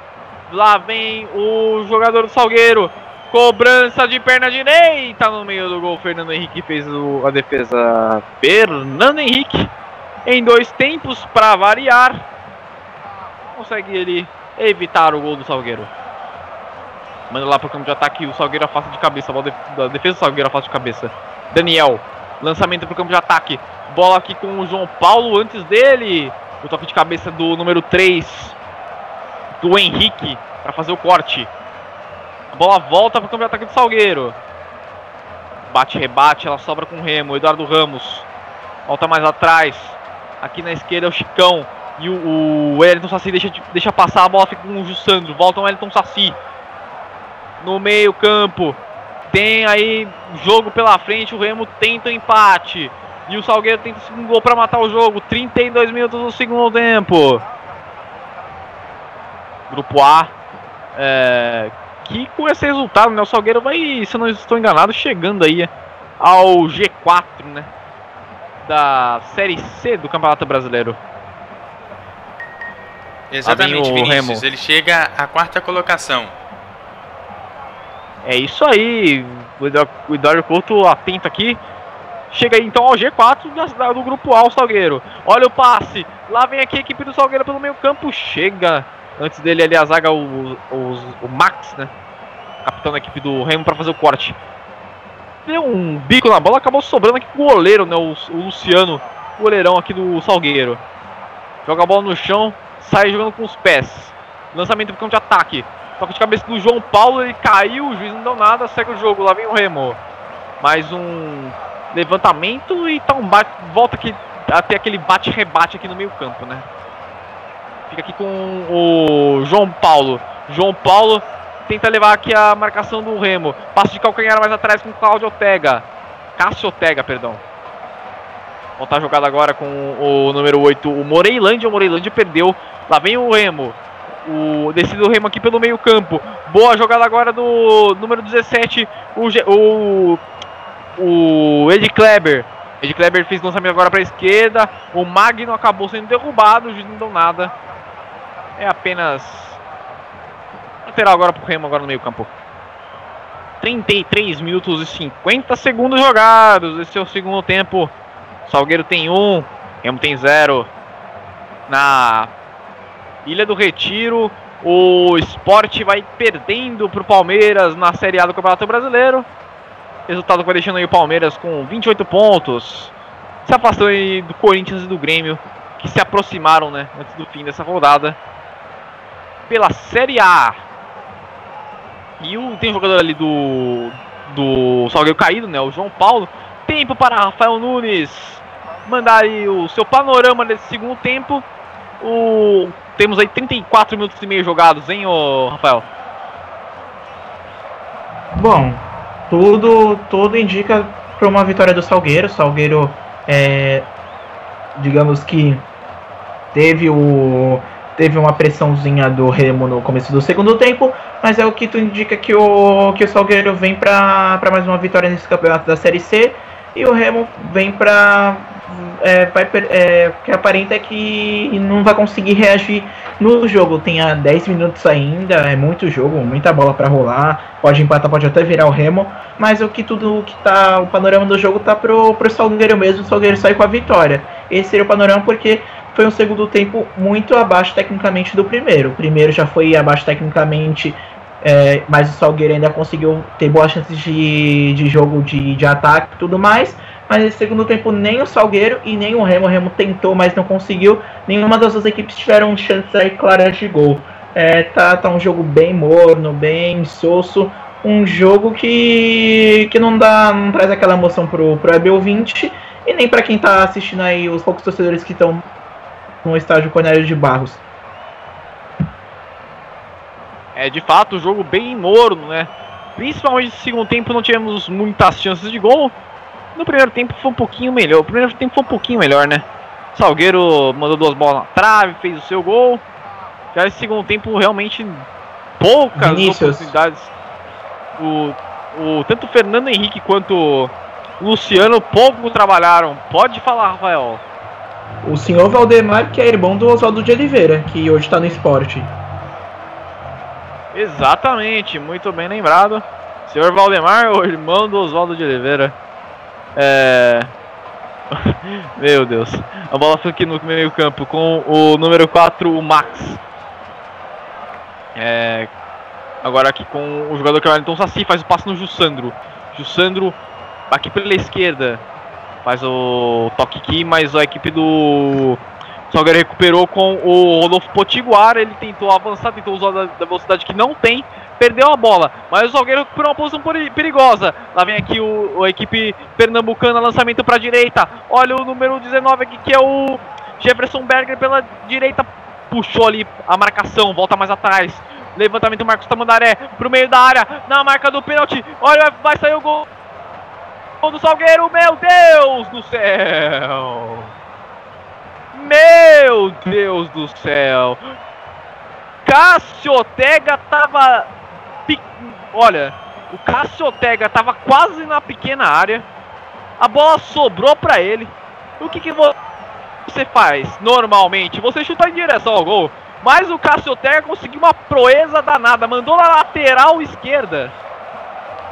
Lá vem o jogador do Salgueiro. Cobrança de perna direita no meio do gol. Fernando Henrique fez o, a defesa. Fernando Henrique em dois tempos para variar. Consegue ele evitar o gol do Salgueiro. Manda lá para o campo de ataque. O Salgueiro afasta de cabeça. A defesa do Salgueiro afasta de cabeça. Daniel. Lançamento para o campo de ataque. Bola aqui com o João Paulo antes dele. O toque de cabeça do número 3, do Henrique, para fazer o corte. A bola volta para o campo de ataque do Salgueiro. Bate, rebate, ela sobra com o Remo. Eduardo Ramos volta mais atrás. Aqui na esquerda é o Chicão. E o, o Wellington Saci deixa, deixa passar a bola, fica com o Jussandro. Volta o Wellington Saci. No meio campo. Tem aí jogo pela frente. O Remo tenta o empate. E o Salgueiro tenta o segundo gol para matar o jogo. 32 minutos do segundo tempo. Grupo A. É, que com esse resultado, né, o Salgueiro vai, se eu não estou enganado, chegando aí ao G4, né? Da Série C do Campeonato Brasileiro. Exatamente, Vinícius. Ele chega à quarta colocação. É isso aí. O Eduardo Couto atento aqui. Chega aí então ao G4 do grupo A, o Salgueiro. Olha o passe. Lá vem aqui a equipe do Salgueiro pelo meio campo. Chega. Antes dele ali a zaga, o, o, o Max, né? Capitão da equipe do Remo para fazer o corte. Deu um bico na bola, acabou sobrando aqui o goleiro, né? O, o Luciano, o goleirão aqui do Salgueiro. Joga a bola no chão, sai jogando com os pés. Lançamento para campo de ataque. Toque de cabeça do João Paulo, ele caiu, o juiz não deu nada, segue o jogo, lá vem o Remo. Mais um levantamento e tá um bate, volta aqui até aquele bate-rebate aqui no meio campo, né? Fica aqui com o João Paulo. João Paulo tenta levar aqui a marcação do Remo. Passo de calcanhar mais atrás com o Claudio Ortega. Cássio Ortega, perdão. Voltar a jogada agora com o número 8, o Moreilândia. O Moreilândia perdeu. Lá vem o Remo. O descido do Remo aqui pelo meio campo. Boa jogada agora do número 17, o, o, o Ed Kleber. Ed Kleber fez lançamento agora para a esquerda. O Magno acabou sendo derrubado. O juiz não deu nada. É apenas lateral agora pro Remo agora no meio campo. 33 minutos e 50 segundos jogados. Esse é o segundo tempo. Salgueiro tem um, Remo tem zero. Na Ilha do Retiro, o esporte vai perdendo para o Palmeiras na Série A do Campeonato Brasileiro. Resultado que vai deixando aí o Palmeiras com 28 pontos. Se afastando do Corinthians e do Grêmio, que se aproximaram né, antes do fim dessa rodada. Pela Série A. E o, tem um jogador ali do, do Salgueiro caído, né? O João Paulo. Tempo para Rafael Nunes mandar aí o seu panorama desse segundo tempo. O, temos aí 34 minutos e meio jogados, hein, ô, Rafael? Bom, tudo, tudo indica para uma vitória do Salgueiro. Salgueiro, é, digamos que teve o teve uma pressãozinha do Remo no começo do segundo tempo, mas é o que tu indica que o que o Salgueiro vem para mais uma vitória nesse campeonato da Série C e o Remo vem para é, vai, é, que aparenta é que não vai conseguir reagir no jogo. Tem 10 minutos ainda, é muito jogo, muita bola para rolar. Pode empatar, pode até virar o Remo, mas o que tudo que tá o panorama do jogo tá pro, pro Salgueiro mesmo. O Salgueiro sai com a vitória. Esse seria o panorama porque foi um segundo tempo muito abaixo tecnicamente do primeiro. O primeiro já foi abaixo tecnicamente é, mas o Salgueiro ainda conseguiu ter boas chances de, de jogo de, de ataque e tudo mais. Mas nesse segundo tempo nem o Salgueiro e nem o Remo. O Remo tentou, mas não conseguiu. Nenhuma das duas equipes tiveram chances aí claras de gol. É, tá, tá um jogo bem morno, bem soço. Um jogo que, que não dá, não traz aquela emoção pro, pro Abel 20 e nem para quem tá assistindo aí, os poucos torcedores que estão no estádio Cornélio de Barros. É de fato um jogo bem morno, né? Principalmente no segundo tempo não tivemos muitas chances de gol. No primeiro tempo foi um pouquinho melhor. O primeiro tempo foi um pouquinho melhor, né? Salgueiro mandou duas bolas na trave, fez o seu gol. Já esse segundo tempo realmente poucas Vinícius. oportunidades. O, o, tanto o Fernando Henrique quanto o Luciano pouco trabalharam. Pode falar, Rafael. O senhor Valdemar, que é irmão do Oswaldo de Oliveira, que hoje está no esporte. Exatamente, muito bem lembrado. Senhor Valdemar, o irmão do Oswaldo de Oliveira. É. Meu Deus. A bola foi aqui no meio campo com o número 4, o Max. É... Agora aqui com o jogador que é o Wellington Saci, faz o passe no Jussandro. Jussandro aqui pela esquerda. Faz o toque aqui, mas a equipe do Salgueiro recuperou com o Rodolfo Potiguar. Ele tentou avançar, tentou usar da, da velocidade que não tem. Perdeu a bola, mas o Salgueiro recuperou uma posição peri- perigosa. Lá vem aqui o, a equipe pernambucana, lançamento para a direita. Olha o número 19 aqui, que é o Jefferson Berger pela direita. Puxou ali a marcação, volta mais atrás. Levantamento Marcos Tamandaré pro meio da área, na marca do pênalti. Olha, vai sair o gol. Do Salgueiro, meu Deus do céu! Meu Deus do céu! Cássio Ortega tava. Olha, o Cássio Ortega tava quase na pequena área. A bola sobrou pra ele. O que, que vo- você faz normalmente? Você chuta em direção ao gol. Mas o Cássio Ortega conseguiu uma proeza danada. Mandou na lateral esquerda.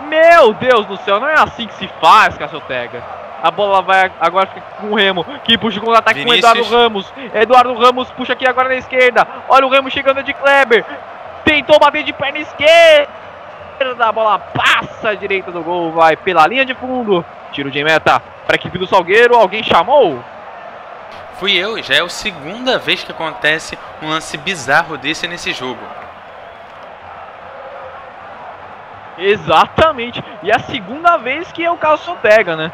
Meu Deus do céu, não é assim que se faz, Cássio Ortega. A bola vai agora fica com o Remo, que puxa o contra-ataque com o. Eduardo Ramos. Eduardo Ramos puxa aqui agora na esquerda. Olha o Ramos chegando de Kleber. Tentou bater de perna esquerda. A bola passa à direita do gol, vai pela linha de fundo. Tiro de meta para a equipe do Salgueiro. Alguém chamou? Fui eu, já é a segunda vez que acontece um lance bizarro desse nesse jogo. Exatamente. E é a segunda vez que é o Cássio Ortega, né?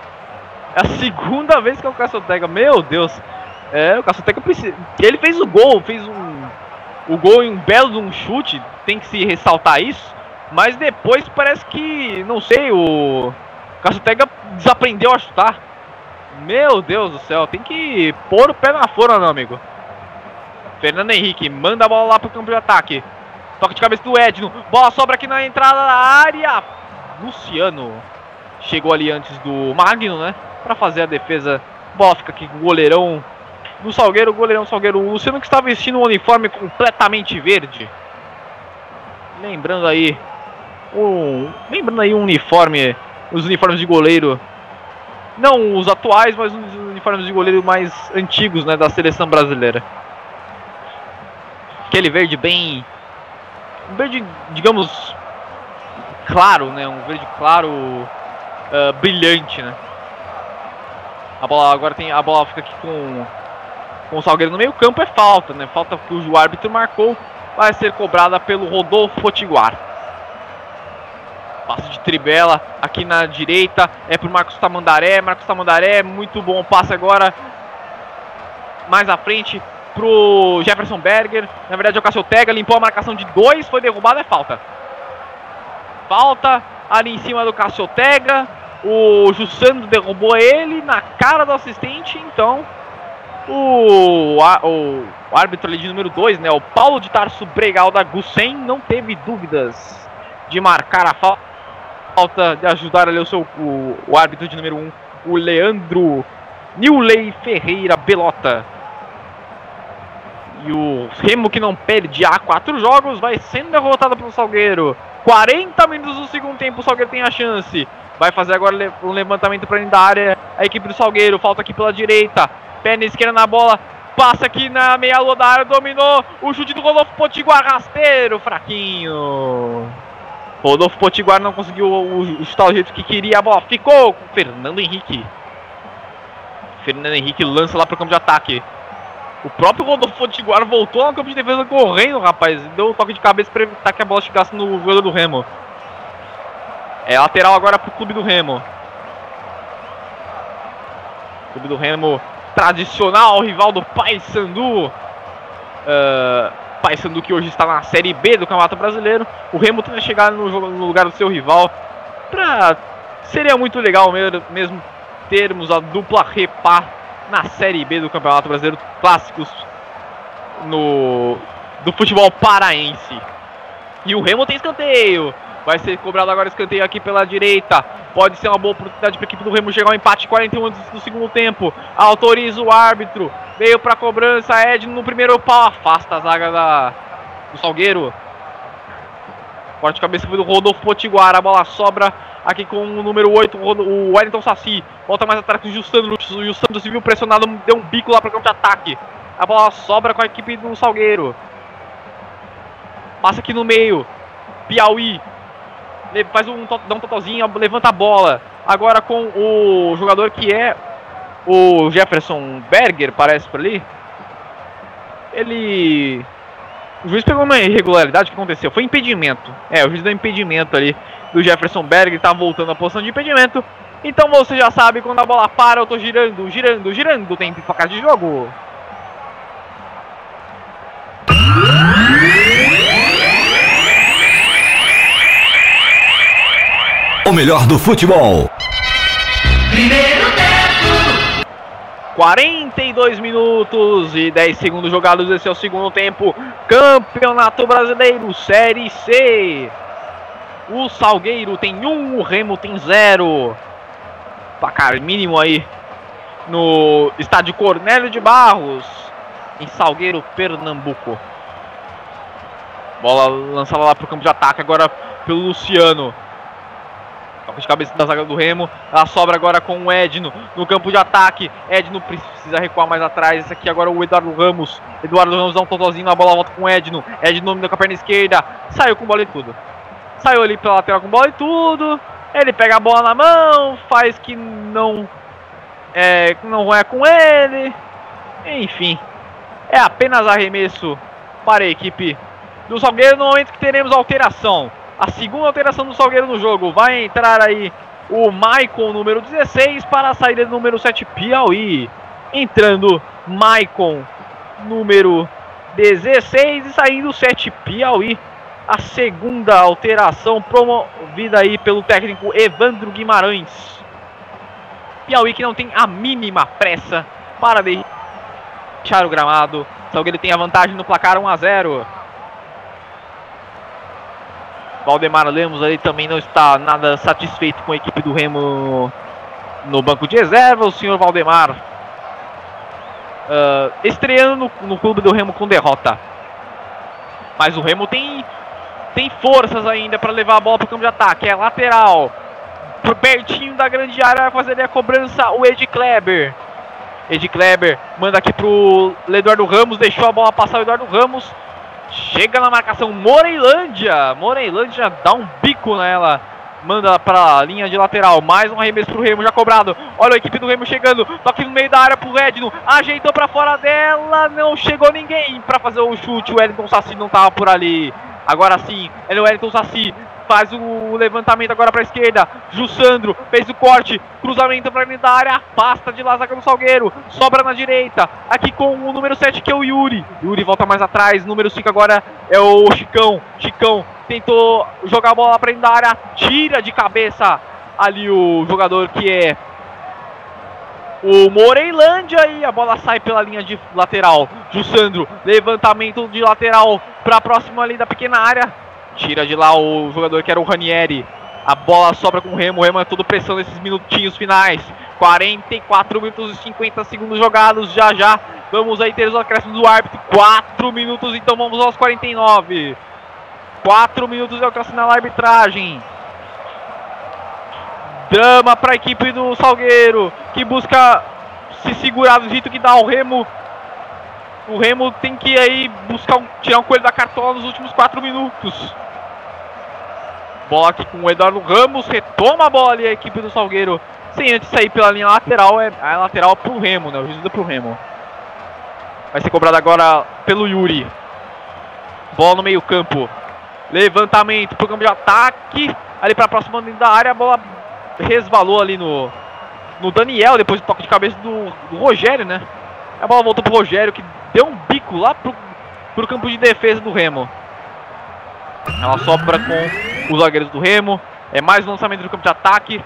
É a segunda vez que é o Cássio Ortega. Meu Deus. É, o Cássio Ortega precisa. Ele fez o gol, fez um. O gol em um belo de um chute. Tem que se ressaltar isso. Mas depois parece que. Não sei, o. Cássio Ortega desaprendeu a chutar. Meu Deus do céu, tem que pôr o pé na forma, meu amigo. Fernando Henrique manda a bola lá pro campo de ataque. Toque de cabeça do Edno. Bola sobra aqui na entrada da área. Luciano chegou ali antes do Magno, né? Pra fazer a defesa. Bola fica aqui com o goleirão do Salgueiro. Goleirão Salgueiro. O Luciano que está vestindo um uniforme completamente verde. Lembrando aí. Um, lembrando aí um uniforme. Os uniformes de goleiro. Não os atuais, mas os uniformes de goleiro mais antigos, né? Da seleção brasileira. Aquele verde bem um verde, digamos, claro, né? Um verde claro, ah, brilhante, né? A bola agora tem a bola fica aqui com com o Salgueiro no meio campo é falta, né? Falta que o árbitro marcou, vai ser cobrada pelo Rodolfo Potiguar. Passe de tribela aqui na direita é pro Marcos Tamandaré, Marcos Tamandaré, muito bom passe agora mais à frente pro Jefferson Berger. Na verdade, é o Cássio Ortega limpou a marcação de dois, foi derrubado, é falta. Falta ali em cima do Cássio Ortega. O Jussando derrubou ele na cara do assistente, então o, a- o, árbitro ali de número 2, né, o Paulo de Tarso Bregal da Gussen, não teve dúvidas de marcar a fal- falta, de ajudar ali o seu o, o árbitro de número 1, um, o Leandro Newley Ferreira Belota. E o Remo que não perde há quatro jogos vai sendo derrotado pelo Salgueiro. 40 minutos do segundo tempo, o Salgueiro tem a chance. Vai fazer agora um levantamento para dentro da área. A equipe do Salgueiro falta aqui pela direita. Perna esquerda na bola. Passa aqui na meia lua da área, dominou. O chute do Rodolfo Potiguar, rasteiro, fraquinho. Rodolfo Potiguar não conseguiu o, o chutar o jeito que queria. A bola ficou com o Fernando Henrique. Fernando Henrique lança lá pro campo de ataque. O próprio Rodolfo Potiguar voltou ao campo de defesa correndo, rapaz. Deu um toque de cabeça para evitar que a bola chegasse no jogador do Remo. É lateral agora pro clube do Remo. Clube do Remo, tradicional rival do Paysandu. Uh, Paysandu que hoje está na Série B do Campeonato Brasileiro. O Remo tenta chegar no, no lugar do seu rival. Pra... Seria muito legal mesmo termos a dupla repá na Série B do Campeonato Brasileiro. Clássicos no do futebol paraense. E o Remo tem escanteio. Vai ser cobrado agora escanteio aqui pela direita. Pode ser uma boa oportunidade para a equipe do Remo chegar ao empate 41 antes do segundo tempo. Autoriza o árbitro. Veio para cobrança. Ed no primeiro pau. Afasta a zaga da, do Salgueiro. Corte de cabeça do Rodolfo Potiguar. A bola sobra aqui com o número 8, o Wellington Saci. Volta mais atrás com o Justano. O Justano se viu pressionado. Deu um bico lá para o campo de ataque. A bola sobra com a equipe do Salgueiro. Passa aqui no meio. Piauí. Faz um, dá um totozinho, levanta a bola. Agora com o jogador que é o Jefferson Berger, parece por ali. ele. O juiz pegou uma irregularidade, o que aconteceu? Foi impedimento. É, o juiz deu impedimento ali do Jefferson Berg, tá voltando à posição de impedimento. Então você já sabe, quando a bola para, eu tô girando, girando, girando, tempo e placar de jogo. O melhor do futebol. Primeiro. 42 minutos e 10 segundos jogados. Esse é o segundo tempo. Campeonato Brasileiro, Série C. O Salgueiro tem um, o Remo tem zero. Placar mínimo aí no estádio Cornélio de Barros, em Salgueiro, Pernambuco. Bola lançada lá pro campo de ataque agora pelo Luciano. Toca de cabeça da zaga do Remo. Ela sobra agora com o Edno no campo de ataque. Edno precisa recuar mais atrás. Esse aqui agora o Eduardo Ramos. Eduardo Ramos dá um totozinho. A bola volta com o Edno. Edno domina com a perna esquerda. Saiu com bola e tudo. Saiu ali pela lateral com bola e tudo. Ele pega a bola na mão. Faz que não é, não é com ele. Enfim. É apenas arremesso para a equipe do Salgueiro no momento que teremos alteração. A segunda alteração do Salgueiro no jogo. Vai entrar aí o Maicon, número 16, para a saída do número 7, Piauí. Entrando Maicon, número 16, e saindo o 7, Piauí. A segunda alteração promovida aí pelo técnico Evandro Guimarães. Piauí que não tem a mínima pressa para deixar o gramado. Salgueiro tem a vantagem no placar 1 a 0. Valdemar Lemos ali também não está nada satisfeito com a equipe do Remo no banco de reserva. O senhor Valdemar uh, estreando no, no, clube do Remo com derrota. Mas o Remo tem, tem forças ainda para levar a bola para o campo de ataque. É lateral. Pertinho da grande área vai fazer a cobrança o Ed Kleber. Ed Kleber manda aqui pro Eduardo Ramos, deixou a bola passar o Eduardo Ramos. Chega na marcação Moreilândia. Moreilândia dá um bico nela. Manda para a linha de lateral. Mais um arremesso pro Remo já cobrado. Olha a equipe do Remo chegando. Toque no meio da área pro Edno. Ajeitou para fora dela. Não chegou ninguém para fazer o chute. O Wellington Saci não tava por ali. Agora sim, ele é o Wellington Saci. Faz o levantamento agora para a esquerda. Jussandro fez o corte. Cruzamento para dentro da área. Afasta de lá zaga do Salgueiro. Sobra na direita. Aqui com o número 7 que é o Yuri. Yuri volta mais atrás. Número 5 agora é o Chicão. Chicão tentou jogar a bola para dentro da área. Tira de cabeça ali o jogador que é o Moreilândia e a bola sai pela linha de lateral. Jussandro, levantamento de lateral para próxima ali da pequena área. Tira de lá o jogador que era o Ranieri. A bola sobra com o Remo. O Remo é tudo pressão nesses minutinhos finais. 44 minutos e 50 segundos jogados. Já já vamos aí ter os acréscimos do árbitro. 4 minutos, então vamos aos 49. 4 minutos é o que assinala a arbitragem. Drama para a equipe do Salgueiro, que busca se segurar do jeito que dá o Remo. O Remo tem que aí buscar um, tirar um coelho da cartola nos últimos 4 minutos. Bola aqui com o Eduardo Ramos, retoma a bola ali a equipe do Salgueiro. Sem antes sair pela linha lateral, é a lateral pro Remo, né? O juiz pro Remo. Vai ser cobrado agora pelo Yuri. Bola no meio campo. Levantamento pro campo de ataque. Ali pra próxima da área, a bola resvalou ali no, no Daniel, depois do toque de cabeça do, do Rogério, né? A bola voltou pro Rogério, que deu um bico lá pro, pro campo de defesa do Remo. Ela sobra com os zagueiros do Remo. É mais um lançamento do campo de ataque.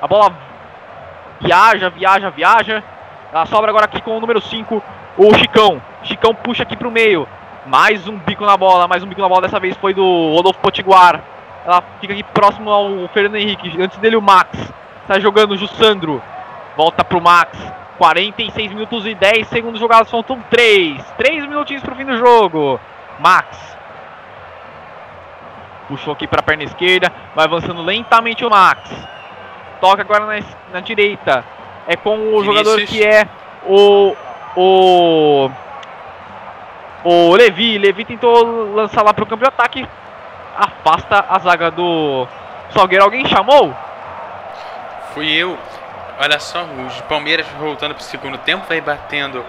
A bola viaja, viaja, viaja. Ela sobra agora aqui com o número 5, o Chicão. Chicão puxa aqui pro meio. Mais um bico na bola, mais um bico na bola. Dessa vez foi do Rodolfo Potiguar. Ela fica aqui próximo ao Fernando Henrique. Antes dele o Max. Está jogando o Jussandro. Volta pro Max. 46 minutos e 10 segundos jogados. Faltam 3. 3 minutinhos pro fim do jogo. Max Puxou aqui para a perna esquerda. Vai avançando lentamente o Max. Toca agora na, na direita. É com o Vinícius. jogador que é o. O. O Levi. Levi tentou lançar lá para o campo de ataque. Afasta a zaga do Salgueiro. Alguém chamou? Fui eu. Olha só, o Palmeiras voltando para o segundo tempo, vai batendo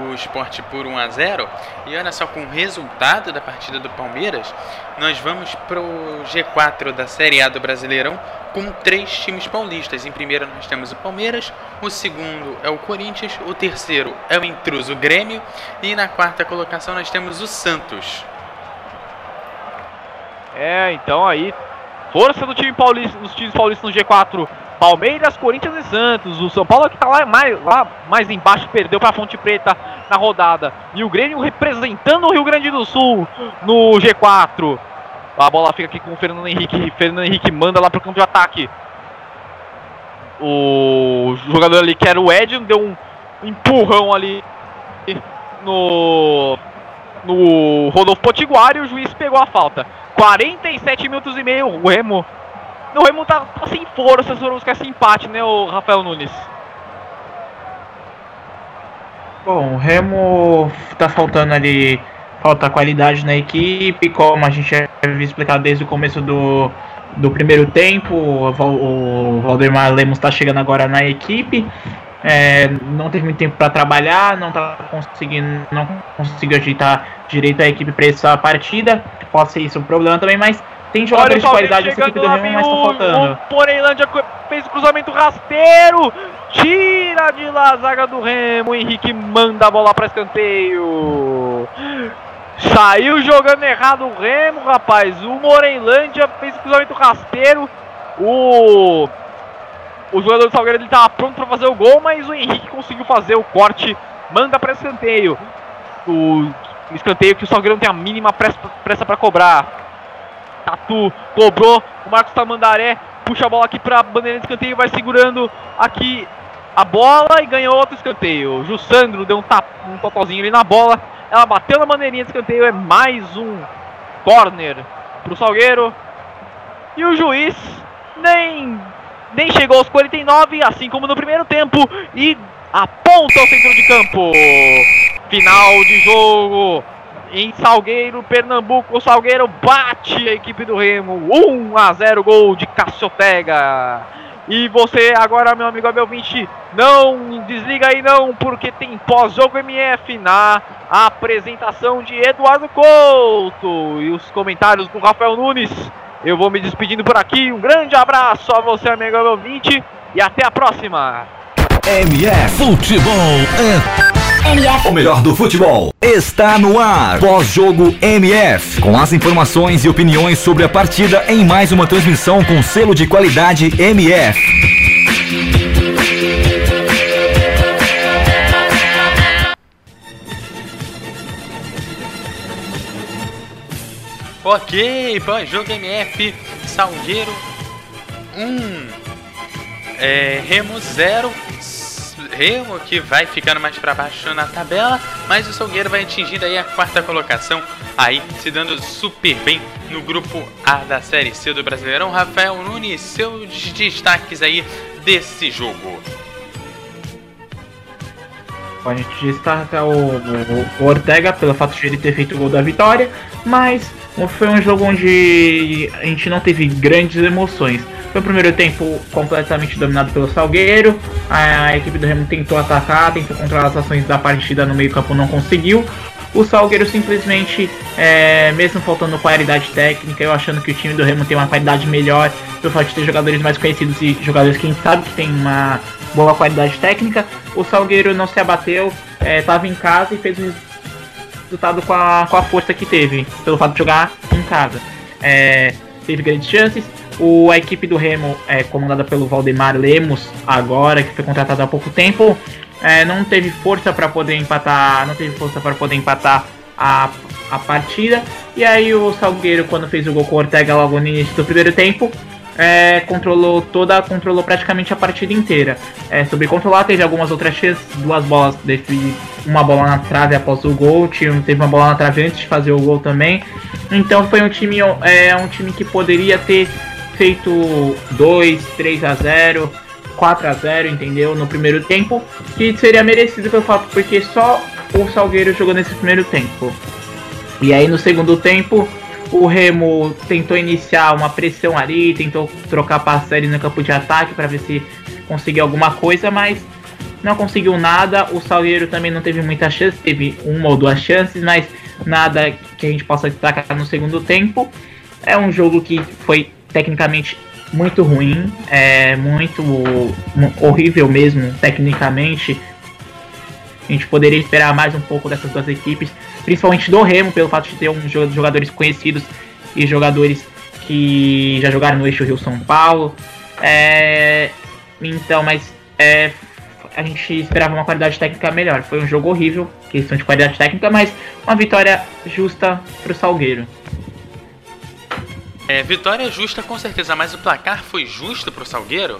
o esporte por 1 a 0 E olha só, com o resultado da partida do Palmeiras, nós vamos para o G4 da Série A do Brasileirão com três times paulistas. Em primeiro nós temos o Palmeiras, o segundo é o Corinthians, o terceiro é o intruso Grêmio e na quarta colocação nós temos o Santos. É, então aí, força do time paulista, dos times paulistas no G4. Palmeiras, Corinthians e Santos. O São Paulo que tá lá mais, lá mais embaixo perdeu para a Fonte Preta na rodada. E o Grêmio representando o Rio Grande do Sul no G4. A bola fica aqui com o Fernando Henrique. Fernando Henrique manda lá para o campo de ataque. O jogador ali que era o Edson deu um empurrão ali no no Rodolfo Potiguar e o juiz pegou a falta. 47 minutos e meio, o Remo. O Remo tá, tá sem força se buscar esse empate, né, o Rafael Nunes? Bom, o Remo tá faltando ali, falta qualidade na equipe, como a gente já havia explicado desde o começo do, do primeiro tempo. O, Valdemar Lemos está chegando agora na equipe. É, não teve muito tempo para trabalhar, não tá conseguindo, não conseguiu ajeitar direito a equipe para essa partida. Pode ser isso um problema também, mas tem jogadores de qualidade nessa equipe do Remo, mas tá faltando. O Poreilândia fez o cruzamento rasteiro, tira de lá a zaga do Remo, o Henrique manda a bola para escanteio. Saiu jogando errado o Remo, rapaz. O Moreilândia fez o cruzamento rasteiro. O o jogador do Salgueiro estava pronto para fazer o gol, mas o Henrique conseguiu fazer o corte, manda para escanteio. O escanteio que o Salgueiro não tem a mínima pressa para cobrar. Tatu cobrou, o Marcos Tamandaré puxa a bola aqui para a bandeira de escanteio, vai segurando aqui a bola e ganhou outro escanteio. O Jussandro deu um, tap, um totozinho ali na bola, ela bateu na bandeirinha de escanteio, é mais um corner para o Salgueiro. E o juiz nem nem chegou aos 49, assim como no primeiro tempo, e aponta ao centro de campo. Final de jogo em Salgueiro, Pernambuco. O Salgueiro bate a equipe do Remo. 1 a 0 gol de Cassiotega. E você agora, meu amigo Abel 20, não desliga aí não, porque tem pós-jogo MF na apresentação de Eduardo Couto e os comentários do Rafael Nunes. Eu vou me despedindo por aqui. Um grande abraço a você, amigo ouvinte, e até a próxima. MF Futebol é. MF. O melhor do futebol está no ar. Pós-jogo MF. Com as informações e opiniões sobre a partida em mais uma transmissão com selo de qualidade MF. Ok, pós-jogo MF, Salgueiro 1, é, Remo 0, Remo que vai ficando mais para baixo na tabela, mas o Salgueiro vai atingindo aí a quarta colocação, aí se dando super bem no grupo A da Série C do Brasileirão. Rafael Nunes, seus destaques aí desse jogo. A gente destaca o, o, o Ortega pelo fato de ele ter feito o gol da vitória, mas foi um jogo onde a gente não teve grandes emoções. Foi o primeiro tempo completamente dominado pelo Salgueiro. A equipe do Remo tentou atacar, tentou controlar as ações da partida no meio-campo, não conseguiu. O Salgueiro simplesmente, é, mesmo faltando qualidade técnica, eu achando que o time do Remo tem uma qualidade melhor, pelo fato de ter jogadores mais conhecidos e jogadores que a gente sabe que tem uma boa qualidade técnica, o Salgueiro não se abateu, estava é, em casa e fez o resultado com a, com a força que teve, pelo fato de jogar em casa. É, teve grandes chances. O, a equipe do Remo, é, comandada pelo Valdemar Lemos, agora que foi contratado há pouco tempo, é, não teve força para poder empatar, não teve força para poder empatar a, a partida. E aí o Salgueiro, quando fez o gol com o Ortega logo no início do primeiro tempo, é, controlou toda, controlou praticamente a partida inteira. É, sobre controlar, teve algumas outras chances, duas bolas, desse, uma bola na trave após o gol, teve uma bola na trave antes de fazer o gol também. Então foi um time, é, um time que poderia ter feito 2, 3 a 0, 4 a 0, entendeu? No primeiro tempo, que seria merecido pelo fato porque só o Salgueiro jogou nesse primeiro tempo. E aí no segundo tempo o Remo tentou iniciar uma pressão ali, tentou trocar ali no campo de ataque para ver se conseguia alguma coisa, mas não conseguiu nada. O Salgueiro também não teve muita chance, teve uma ou duas chances, mas nada que a gente possa destacar no segundo tempo. É um jogo que foi tecnicamente muito ruim, é muito horrível mesmo tecnicamente. A gente poderia esperar mais um pouco dessas duas equipes, principalmente do Remo, pelo fato de ter um jogadores conhecidos e jogadores que já jogaram no eixo Rio São Paulo. É, então, mas é, a gente esperava uma qualidade técnica melhor. Foi um jogo horrível, questão de qualidade técnica, mas uma vitória justa para o Salgueiro. É, vitória justa com certeza, mas o placar foi justo para o Salgueiro?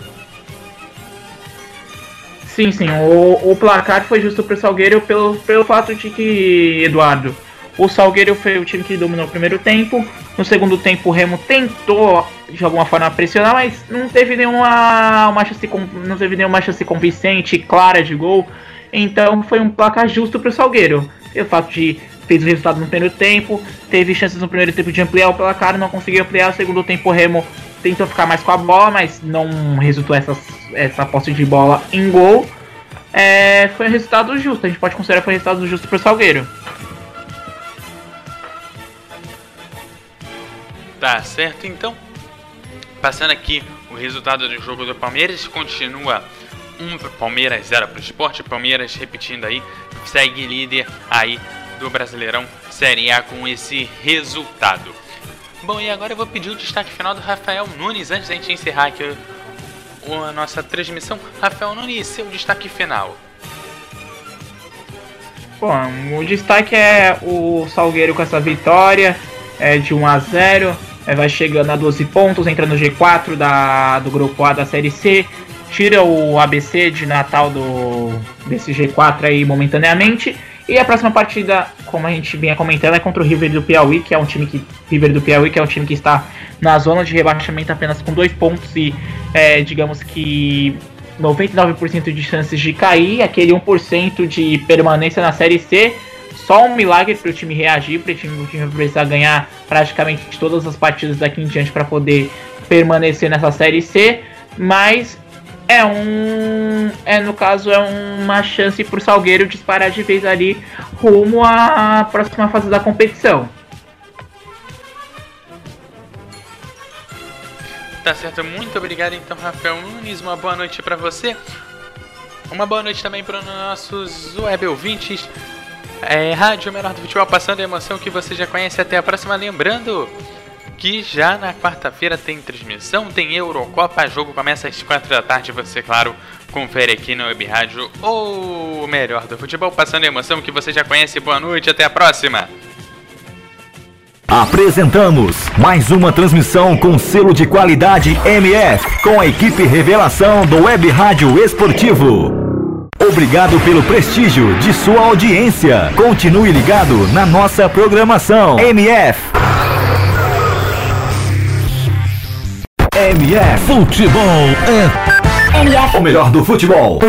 Sim, sim, o, o placar foi justo para o Salgueiro pelo, pelo fato de que, Eduardo, o Salgueiro foi o time que dominou o primeiro tempo. No segundo tempo, o Remo tentou de alguma forma pressionar, mas não teve nenhuma uma chance, não teve nenhuma chance convincente, clara de gol. Então foi um placar justo para o Salgueiro. O fato de fez o resultado no primeiro tempo, teve chances no primeiro tempo de ampliar o placar, não conseguiu ampliar. No segundo tempo, o Remo tentou ficar mais com a bola, mas não resultou essa, essa posse de bola em gol. É, foi um resultado justo, a gente pode considerar que foi um resultado justo para o Salgueiro. Tá certo, então. Passando aqui o resultado do jogo do Palmeiras, continua 1 um Palmeiras 0 para o esporte. Palmeiras, repetindo aí, segue líder aí do Brasileirão Série A com esse resultado. Bom, e agora eu vou pedir o destaque final do Rafael Nunes antes da gente encerrar aqui a nossa transmissão. Rafael Nunes, seu destaque final. Bom, o destaque é o Salgueiro com essa vitória é, de 1 a 0 é, vai chegando a 12 pontos, entra no G4 da, do grupo A da Série C, tira o ABC de Natal do, desse G4 aí momentaneamente. E a próxima partida, como a gente vinha comentando, é contra o River do Piauí, que é um time que. River do Piauí, que é um time que está na zona de rebaixamento apenas com dois pontos e é, digamos que 99% de chances de cair, aquele 1% de permanência na Série C só um milagre para o time reagir, para o time, time precisar ganhar praticamente todas as partidas daqui em diante para poder permanecer nessa série C, mas é um, é no caso é uma chance para o Salgueiro disparar de vez ali rumo à próxima fase da competição. Tá certo, muito obrigado então, Rafael Nunes. Uma boa noite para você. Uma boa noite também para os nossos web ouvintes. É, Rádio Menor do Futebol passando a emoção que você já conhece. Até a próxima. Lembrando que já na quarta-feira tem transmissão, tem Eurocopa. Jogo começa às quatro da tarde. Você, claro, confere aqui no Web Rádio o melhor do futebol. Passando a emoção que você já conhece. Boa noite. Até a próxima. Apresentamos mais uma transmissão com selo de qualidade MF, com a equipe Revelação do Web Rádio Esportivo. Obrigado pelo prestígio de sua audiência. Continue ligado na nossa programação. MF. MF Futebol é MF. o melhor do futebol.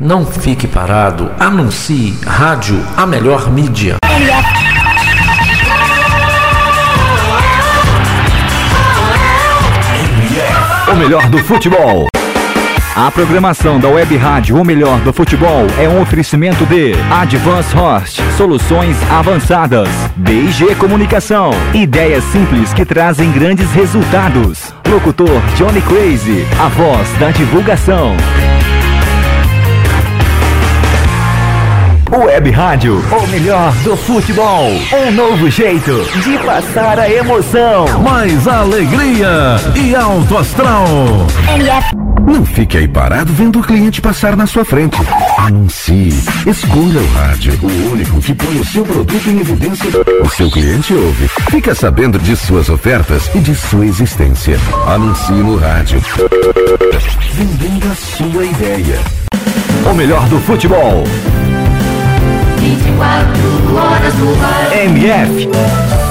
Não fique parado. Anuncie Rádio a melhor mídia. MF. O melhor do futebol. A programação da Web Rádio O Melhor do Futebol é um oferecimento de Advance Host, soluções avançadas, BG Comunicação, ideias simples que trazem grandes resultados. Locutor Johnny Crazy, a voz da divulgação. Web Rádio, o melhor do futebol. Um novo jeito de passar a emoção. Mais alegria e alto astral. Não fique aí parado vendo o cliente passar na sua frente. Anuncie. Escolha o rádio, o único que põe o seu produto em evidência. O seu cliente ouve. Fica sabendo de suas ofertas e de sua existência. Anuncie no rádio. Vendendo a sua ideia. O melhor do futebol. 24 horas no ar. MF.